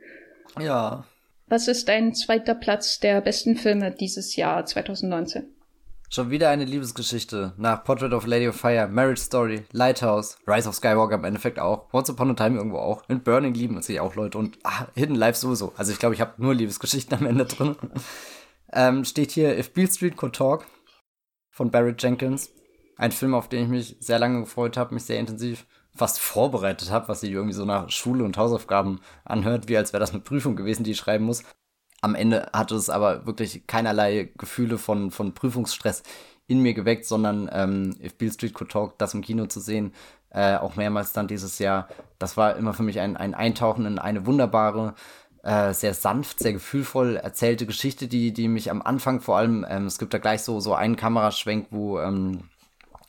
Speaker 2: Ja.
Speaker 1: Was ist dein zweiter Platz der besten Filme dieses Jahr 2019?
Speaker 2: Schon wieder eine Liebesgeschichte. Nach Portrait of Lady of Fire, Marriage Story, Lighthouse, Rise of Skywalker im Endeffekt auch, Once Upon a Time irgendwo auch. In Burning lieben uns auch Leute und ah, Hidden Life sowieso. Also ich glaube, ich habe nur Liebesgeschichten am Ende drin. *laughs* ähm, steht hier If Beale Street Could Talk von Barrett Jenkins. Ein Film, auf den ich mich sehr lange gefreut habe, mich sehr intensiv fast vorbereitet habe, was sich irgendwie so nach Schule und Hausaufgaben anhört, wie als wäre das eine Prüfung gewesen, die ich schreiben muss. Am Ende hatte es aber wirklich keinerlei Gefühle von, von Prüfungsstress in mir geweckt, sondern ähm, If Beale Street Could Talk, das im Kino zu sehen, äh, auch mehrmals dann dieses Jahr, das war immer für mich ein, ein Eintauchen in eine wunderbare, äh, sehr sanft, sehr gefühlvoll erzählte Geschichte, die, die mich am Anfang vor allem, ähm, es gibt da gleich so, so einen Kameraschwenk, wo ähm,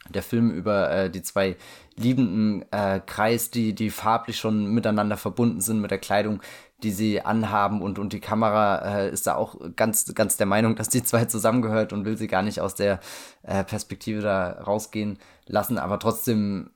Speaker 2: der Film über äh, die zwei liebenden äh, Kreis, die, die farblich schon miteinander verbunden sind mit der Kleidung, die sie anhaben und, und die Kamera äh, ist da auch ganz, ganz der Meinung, *laughs* dass die zwei zusammengehört und will sie gar nicht aus der äh, Perspektive da rausgehen lassen, aber trotzdem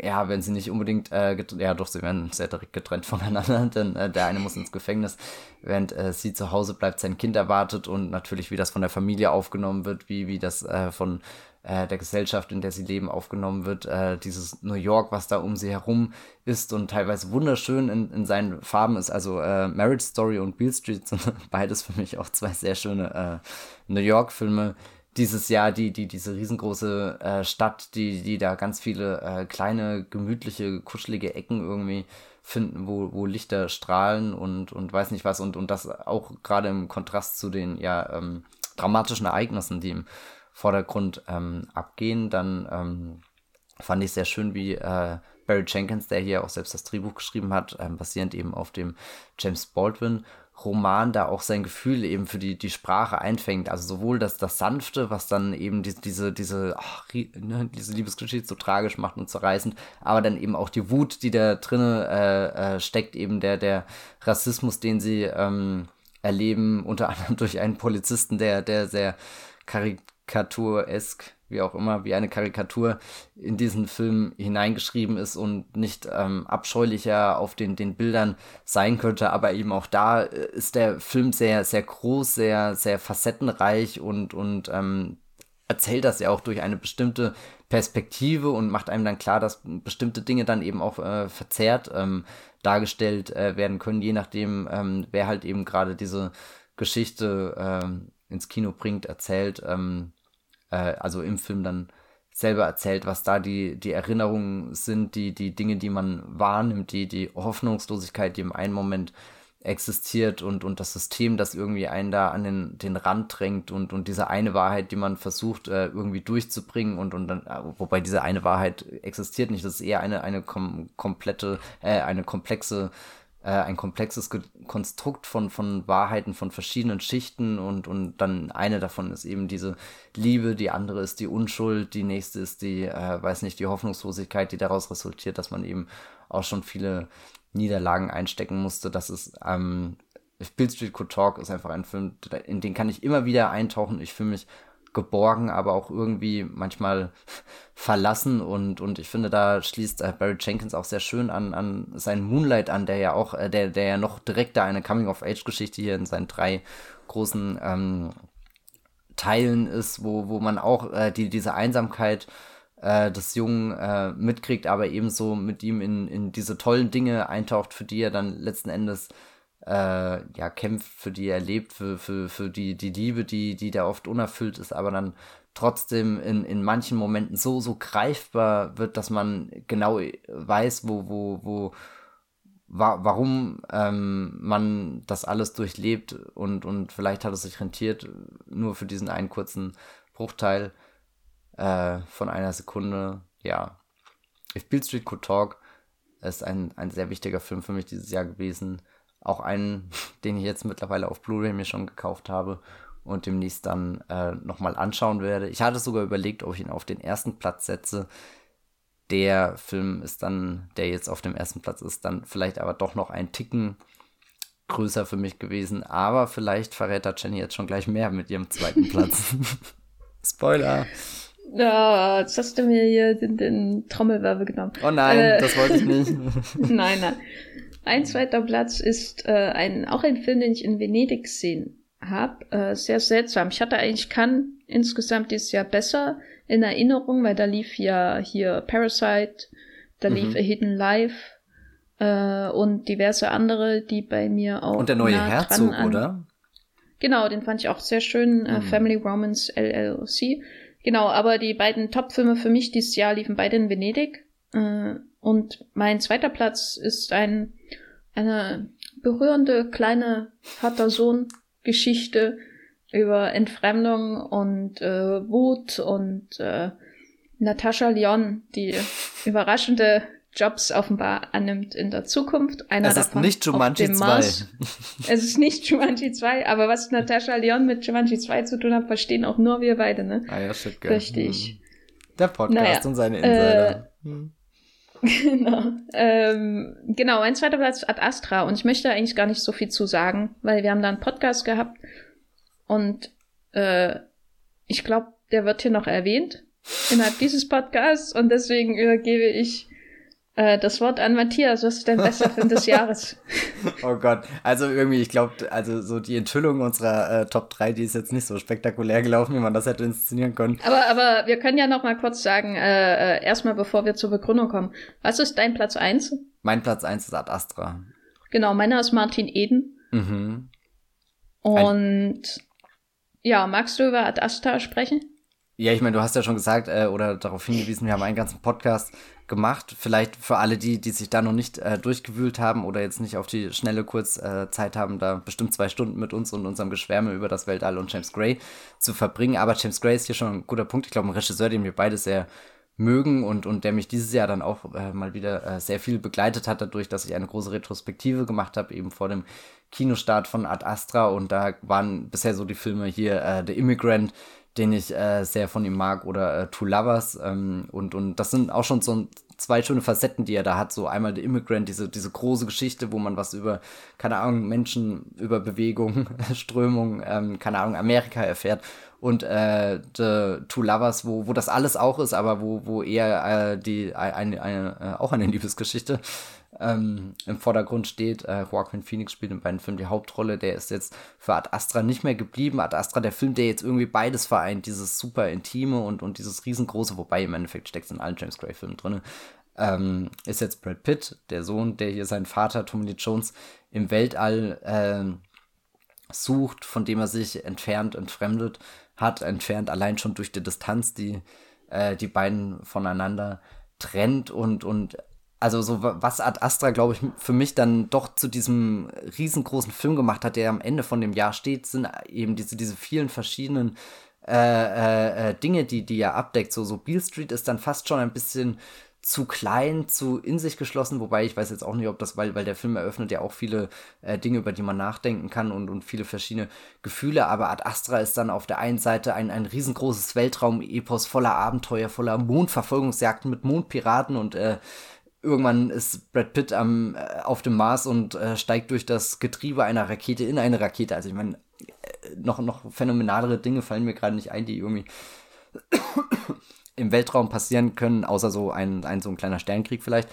Speaker 2: ja, wenn sie nicht unbedingt, äh, ja doch, sie werden sehr direkt getrennt *laughs* voneinander, denn äh, der eine muss ins Gefängnis, während äh, sie zu Hause bleibt, sein Kind erwartet und natürlich, wie das von der Familie aufgenommen wird, wie, wie das äh, von äh, der Gesellschaft, in der sie leben, aufgenommen wird. Äh, dieses New York, was da um sie herum ist und teilweise wunderschön in, in seinen Farben ist. Also äh, Marriage Story und Beale Street sind *laughs* beides für mich auch zwei sehr schöne äh, New York-Filme dieses Jahr die, die, diese riesengroße äh, Stadt, die, die da ganz viele äh, kleine, gemütliche, kuschelige Ecken irgendwie finden, wo, wo Lichter strahlen und, und weiß nicht was und, und das auch gerade im Kontrast zu den ja ähm, dramatischen Ereignissen, die im Vordergrund ähm, abgehen, dann ähm, fand ich sehr schön, wie äh, Barry Jenkins, der hier auch selbst das Drehbuch geschrieben hat, ähm, basierend eben auf dem James Baldwin Roman da auch sein Gefühl eben für die, die Sprache einfängt. Also sowohl das, das Sanfte, was dann eben die, diese, diese, ach, ne, diese Liebesgeschichte so tragisch macht und zerreißend, aber dann eben auch die Wut, die da drinne äh, äh, steckt, eben der, der Rassismus, den sie ähm, erleben, unter *laughs* anderem durch einen Polizisten, der, der sehr karikaturesk wie auch immer, wie eine Karikatur in diesen Film hineingeschrieben ist und nicht ähm, abscheulicher auf den, den Bildern sein könnte. Aber eben auch da äh, ist der Film sehr, sehr groß, sehr, sehr facettenreich und, und ähm, erzählt das ja auch durch eine bestimmte Perspektive und macht einem dann klar, dass bestimmte Dinge dann eben auch äh, verzerrt ähm, dargestellt äh, werden können, je nachdem, ähm, wer halt eben gerade diese Geschichte ähm, ins Kino bringt, erzählt. Ähm, äh, also im Film dann selber erzählt, was da die, die Erinnerungen sind, die, die Dinge, die man wahrnimmt, die, die Hoffnungslosigkeit, die im einen Moment existiert und, und das System, das irgendwie einen da an den, den Rand drängt und, und diese eine Wahrheit, die man versucht äh, irgendwie durchzubringen und, und dann, äh, wobei diese eine Wahrheit existiert nicht, das ist eher eine, eine kom komplette, äh, eine komplexe äh, ein komplexes Ge Konstrukt von, von Wahrheiten von verschiedenen Schichten und, und dann eine davon ist eben diese Liebe, die andere ist die Unschuld, die nächste ist die, äh, weiß nicht, die Hoffnungslosigkeit, die daraus resultiert, dass man eben auch schon viele Niederlagen einstecken musste. Das ist, ähm, Bill Street Could Talk ist einfach ein Film, in den kann ich immer wieder eintauchen. Ich fühle mich geborgen, aber auch irgendwie manchmal *laughs* verlassen. Und, und ich finde, da schließt äh, Barry Jenkins auch sehr schön an, an seinen Moonlight an, der ja auch, äh, der, der ja noch direkter eine Coming-of-Age-Geschichte hier in seinen drei großen ähm, Teilen ist, wo, wo man auch äh, die, diese Einsamkeit äh, des Jungen äh, mitkriegt, aber ebenso mit ihm in, in diese tollen Dinge eintaucht, für die er dann letzten Endes äh, ja, kämpft, für die er lebt, für, für, für die, die Liebe, die, die da oft unerfüllt ist, aber dann trotzdem in, in manchen Momenten so, so greifbar wird, dass man genau weiß, wo, wo, wo, wa warum ähm, man das alles durchlebt und, und vielleicht hat es sich rentiert, nur für diesen einen kurzen Bruchteil äh, von einer Sekunde. Ja, If Bill Street Could Talk ist ein, ein sehr wichtiger Film für mich dieses Jahr gewesen. Auch einen, *laughs* den ich jetzt mittlerweile auf Blu-ray mir schon gekauft habe und demnächst dann äh, nochmal anschauen werde. Ich hatte sogar überlegt, ob ich ihn auf den ersten Platz setze. Der Film ist dann, der jetzt auf dem ersten Platz ist, dann vielleicht aber doch noch ein Ticken größer für mich gewesen. Aber vielleicht verrät da Jenny jetzt schon gleich mehr mit ihrem zweiten Platz. *laughs* *laughs* Spoiler!
Speaker 1: Ja, jetzt hast du mir hier den, den Trommelwerbe genommen.
Speaker 2: Oh nein, äh, das wollte ich nicht.
Speaker 1: nein, nein. Ein zweiter Platz ist äh, ein, auch ein Film, den ich in Venedig gesehen habe. Äh, sehr seltsam. Ich hatte eigentlich Cannes insgesamt dieses Jahr besser in Erinnerung, weil da lief ja hier Parasite, da mhm. lief A Hidden Life äh, und diverse andere, die bei mir auch.
Speaker 2: Und der neue Herzog, oder?
Speaker 1: Genau, den fand ich auch sehr schön. Äh, mhm. Family Romance LLC. Genau, aber die beiden Top-Filme für mich dieses Jahr liefen beide in Venedig. Äh, und mein zweiter Platz ist ein, eine berührende kleine Vater-Sohn-Geschichte über Entfremdung und äh, Wut und äh, Natascha Lyon, die überraschende Jobs offenbar annimmt in der Zukunft.
Speaker 2: Einer es ist davon nicht Jumanji 2. *laughs* es
Speaker 1: ist nicht Jumanji 2, aber was Natascha Lyon mit Jumanji 2 zu tun hat, verstehen auch nur wir beide, ne?
Speaker 2: Ah ja, shit,
Speaker 1: geil. Richtig. Hm.
Speaker 2: Der Podcast naja, und seine Insider. Äh, hm. *laughs*
Speaker 1: Genau. Ähm, genau, mein zweiter Platz Ad Astra und ich möchte eigentlich gar nicht so viel zu sagen, weil wir haben da einen Podcast gehabt und äh, ich glaube, der wird hier noch erwähnt innerhalb dieses Podcasts und deswegen übergebe ich das Wort an Matthias. Was ist dein bester Film des Jahres? *laughs*
Speaker 2: oh Gott. Also irgendwie, ich glaube, also so die Enthüllung unserer äh, Top 3, die ist jetzt nicht so spektakulär gelaufen, wie man das hätte inszenieren können.
Speaker 1: Aber, aber wir können ja noch mal kurz sagen, äh, äh erstmal bevor wir zur Begründung kommen. Was ist dein Platz 1?
Speaker 2: Mein Platz 1 ist Ad Astra.
Speaker 1: Genau, meiner ist Martin Eden.
Speaker 2: Mhm.
Speaker 1: Und Ein ja, magst du über Ad Astra sprechen?
Speaker 2: Ja, ich meine, du hast ja schon gesagt äh, oder darauf hingewiesen, wir haben einen ganzen Podcast gemacht. Vielleicht für alle die, die sich da noch nicht äh, durchgewühlt haben oder jetzt nicht auf die schnelle kurz äh, haben, da bestimmt zwei Stunden mit uns und unserem Geschwärme über das Weltall und James Gray zu verbringen. Aber James Gray ist hier schon ein guter Punkt. Ich glaube, ein Regisseur, den wir beide sehr mögen und, und der mich dieses Jahr dann auch äh, mal wieder äh, sehr viel begleitet hat, dadurch, dass ich eine große Retrospektive gemacht habe, eben vor dem Kinostart von Ad Astra. Und da waren bisher so die Filme hier äh, The Immigrant, den ich äh, sehr von ihm mag, oder äh, Two Lovers. Ähm, und, und das sind auch schon so zwei schöne Facetten, die er da hat. So einmal The Immigrant, diese, diese große Geschichte, wo man was über, keine Ahnung, Menschen, über Bewegung, *laughs* Strömung, ähm, keine Ahnung, Amerika erfährt. Und äh, The Two Lovers, wo, wo das alles auch ist, aber wo, wo eher äh, die, eine, eine, äh, auch eine *laughs* Liebesgeschichte ähm, im Vordergrund steht. Äh, Joaquin Phoenix spielt in beiden Filmen die Hauptrolle. Der ist jetzt für Ad Astra nicht mehr geblieben. Ad Astra, der Film, der jetzt irgendwie beides vereint, dieses super intime und, und dieses riesengroße, wobei im Endeffekt steckt es in allen James Gray-Filmen drin. Ähm, ist jetzt Brad Pitt, der Sohn, der hier seinen Vater Tommy Lee Jones im Weltall äh, sucht, von dem er sich entfernt, entfremdet hat, entfernt allein schon durch die Distanz, die äh, die beiden voneinander trennt und, und also so was Ad Astra, glaube ich, für mich dann doch zu diesem riesengroßen Film gemacht hat, der am Ende von dem Jahr steht, sind eben diese, diese vielen verschiedenen äh, äh, äh, Dinge, die, die er abdeckt. So, so Beale Street ist dann fast schon ein bisschen zu klein, zu in sich geschlossen, wobei ich weiß jetzt auch nicht, ob das, weil, weil der Film eröffnet ja auch viele äh, Dinge, über die man nachdenken kann und, und viele verschiedene Gefühle, aber Ad Astra ist dann auf der einen Seite ein, ein riesengroßes Weltraum-Epos voller Abenteuer, voller Mondverfolgungsjagden mit Mondpiraten und äh, irgendwann ist Brad Pitt am, äh, auf dem Mars und äh, steigt durch das Getriebe einer Rakete in eine Rakete. Also ich meine, äh, noch, noch phänomenalere Dinge fallen mir gerade nicht ein, die irgendwie im Weltraum passieren können, außer so ein, ein so ein kleiner Sternkrieg vielleicht.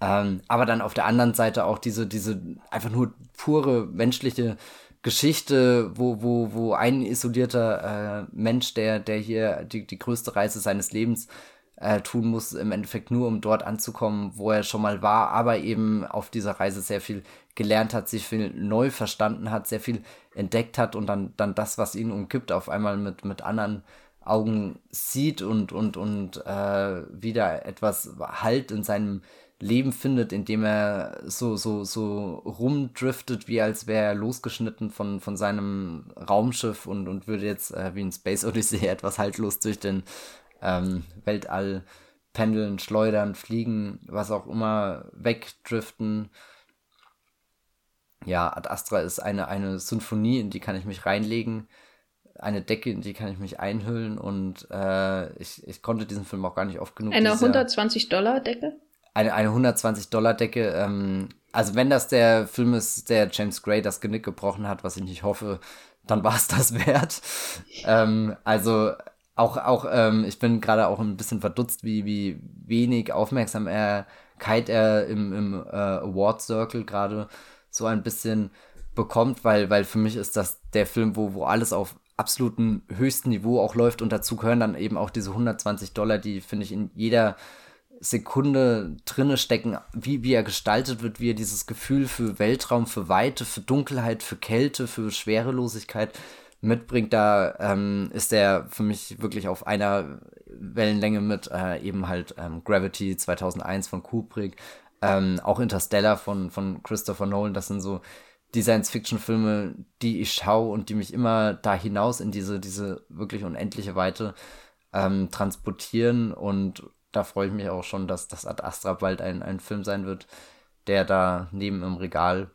Speaker 2: Ähm, aber dann auf der anderen Seite auch diese, diese einfach nur pure menschliche Geschichte, wo, wo, wo ein isolierter äh, Mensch, der, der hier die, die größte Reise seines Lebens äh, tun muss, im Endeffekt nur, um dort anzukommen, wo er schon mal war, aber eben auf dieser Reise sehr viel gelernt hat, sich viel neu verstanden hat, sehr viel entdeckt hat und dann, dann das, was ihn umgibt, auf einmal mit, mit anderen Augen sieht und, und, und äh, wieder etwas Halt in seinem Leben findet, indem er so, so, so rumdriftet, wie als wäre er losgeschnitten von, von seinem Raumschiff und, und würde jetzt äh, wie in Space Odyssey *laughs* etwas haltlos durch den ähm, Weltall pendeln, schleudern, fliegen, was auch immer, wegdriften. Ja, Ad Astra ist eine, eine Symphonie, in die kann ich mich reinlegen. Eine Decke, in die kann ich mich einhüllen und äh, ich, ich konnte diesen Film auch gar nicht oft genug.
Speaker 1: Eine 120-Dollar-Decke?
Speaker 2: Eine, eine 120-Dollar-Decke. Ähm, also wenn das der Film ist, der James Gray das Genick gebrochen hat, was ich nicht hoffe, dann war es das *laughs* wert. ähm, also auch, auch ähm, ich bin gerade auch ein bisschen verdutzt, wie, wie wenig Aufmerksamkeit er im, im äh, Award Circle gerade so ein bisschen bekommt, weil, weil für mich ist das der Film, wo, wo alles auf absolutem höchsten Niveau auch läuft und dazu gehören dann eben auch diese 120 Dollar, die finde ich in jeder Sekunde drinne stecken, wie, wie er gestaltet wird, wie er dieses Gefühl für Weltraum, für Weite, für Dunkelheit, für Kälte, für Schwerelosigkeit mitbringt, da ähm, ist er für mich wirklich auf einer Wellenlänge mit, äh, eben halt ähm, Gravity 2001 von Kubrick, ähm, auch Interstellar von, von Christopher Nolan, das sind so die Science-Fiction-Filme, die ich schaue und die mich immer da hinaus in diese, diese wirklich unendliche Weite ähm, transportieren. Und da freue ich mich auch schon, dass das Ad Astra bald ein, ein Film sein wird, der da neben im Regal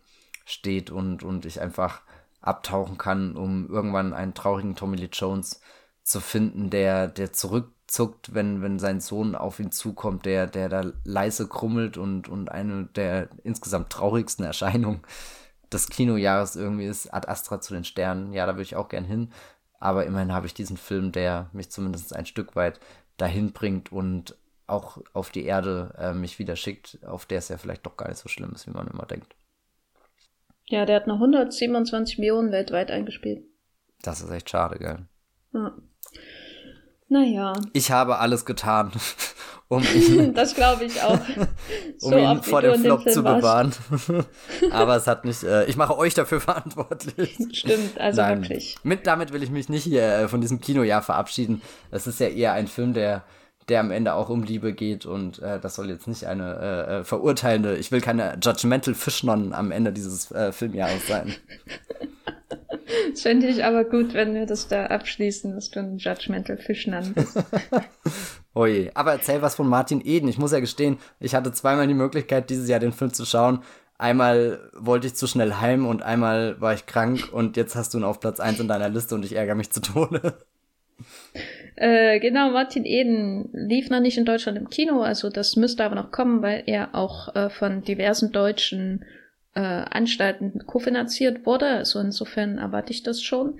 Speaker 2: steht und, und ich einfach abtauchen kann, um irgendwann einen traurigen Tommy Lee Jones zu finden, der, der zurückzuckt, wenn, wenn sein Sohn auf ihn zukommt, der, der da leise krummelt und, und eine der insgesamt traurigsten Erscheinungen des Kinojahres irgendwie ist, Ad Astra zu den Sternen. Ja, da würde ich auch gern hin. Aber immerhin habe ich diesen Film, der mich zumindest ein Stück weit dahin bringt und auch auf die Erde äh, mich wieder schickt, auf der es ja vielleicht doch gar nicht so schlimm ist, wie man immer denkt.
Speaker 1: Ja, der hat noch 127 Millionen weltweit eingespielt.
Speaker 2: Das ist echt schade, gell?
Speaker 1: Ja. Naja.
Speaker 2: Ich habe alles getan, *laughs* um *laughs* ihn,
Speaker 1: das glaube ich auch. *laughs*
Speaker 2: um so ihn vor dem Flop zu bewahren. Aber es hat nicht, äh, ich mache euch dafür verantwortlich.
Speaker 1: Stimmt, also
Speaker 2: Nein,
Speaker 1: wirklich.
Speaker 2: Mit, damit will ich mich nicht hier äh, von diesem Kinojahr verabschieden. Es ist ja eher ein Film, der der am Ende auch um Liebe geht und äh, das soll jetzt nicht eine äh, äh verurteilende, ich will keine judgmental Fischnon am Ende dieses äh, Filmjahres sein.
Speaker 1: Das *laughs* fände ich aber gut, wenn wir das da abschließen, dass du ein Judgmental Fischnon bist. *laughs*
Speaker 2: Oje, aber erzähl was von Martin Eden. Ich muss ja gestehen, ich hatte zweimal die Möglichkeit, dieses Jahr den Film zu schauen. Einmal wollte ich zu schnell heim und einmal war ich krank und jetzt hast du ihn auf Platz 1 in deiner Liste und ich ärgere mich zu Tode. *laughs*
Speaker 1: Äh, genau, Martin Eden lief noch nicht in Deutschland im Kino, also das müsste aber noch kommen, weil er auch äh, von diversen deutschen äh, Anstalten kofinanziert wurde. Also insofern erwarte ich das schon.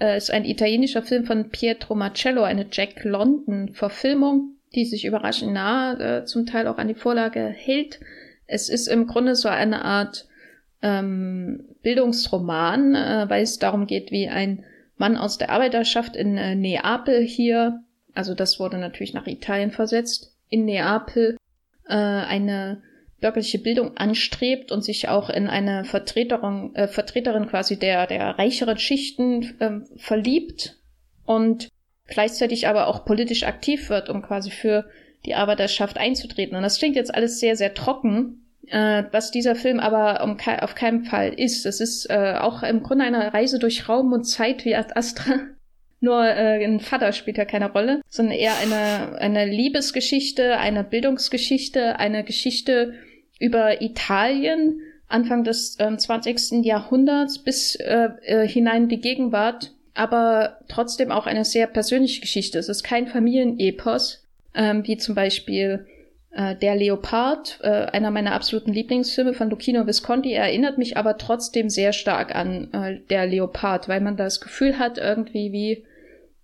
Speaker 1: Äh, ist ein italienischer Film von Pietro Marcello, eine Jack London-Verfilmung, die sich überraschend nah äh, zum Teil auch an die Vorlage hält. Es ist im Grunde so eine Art ähm, Bildungsroman, weil es darum geht, wie ein Mann aus der Arbeiterschaft in äh, Neapel hier, also das wurde natürlich nach Italien versetzt, in Neapel äh, eine bürgerliche Bildung anstrebt und sich auch in eine Vertreterin, äh, Vertreterin quasi der, der reicheren Schichten äh, verliebt und gleichzeitig aber auch politisch aktiv wird, um quasi für die Arbeiterschaft einzutreten. Und das klingt jetzt alles sehr, sehr trocken, äh, was dieser Film aber um auf keinen Fall ist. Es ist äh, auch im Grunde eine Reise durch Raum und Zeit wie Ad Astra. *laughs* Nur äh, ein Vater spielt ja keine Rolle, sondern eher eine, eine Liebesgeschichte, eine Bildungsgeschichte, eine Geschichte über Italien Anfang des äh, 20. Jahrhunderts bis äh, äh, hinein in die Gegenwart, aber trotzdem auch eine sehr persönliche Geschichte. Es ist kein Familienepos, ähm, wie zum Beispiel äh, der Leopard, äh, einer meiner absoluten Lieblingsfilme von Lucchino Visconti, erinnert mich aber trotzdem sehr stark an äh, der Leopard, weil man das Gefühl hat, irgendwie wie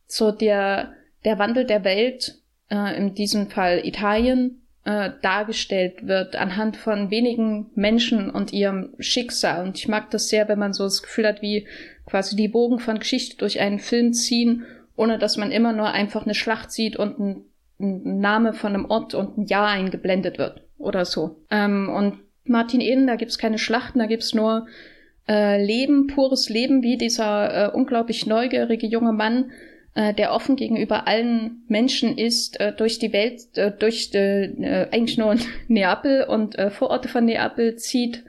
Speaker 1: so der, der Wandel der Welt, in diesem Fall Italien, dargestellt wird anhand von wenigen Menschen und ihrem Schicksal. Und ich mag das sehr, wenn man so das Gefühl hat, wie quasi die Bogen von Geschichte durch einen Film ziehen, ohne dass man immer nur einfach eine Schlacht sieht und ein ein Name von einem Ort und ein Jahr eingeblendet wird oder so. Ähm, und Martin Eden, da gibt's keine Schlachten, da gibt's nur äh, Leben, pures Leben, wie dieser äh, unglaublich neugierige junge Mann, äh, der offen gegenüber allen Menschen ist, äh, durch die Welt, äh, durch äh, eigentlich nur *laughs* Neapel und äh, Vororte von Neapel zieht,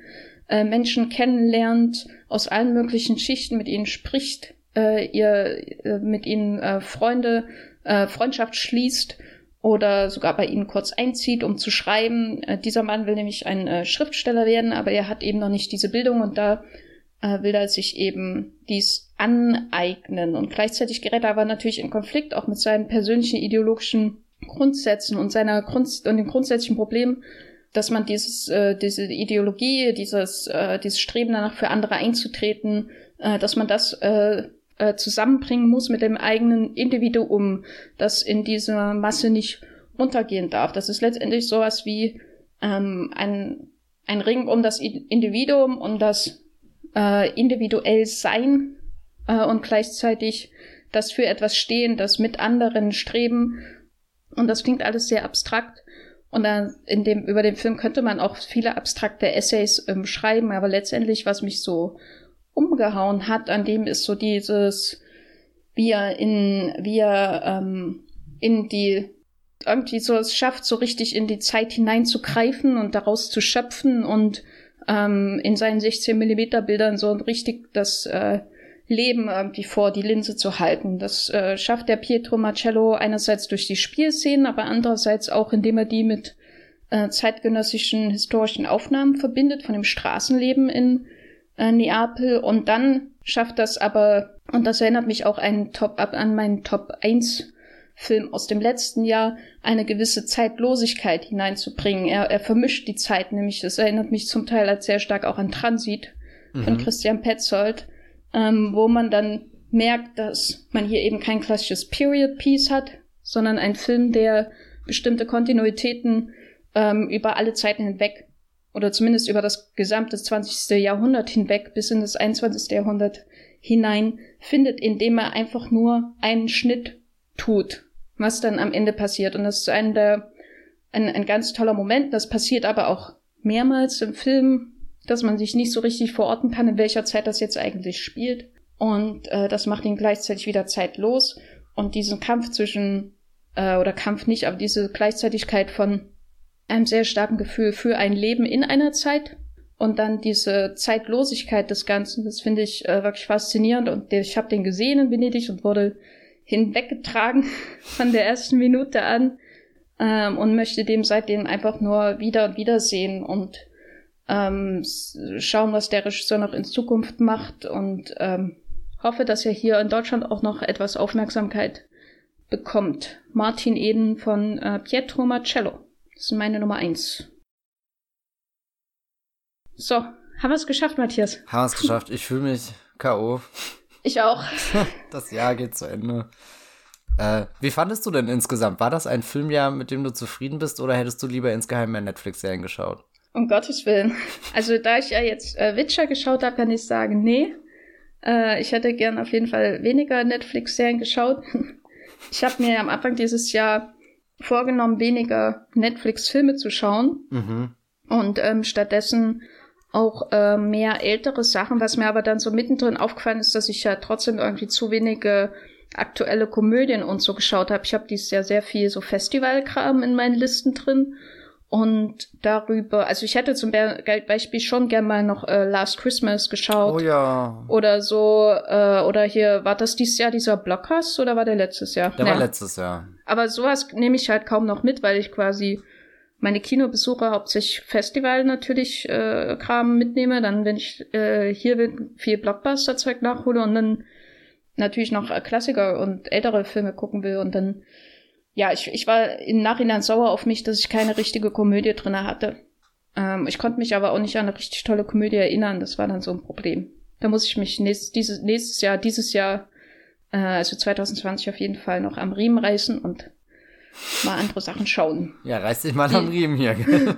Speaker 1: äh, Menschen kennenlernt, aus allen möglichen Schichten mit ihnen spricht, äh, ihr äh, mit ihnen äh, Freunde, äh, Freundschaft schließt oder sogar bei ihnen kurz einzieht, um zu schreiben. Äh, dieser Mann will nämlich ein äh, Schriftsteller werden, aber er hat eben noch nicht diese Bildung und da äh, will er sich eben dies aneignen. Und gleichzeitig gerät er aber natürlich in Konflikt auch mit seinen persönlichen ideologischen Grundsätzen und seiner Grund und dem grundsätzlichen Problem, dass man dieses, äh, diese Ideologie, dieses, äh, dieses Streben danach für andere einzutreten, äh, dass man das äh, äh, zusammenbringen muss mit dem eigenen Individuum, das in dieser Masse nicht untergehen darf. Das ist letztendlich sowas wie ähm, ein, ein Ring um das Individuum, um das äh, individuell Sein äh, und gleichzeitig das für etwas stehen, das mit anderen streben. Und das klingt alles sehr abstrakt. Und dann in dem, über den Film könnte man auch viele abstrakte Essays ähm, schreiben, aber letztendlich, was mich so umgehauen hat, an dem ist so dieses, wie er in, wie er ähm, in die irgendwie so es schafft, so richtig in die Zeit hineinzugreifen und daraus zu schöpfen und ähm, in seinen 16 Millimeter Bildern so richtig das äh, Leben irgendwie vor die Linse zu halten. Das äh, schafft der Pietro Marcello einerseits durch die Spielszenen, aber andererseits auch, indem er die mit äh, zeitgenössischen historischen Aufnahmen verbindet von dem Straßenleben in äh, Neapel und dann schafft das aber, und das erinnert mich auch einen Top, an meinen Top 1 Film aus dem letzten Jahr eine gewisse Zeitlosigkeit hineinzubringen. Er, er vermischt die Zeit, nämlich es erinnert mich zum Teil als sehr stark auch an Transit mhm. von Christian Petzold, ähm, wo man dann merkt, dass man hier eben kein klassisches Period Piece hat, sondern ein Film, der bestimmte Kontinuitäten ähm, über alle Zeiten hinweg oder zumindest über das gesamte 20. Jahrhundert hinweg bis in das 21. Jahrhundert hinein findet, indem er einfach nur einen Schnitt tut was dann am Ende passiert. Und das ist ein, der, ein, ein ganz toller Moment. Das passiert aber auch mehrmals im Film, dass man sich nicht so richtig verorten kann, in welcher Zeit das jetzt eigentlich spielt. Und äh, das macht ihn gleichzeitig wieder zeitlos. Und diesen Kampf zwischen, äh, oder Kampf nicht, aber diese Gleichzeitigkeit von einem sehr starken Gefühl für ein Leben in einer Zeit und dann diese Zeitlosigkeit des Ganzen, das finde ich äh, wirklich faszinierend. Und ich habe den gesehen in Venedig und wurde hinweggetragen *laughs* von der ersten Minute an ähm, und möchte dem seitdem einfach nur wieder und wieder sehen und ähm, schauen, was der Regisseur noch in Zukunft macht und ähm, hoffe, dass er hier in Deutschland auch noch etwas Aufmerksamkeit bekommt. Martin Eden von äh, Pietro Marcello. Das ist meine Nummer eins. So, haben wir es geschafft, Matthias?
Speaker 2: Haben wir es geschafft. Ich fühle mich K.O.
Speaker 1: Ich auch. *laughs*
Speaker 2: das Jahr geht zu Ende. Äh, wie fandest du denn insgesamt? War das ein Filmjahr, mit dem du zufrieden bist, oder hättest du lieber insgeheim mehr Netflix-Serien geschaut?
Speaker 1: Um Gottes Willen. Also, da ich ja jetzt äh, Witcher geschaut habe, kann ich sagen, nee. Äh, ich hätte gern auf jeden Fall weniger Netflix-Serien geschaut. *laughs* ich habe mir am Anfang dieses Jahr vorgenommen, weniger Netflix-Filme zu schauen. Mhm. Und ähm, stattdessen auch äh, mehr ältere Sachen, was mir aber dann so mittendrin aufgefallen ist, dass ich ja trotzdem irgendwie zu wenige aktuelle Komödien und so geschaut habe. Ich habe dieses Jahr sehr viel so Festivalkram in meinen Listen drin und darüber, also ich hätte zum Beispiel schon gern mal noch äh, Last Christmas geschaut.
Speaker 2: Oh ja.
Speaker 1: Oder so, äh, oder hier, war das dieses Jahr dieser Blockers oder war der letztes Jahr?
Speaker 2: Der ja. war letztes Jahr.
Speaker 1: Aber sowas nehme ich halt kaum noch mit, weil ich quasi meine Kinobesuche hauptsächlich Festival natürlich äh, Kram mitnehme, dann wenn ich äh, hier viel Blockbuster-Zeug nachhole und dann natürlich noch äh, Klassiker und ältere Filme gucken will und dann ja, ich, ich war im Nachhinein sauer auf mich, dass ich keine richtige Komödie drinne hatte. Ähm, ich konnte mich aber auch nicht an eine richtig tolle Komödie erinnern, das war dann so ein Problem. Da muss ich mich nächstes, dieses, nächstes Jahr, dieses Jahr, äh, also 2020 auf jeden Fall noch am Riemen reißen und mal andere Sachen schauen.
Speaker 2: Ja, reiß dich mal am Riemen hier. *laughs*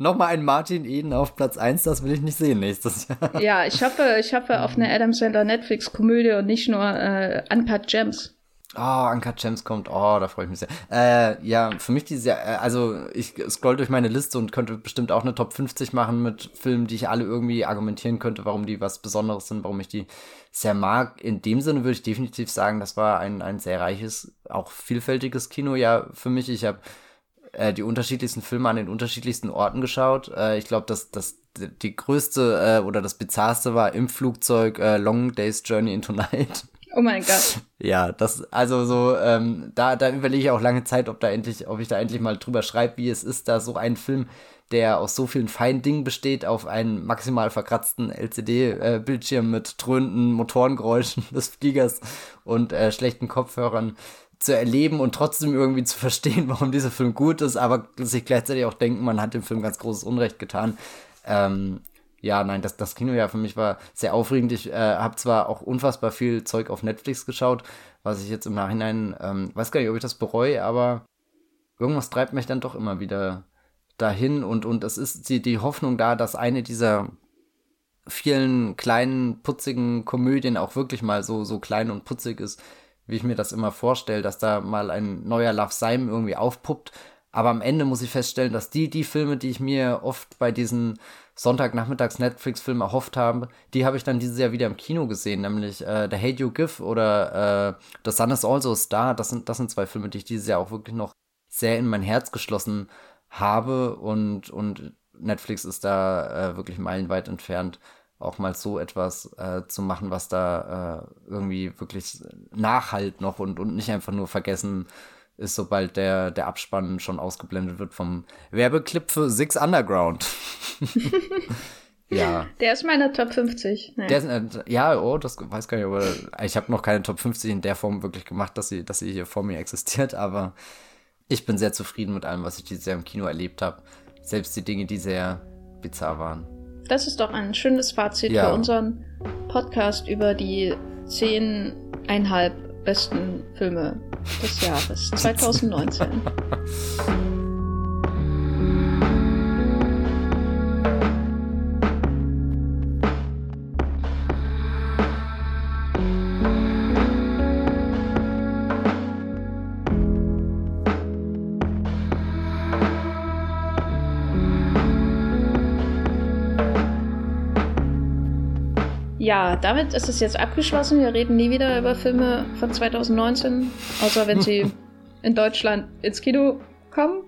Speaker 2: Nochmal ein Martin Eden auf Platz 1, das will ich nicht sehen nächstes Jahr.
Speaker 1: Ja, ich hoffe, ich hoffe auf eine Adam Sandler Netflix-Komödie und nicht nur äh, Uncut Gems.
Speaker 2: Oh, Uncut Gems kommt. Oh, da freue ich mich sehr. Äh, ja, für mich dieses Jahr, äh, also ich scroll durch meine Liste und könnte bestimmt auch eine Top 50 machen mit Filmen, die ich alle irgendwie argumentieren könnte, warum die was Besonderes sind, warum ich die sehr mag. In dem Sinne würde ich definitiv sagen, das war ein, ein sehr reiches, auch vielfältiges Kino ja für mich. Ich habe äh, die unterschiedlichsten Filme an den unterschiedlichsten Orten geschaut. Äh, ich glaube, dass das die größte äh, oder das bizarrste war im Flugzeug Long Day's Journey into Night.
Speaker 1: Oh mein Gott.
Speaker 2: Ja, das, also so, ähm, da, da überlege ich auch lange Zeit, ob da endlich, ob ich da endlich mal drüber schreibe, wie es ist, da so ein Film der aus so vielen feinen Dingen besteht, auf einen maximal verkratzten LCD-Bildschirm äh, mit dröhnenden Motorengeräuschen *laughs* des Fliegers und äh, schlechten Kopfhörern zu erleben und trotzdem irgendwie zu verstehen, *laughs* warum dieser Film gut ist, aber sich gleichzeitig auch denken, man hat dem Film ganz großes Unrecht getan. Ähm, ja, nein, das, das Kino ja für mich war sehr aufregend. Ich äh, habe zwar auch unfassbar viel Zeug auf Netflix geschaut, was ich jetzt im Nachhinein, ähm, weiß gar nicht, ob ich das bereue, aber irgendwas treibt mich dann doch immer wieder dahin und, und es ist die, die Hoffnung da, dass eine dieser vielen kleinen, putzigen Komödien auch wirklich mal so, so klein und putzig ist, wie ich mir das immer vorstelle, dass da mal ein neuer Love Simon irgendwie aufpuppt. Aber am Ende muss ich feststellen, dass die, die Filme, die ich mir oft bei diesen Sonntagnachmittags Netflix-Film erhofft habe, die habe ich dann dieses Jahr wieder im Kino gesehen, nämlich äh, The Hate You Give oder äh, The Sun is Also a Star. Das sind, das sind zwei Filme, die ich dieses Jahr auch wirklich noch sehr in mein Herz geschlossen habe und, und Netflix ist da äh, wirklich meilenweit entfernt, auch mal so etwas äh, zu machen, was da äh, irgendwie wirklich nachhalt noch und, und nicht einfach nur vergessen ist, sobald der, der Abspann schon ausgeblendet wird vom Werbeclip für Six Underground. *laughs*
Speaker 1: ja. Der ist meine Top 50.
Speaker 2: Nee. Der ist, äh, ja, oh, das weiß gar nicht, aber ich habe noch keine Top 50 in der Form wirklich gemacht, dass sie, dass sie hier vor mir existiert, aber ich bin sehr zufrieden mit allem, was ich dieses Jahr im Kino erlebt habe. Selbst die Dinge, die sehr bizarr waren.
Speaker 1: Das ist doch ein schönes Fazit ja. für unseren Podcast über die zehneinhalb besten Filme des Jahres *laughs* 2019. *laughs* Ja, damit ist es jetzt abgeschlossen. Wir reden nie wieder über Filme von 2019, außer wenn sie *laughs* in Deutschland ins Kino kommen.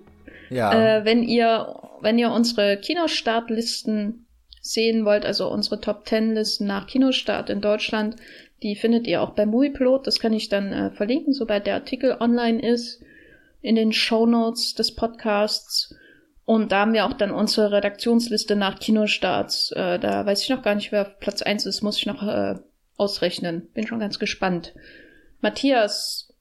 Speaker 1: Ja. Äh, wenn ihr, wenn ihr unsere Kinostartlisten sehen wollt, also unsere Top Ten Listen nach Kinostart in Deutschland, die findet ihr auch bei Movieplot. Das kann ich dann äh, verlinken, sobald der Artikel online ist, in den Show Notes des Podcasts. Und da haben wir auch dann unsere Redaktionsliste nach Kinostarts. Äh, da weiß ich noch gar nicht, wer auf Platz 1 ist, muss ich noch äh, ausrechnen. Bin schon ganz gespannt. Matthias,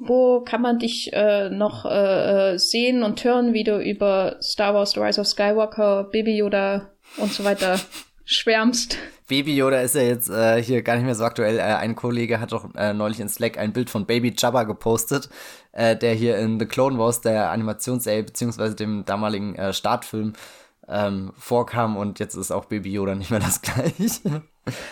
Speaker 1: wo kann man dich äh, noch äh, sehen und hören, wie du über Star Wars The Rise of Skywalker, Baby Yoda und so weiter schwärmst?
Speaker 2: Baby Yoda ist ja jetzt äh, hier gar nicht mehr so aktuell. Äh, ein Kollege hat doch äh, neulich in Slack ein Bild von Baby Jabba gepostet, äh, der hier in The Clone Wars, der Animationsserie, beziehungsweise dem damaligen äh, Startfilm, ähm, vorkam und jetzt ist auch Baby Yoda nicht mehr das *laughs* gleiche.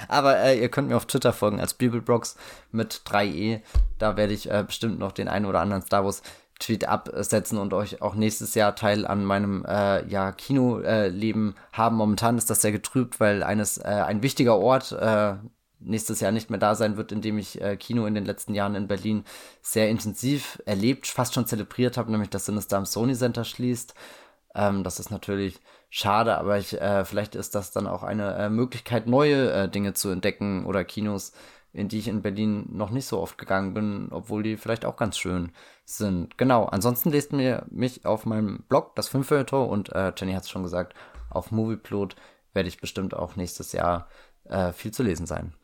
Speaker 2: Aber äh, ihr könnt mir auf Twitter folgen als Bibelbrox mit 3e. Da werde ich bestimmt noch den einen oder anderen Star Wars Tweet absetzen und euch auch nächstes Jahr Teil an meinem äh, ja, Kinoleben äh, haben. Momentan ist das sehr getrübt, weil eines äh, ein wichtiger Ort äh, nächstes Jahr nicht mehr da sein wird, in dem ich äh, Kino in den letzten Jahren in Berlin sehr intensiv erlebt, fast schon zelebriert habe, nämlich dass Sinister am Sony Center schließt. Ähm, das ist natürlich schade, aber ich, äh, vielleicht ist das dann auch eine Möglichkeit, neue Dinge zu entdecken oder Kinos, in die ich in Berlin noch nicht so oft gegangen bin, obwohl die vielleicht auch ganz schön sind. Genau, ansonsten lest mir mich auf meinem Blog, das Filmfeuilleton, und äh, Jenny hat es schon gesagt, auf Movieplot werde ich bestimmt auch nächstes Jahr äh, viel zu lesen sein.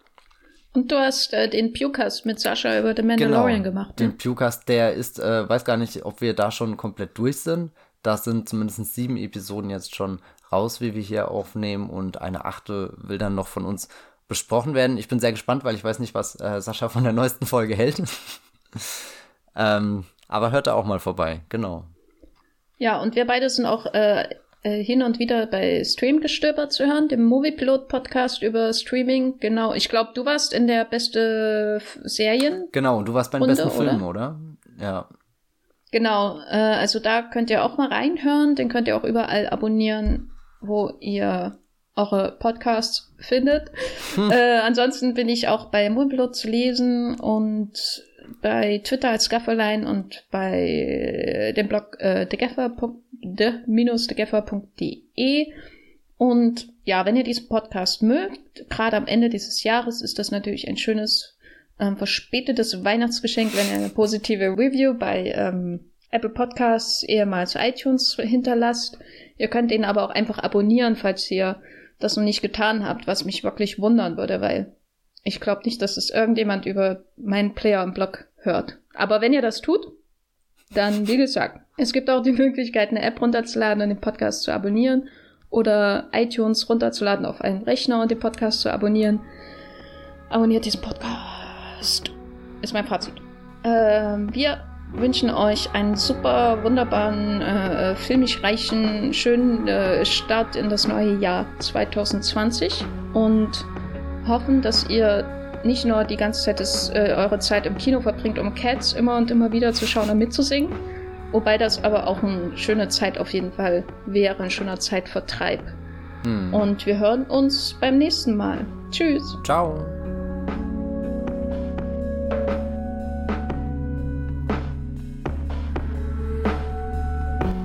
Speaker 1: Und du hast äh, den Pewcast mit Sascha über The Mandalorian genau, gemacht.
Speaker 2: Ne? Den Pewcast, der ist, äh, weiß gar nicht, ob wir da schon komplett durch sind. Da sind zumindest sieben Episoden jetzt schon raus, wie wir hier aufnehmen, und eine achte will dann noch von uns besprochen werden. Ich bin sehr gespannt, weil ich weiß nicht, was äh, Sascha von der neuesten Folge hält. *laughs* ähm, aber hört da auch mal vorbei, genau.
Speaker 1: Ja, und wir beide sind auch äh, äh, hin und wieder bei Streamgestöber zu hören, dem Moviepilot-Podcast über Streaming. Genau, ich glaube, du warst in der beste Serien.
Speaker 2: Genau, und du warst beim Runde, besten Film, oder? Ja.
Speaker 1: Genau, äh, also da könnt ihr auch mal reinhören. Den könnt ihr auch überall abonnieren, wo ihr eure Podcasts findet. Hm. Äh, ansonsten bin ich auch bei Moviepilot zu lesen und bei Twitter als Gafferlein und bei dem Blog äh, de-degeffer.de. Und ja, wenn ihr diesen Podcast mögt, gerade am Ende dieses Jahres ist das natürlich ein schönes ähm, verspätetes Weihnachtsgeschenk, wenn ihr eine positive Review bei ähm, Apple Podcasts, ehemals iTunes hinterlasst. Ihr könnt ihn aber auch einfach abonnieren, falls ihr das noch nicht getan habt, was mich wirklich wundern würde, weil ich glaube nicht, dass es irgendjemand über meinen Player im Blog hört. Aber wenn ihr das tut, dann, wie gesagt, es gibt auch die Möglichkeit, eine App runterzuladen und den Podcast zu abonnieren oder iTunes runterzuladen auf einen Rechner und den Podcast zu abonnieren. Abonniert diesen Podcast. Ist mein Fazit. Ähm, wir wünschen euch einen super, wunderbaren, äh, filmisch reichen, schönen äh, Start in das neue Jahr 2020 und hoffen, dass ihr nicht nur die ganze Zeit des, äh, eure Zeit im Kino verbringt, um Cats immer und immer wieder zu schauen und mitzusingen, wobei das aber auch eine schöne Zeit auf jeden Fall wäre, ein schöner Zeitvertreib. Hm. Und wir hören uns beim nächsten Mal. Tschüss.
Speaker 2: Ciao.